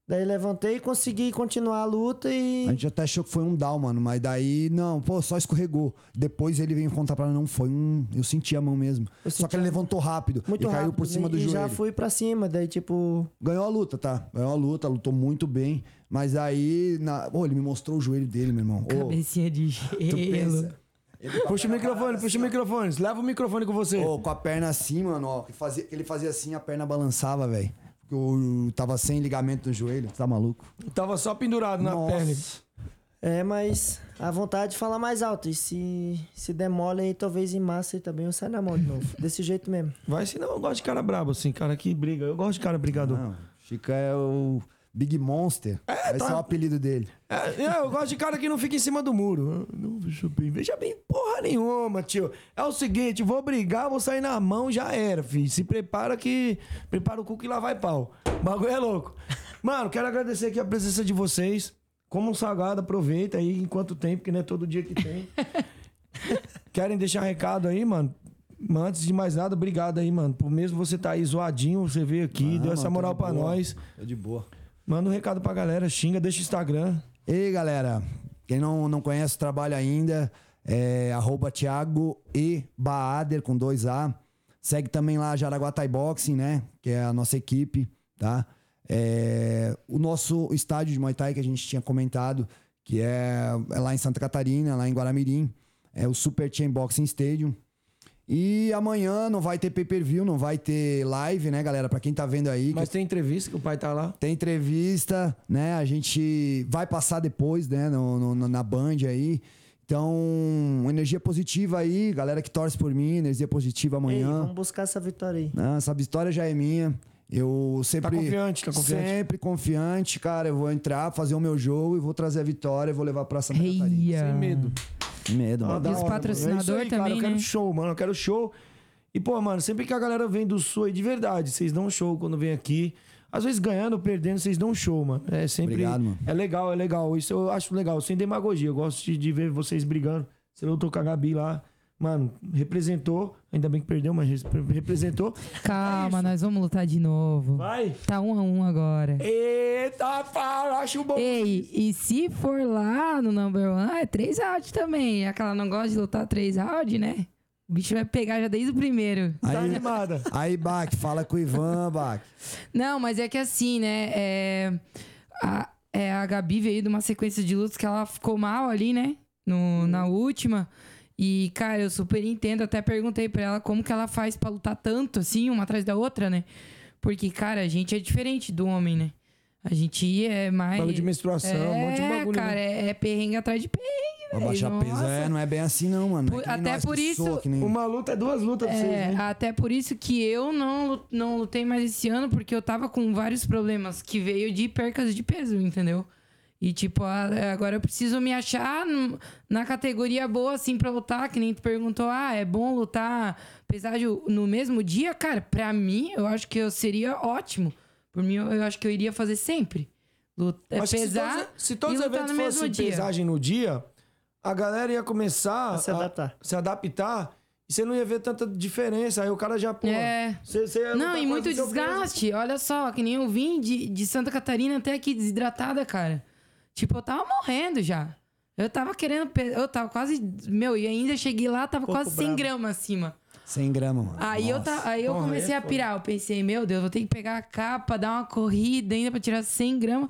daí levantei e consegui continuar a luta e.
A gente até achou que foi um down, mano. Mas daí, não, pô, só escorregou. Depois ele veio contar pra ela, não, foi um... Eu senti a mão mesmo.
Eu
Só que ele levantou rápido.
Muito
e caiu
rápido,
por cima
né?
do
e
joelho.
já fui pra cima, daí tipo.
Ganhou a luta, tá? Ganhou a luta, lutou muito bem. Mas aí, na... Pô, ele me mostrou o joelho dele, meu irmão.
Cabecinha de
tu
gelo.
pensa.
Puxa o microfone, puxa o microfone. Leva o microfone com você.
Ô, com a perna assim, mano, ó. Que fazia, que ele fazia assim, a perna balançava, velho. Eu tava sem ligamento no joelho. Tá maluco?
Tava só pendurado na
Nossa.
perna.
É, mas a vontade de falar mais alto. E se, se der mole aí, talvez em massa aí também eu saio na mão de novo. Desse jeito mesmo.
Vai se não, eu gosto de cara brabo, assim, cara que briga. Eu gosto de cara brigador.
Não, Chica é o Big Monster. Vai
tá.
ser o apelido dele.
É, é, eu gosto de cara que não fica em cima do muro. Não, veja bem, veja bem, porra nenhuma, tio. É o seguinte, vou brigar, vou sair na mão, já era, filho. Se prepara que. Prepara o cu que lá vai pau. O bagulho é louco. Mano, quero agradecer aqui a presença de vocês. Como um sagrado, aproveita aí enquanto tem, porque não é todo dia que tem. Querem deixar recado aí, mano? Mas Antes de mais nada, obrigado aí, mano. Por mesmo você tá aí zoadinho, você veio aqui,
Ah,
deu essa
tô
moral
boa.
nós.
É de boa.
Manda um recado pra galera, xinga, deixa o Instagram.
Ei, galera. Quem não, não conhece o trabalho ainda, é arroba Thiago e Baader com dois A. Segue também lá Jaraguá Thai Boxing, né? Que é a nossa equipe, tá? É, o nosso estádio de Muay Thai que a gente tinha comentado, que é, é lá em Santa Catarina, lá em Guaramirim. É o Super Chain Boxing Stadium. E amanhã não vai ter pay-per-view, não vai ter live, né, galera? Pra quem tá vendo aí, que
Mas tem entrevista que o pai tá lá.
tem entrevista, né? A gente vai passar depois, né? No, no- na Band aí. Então, energia positiva aí, galera que torce por mim, energia positiva
Ei,
amanhã.
vamos buscar essa vitória aí.
Ah, essa vitória já é minha. Eu sempre.
confiante, tá confiante?
Sempre confiante, cara. Eu vou entrar, fazer o meu jogo e vou trazer a vitória e vou levar pra Santa Catarina.
Reia.
Sem medo.
Que medo,
Ah,
mano.
da
os
hora, mano.
patrocinador
É aí, cara.
também,
Eu quero
né?
show, mano. Eu quero show. E, pô, mano, sempre que a galera vem do sul aí, de verdade, vocês dão um show quando vem aqui. Às vezes ganhando ou perdendo, vocês dão um show, mano. É sempre.
Obrigado, mano.
É legal, é legal. Isso eu acho legal, sem demagogia. Eu gosto de, de ver vocês brigando. Você lutou com a Gabi lá. Mano, representou. Ainda bem que perdeu, mas res- representou.
Calma, nós vamos lutar de novo.
Vai!
Tá um a um agora.
Eita, pá, acho bom.
Ei, e se for lá no number one, é três rounds também. Aquela não gosta de lutar três rounds, né? O bicho vai pegar já desde o primeiro.
Tá
Aí,
animada.
aí Bac, fala com o Ivan, Bac.
Não, mas é que assim, né? É, a, é, a Gabi veio de uma sequência de lutas que ela ficou mal ali, né? No, na última. E, cara, eu super entendo. Até perguntei pra ela como que ela faz pra lutar tanto, assim, uma atrás da outra, né? Porque, cara, a gente é diferente do homem, né? A gente é mais.
Bagulho de menstruação,
é,
um monte de bagulho.
cara,
né?
é, é perrengue atrás de perrengue,
Pra
velho.
baixar peso,
Nossa.
é, não é bem assim não, mano. É
Por-
nem
até por isso,
soa, que nem-
Uma luta é duas lutas pra vocês,
É,
né?
até por isso que eu não, não lutei mais esse ano, porque eu tava com vários problemas que veio de percas de peso, entendeu? E, tipo, a- agora eu preciso me achar na categoria boa, assim, pra lutar. Que nem tu perguntou, ah, é bom lutar peságio no mesmo dia? Cara, pra mim, eu acho que eu seria ótimo. Por mim, eu eu acho que eu iria fazer sempre. Luta, é
Mas se
pesar
todos, se todos
e
os
lutar
eventos
no mesmo
fossem
dia.
pesagem no dia, a galera ia começar
A se adaptar.
se adaptar e você não ia ver tanta diferença. Aí o cara já, pô.
É.
Você, você ia
Não, e muito desgaste. Olha só, que nem eu vim de, de Santa Catarina até aqui desidratada, cara. Tipo, eu tava morrendo já. Eu tava querendo. Eu tava quase. Meu, e ainda cheguei lá, tava
Corpo
quase 100
brabo.
gramas acima.
100 gramas, mano.
Aí eu,
Nossa.
ta, aí eu
Porra,
comecei
é
a pirar. Eu pensei, meu Deus, vou ter que pegar a capa, dar uma corrida ainda pra tirar 100 gramas.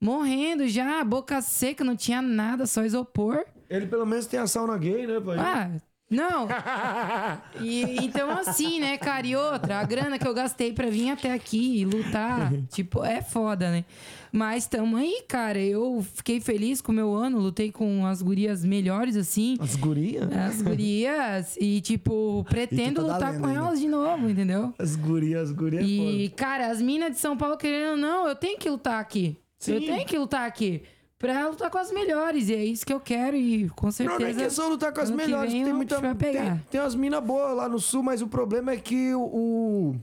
Morrendo já, boca seca, não tinha nada, só isopor.
Ele pelo menos tem a sauna gay, né, pai?
Ah, não. E, então, assim, né, cara? E outra, a grana que eu gastei pra vir até aqui e lutar, tipo, é foda, né? Mas tamo aí, cara. Eu fiquei feliz com o meu ano, lutei com as gurias melhores, assim.
As gurias?
As gurias. E, tipo, pretendo
E tá
lutar com
ainda.
elas de novo, entendeu?
As gurias, as gurias.
E,
é foda.
cara, as minas de São Paulo querendo ou não, eu tenho que lutar aqui.
Sim.
Eu tenho que lutar aqui. Pra lutar com as melhores. E é isso que eu quero. E com
Não,
certeza.
não é questão lutar com as melhores.
vem
Tem muita. Tem, tem umas minas boas lá no sul, mas o problema é que o.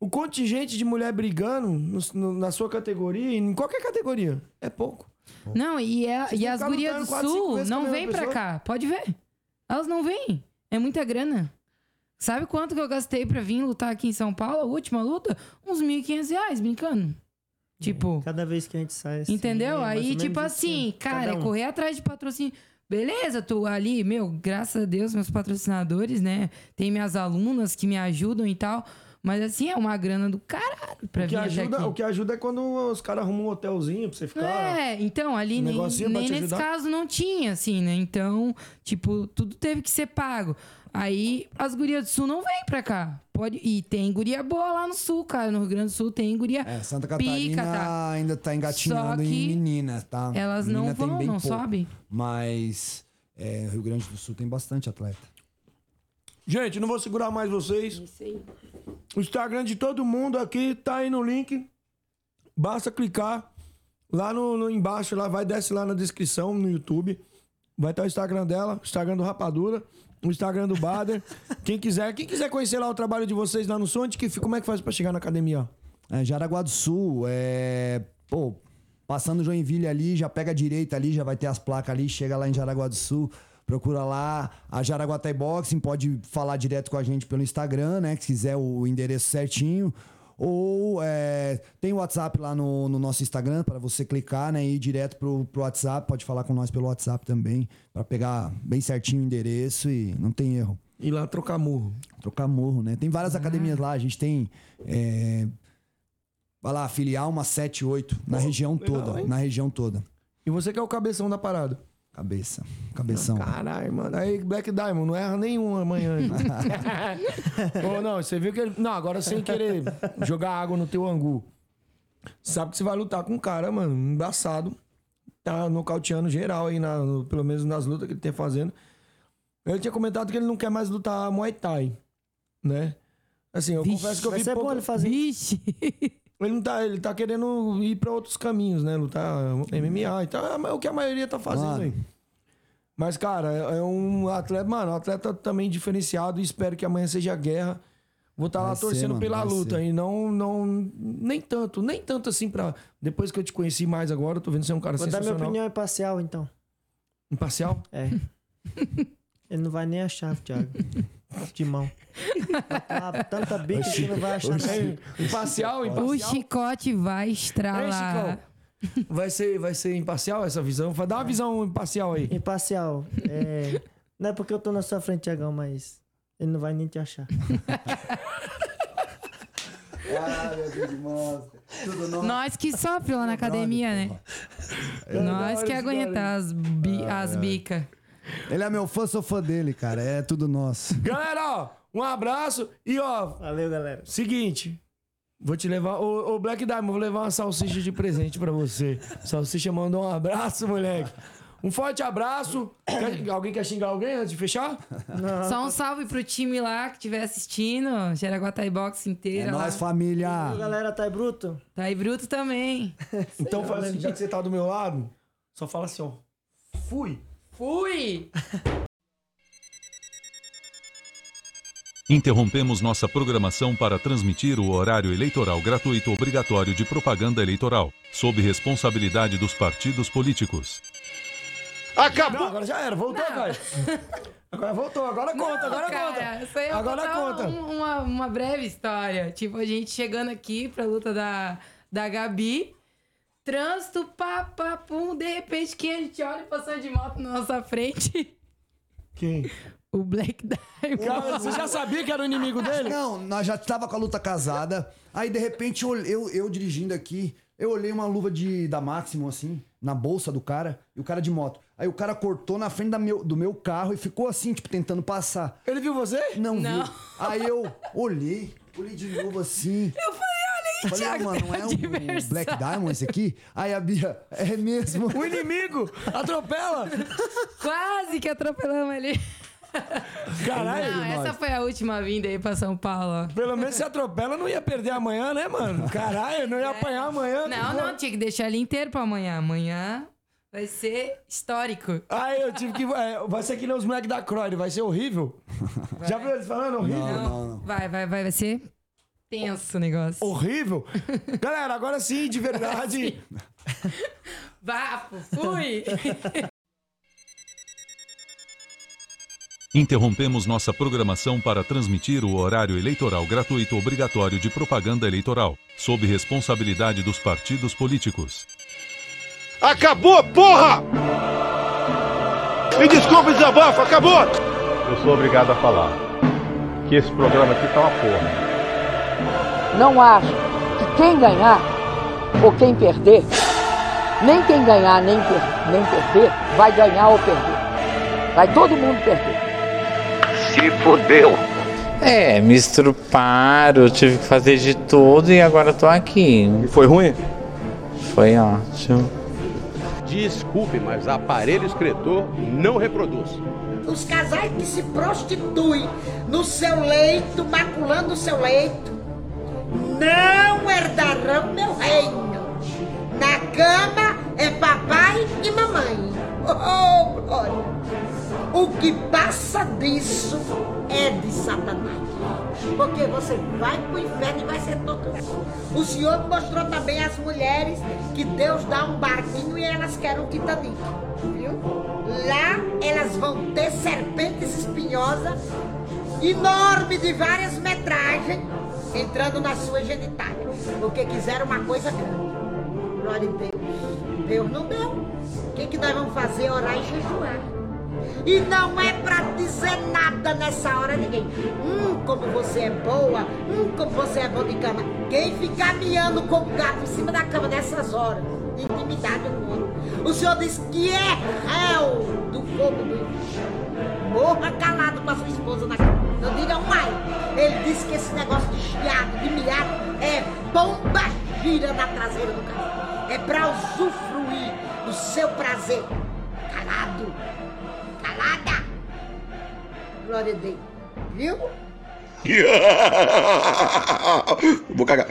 o... contingente de mulher brigando no- no- na sua categoria, em qualquer categoria, é pouco.
Não, e, é,
Vocês
e as gurias do
quatro,
sul
a
não vêm pra cá. Pode ver. Elas não vêm. É muita grana. Sabe quanto que eu gastei pra vir lutar aqui em São Paulo? A última luta? Uns 1.500 reais, brincando. Tipo,
Cada vez que a gente sai. assim,
entendeu?
é
Aí, tipo
isso,
assim, cara, é
um.
correr atrás de patrocínio. Beleza, tu ali, meu, graças a Deus, meus patrocinadores, né? Tem minhas alunas que me ajudam e tal. Mas assim, é uma grana do caralho pra
O que, ajuda,
aqui.
o que ajuda é quando os caras arrumam um hotelzinho pra você ficar.
É, então, ali
um
nem, nem nesse caso não tinha, assim, né? Então, tipo, tudo teve que ser pago. Aí as gurias do sul não vêm pra cá. Pode... E tem guria boa lá no sul, cara. No Rio Grande do Sul tem guria
É, Santa
pica,
Catarina
tá?
ainda tá engatinhando em meninas, tá?
Elas
Menina
não vão, não
pouco.
sobe.
Mas é, Rio Grande do Sul tem bastante atleta.
Gente, não vou segurar mais vocês.
Isso aí.
O Instagram de todo mundo aqui tá aí no link. Basta clicar lá no, no embaixo, lá vai desce lá na descrição no YouTube. Vai estar o Instagram dela, o Instagram do Rapadura, o Instagram do Bader. quem quiser, quem quiser conhecer lá o trabalho de vocês lá no Sul, onde que fica, como é que faz pra chegar na academia?
É, Jaraguá do Sul, é. Pô, passando Joinville ali, já pega a direita ali, já vai ter as placas ali, chega lá em Jaraguá do Sul, procura lá a Jaraguá Thai Boxing, pode falar direto com a gente pelo Instagram, né? Se quiser o endereço certinho. Ou é, tem o WhatsApp lá no, no nosso Instagram para você clicar né, e ir direto pro, pro WhatsApp. Pode falar com nós pelo WhatsApp também, para pegar bem certinho o endereço e não tem erro.
Ir lá trocar murro.
Trocar morro, né? Tem várias academias lá, a gente tem. É, vai lá, filial uma 7, 8, na região
legal,
toda.
hein?
Na região toda.
E você que é o cabeção da parada.
Cabeça. Cabeção.
Caralho, mano. Aí, Black Diamond, não erra nenhuma amanhã. Ô, não, você viu que ele. Não, agora sem querer jogar água no teu angu. Sabe que você vai lutar com um cara, mano, embaçado. Tá nocauteando geral aí, na, no- pelo menos nas lutas que ele tem fazendo. Ele tinha comentado que ele não quer mais lutar Muay Thai, né? Assim, eu
Vixe,
confesso que eu vi
ser bom
pouca-
ele fazer.
Vixe!
Ele não tá, ele tá querendo ir pra outros caminhos, né? Lutar MMA e tal. É o que a maioria tá fazendo
Mano.
aí. Mas, cara, é é um atleta, mano, um atleta também diferenciado e espero que amanhã seja guerra. Vou estar lá
Vai ser,
torcendo
mano,
pela luta
ser.
e não, não, nem tanto, nem tanto assim pra. Depois que eu te conheci mais agora, eu tô vendo que você é um cara
Vou dar minha
sensacional.
opinião imparcial, então.
Imparcial?
É. Ele não vai nem achar, Thiago. De mão. Tá, tanta bica que não vai achar.
Imparcial,
O
imparcial.
chicote vai estralar.
Chicão, vai ser, vai ser imparcial essa visão? Vai dar uma visão imparcial aí.
Imparcial. É... Não é porque eu tô na sua frente, Tiagão, mas ele não vai nem te achar.
Ah, meu Deus.
Nós que sofre lá na academia, né? Nós que aguentar as, bi as bicas.
Ele é meu fã, sou fã dele, cara. É tudo nosso.
Galera, ó, um abraço e ó,
Valeu, galera.
seguinte. Vou te levar. Ô, ô Black Diamond, vou levar uma salsicha de presente pra você. Salsicha mandou um abraço, moleque. Um forte abraço. Quer- alguém quer xingar alguém antes de fechar?
Só um salve pro time lá que estiver assistindo. Jaraguatai Box
É
inteira. lá.
nóis, família.
Galera, tá aí bruto?
Tá aí Bruto também.
Então fala assim, já que você tá do meu lado, só fala assim, ó. Fui.
Fui!
Interrompemos nossa programação para transmitir o horário eleitoral gratuito obrigatório de propaganda eleitoral, sob responsabilidade dos partidos políticos.
Não,
Acabou!
agora já era, voltou, Caio. Agora voltou, agora conta, agora
Cara,
conta. Agora conta.
um- uma, uma breve história. Tipo, a gente chegando aqui pra luta da, da Gabi. Trânsito, pá, pá, pum. De repente, quem a gente olha passando de moto na nossa frente?
Quem?
O Black Diamond.
Cara, você já sabia que era o inimigo dele?
Não, nós já tava com a luta casada. Aí, de repente, eu, eu, eu dirigindo aqui, eu olhei uma luva de, da Máximo, assim, na bolsa do cara, e o cara de moto. Aí o cara cortou na frente da meu, do meu carro e ficou assim, tipo, tentando passar.
Ele viu você?
Não,
Não.
viu. Aí eu olhei, olhei de novo assim.
Eu falei,
Falei, ah,
Thiago,
mano, não é o, o
diversão.
Black Diamond esse aqui? Aí a Bia, é mesmo.
O inimigo atropela.
Quase que atropelamos ele.
Caralho.
Não, essa foi a última vinda aí pra São Paulo. ó.
Pelo menos se atropela, não ia perder amanhã, né, mano? Caralho, não ia apanhar amanhã.
Não, não, tinha que deixar ele inteiro pra amanhã. Amanhã vai ser histórico.
Aí eu tive que. é, vai ser que nem os moleques da Croyd, vai ser horrível. Já viu eles falando horrível?
Não, não, não.
Vai, vai, vai, vai ser tenso o negócio.
Horrível? Galera, agora sim, de verdade.
Bafo, fui!
Interrompemos nossa programação para transmitir o horário eleitoral gratuito obrigatório de propaganda eleitoral, sob responsabilidade dos partidos políticos.
Acabou, porra! Me desculpe, desabafo, acabou!
Eu sou obrigado a falar que esse programa aqui tá uma porra.
Não acho que quem ganhar ou quem perder, nem quem ganhar nem, per- nem perder, vai ganhar ou perder. Vai todo mundo perder.
É, me estruparam, tive que fazer de tudo e agora tô aqui.
E foi ruim?
Foi ótimo.
Desculpe, mas aparelho excretor não reproduz.
Os casais que se prostituem no seu leito, maculando o seu leito, não herdarão meu reino. Na cama é papai e mamãe. Oh, glória! O que passa disso é de Satanás. Porque você vai pro inferno e vai ser torturado. O Senhor mostrou também às mulheres que Deus dá um barquinho e elas querem um Titanic. Viu? Lá elas vão ter serpentes espinhosas, enormes de várias metragens, entrando na sua genitália. Porque quiseram uma coisa grande. Glória a Deus. Deus não deu. O que, que nós vamos fazer? Orar e jejuar. E não é pra dizer nada nessa hora ninguém. Hum, como você é boa. Hum, como você é bom de cama. Quem ficar miando com o gato em cima da cama nessas horas, de intimidade com outro. O senhor diz que é réu do fogo do. Morra calado com a sua esposa na cama. Não diga um. Ele disse que esse negócio de chiado, de miado, é bomba gira na traseira do carro. É pra usufruir do seu prazer. Calado. Calada. Glória a Deus. Viu?
Vou cagar.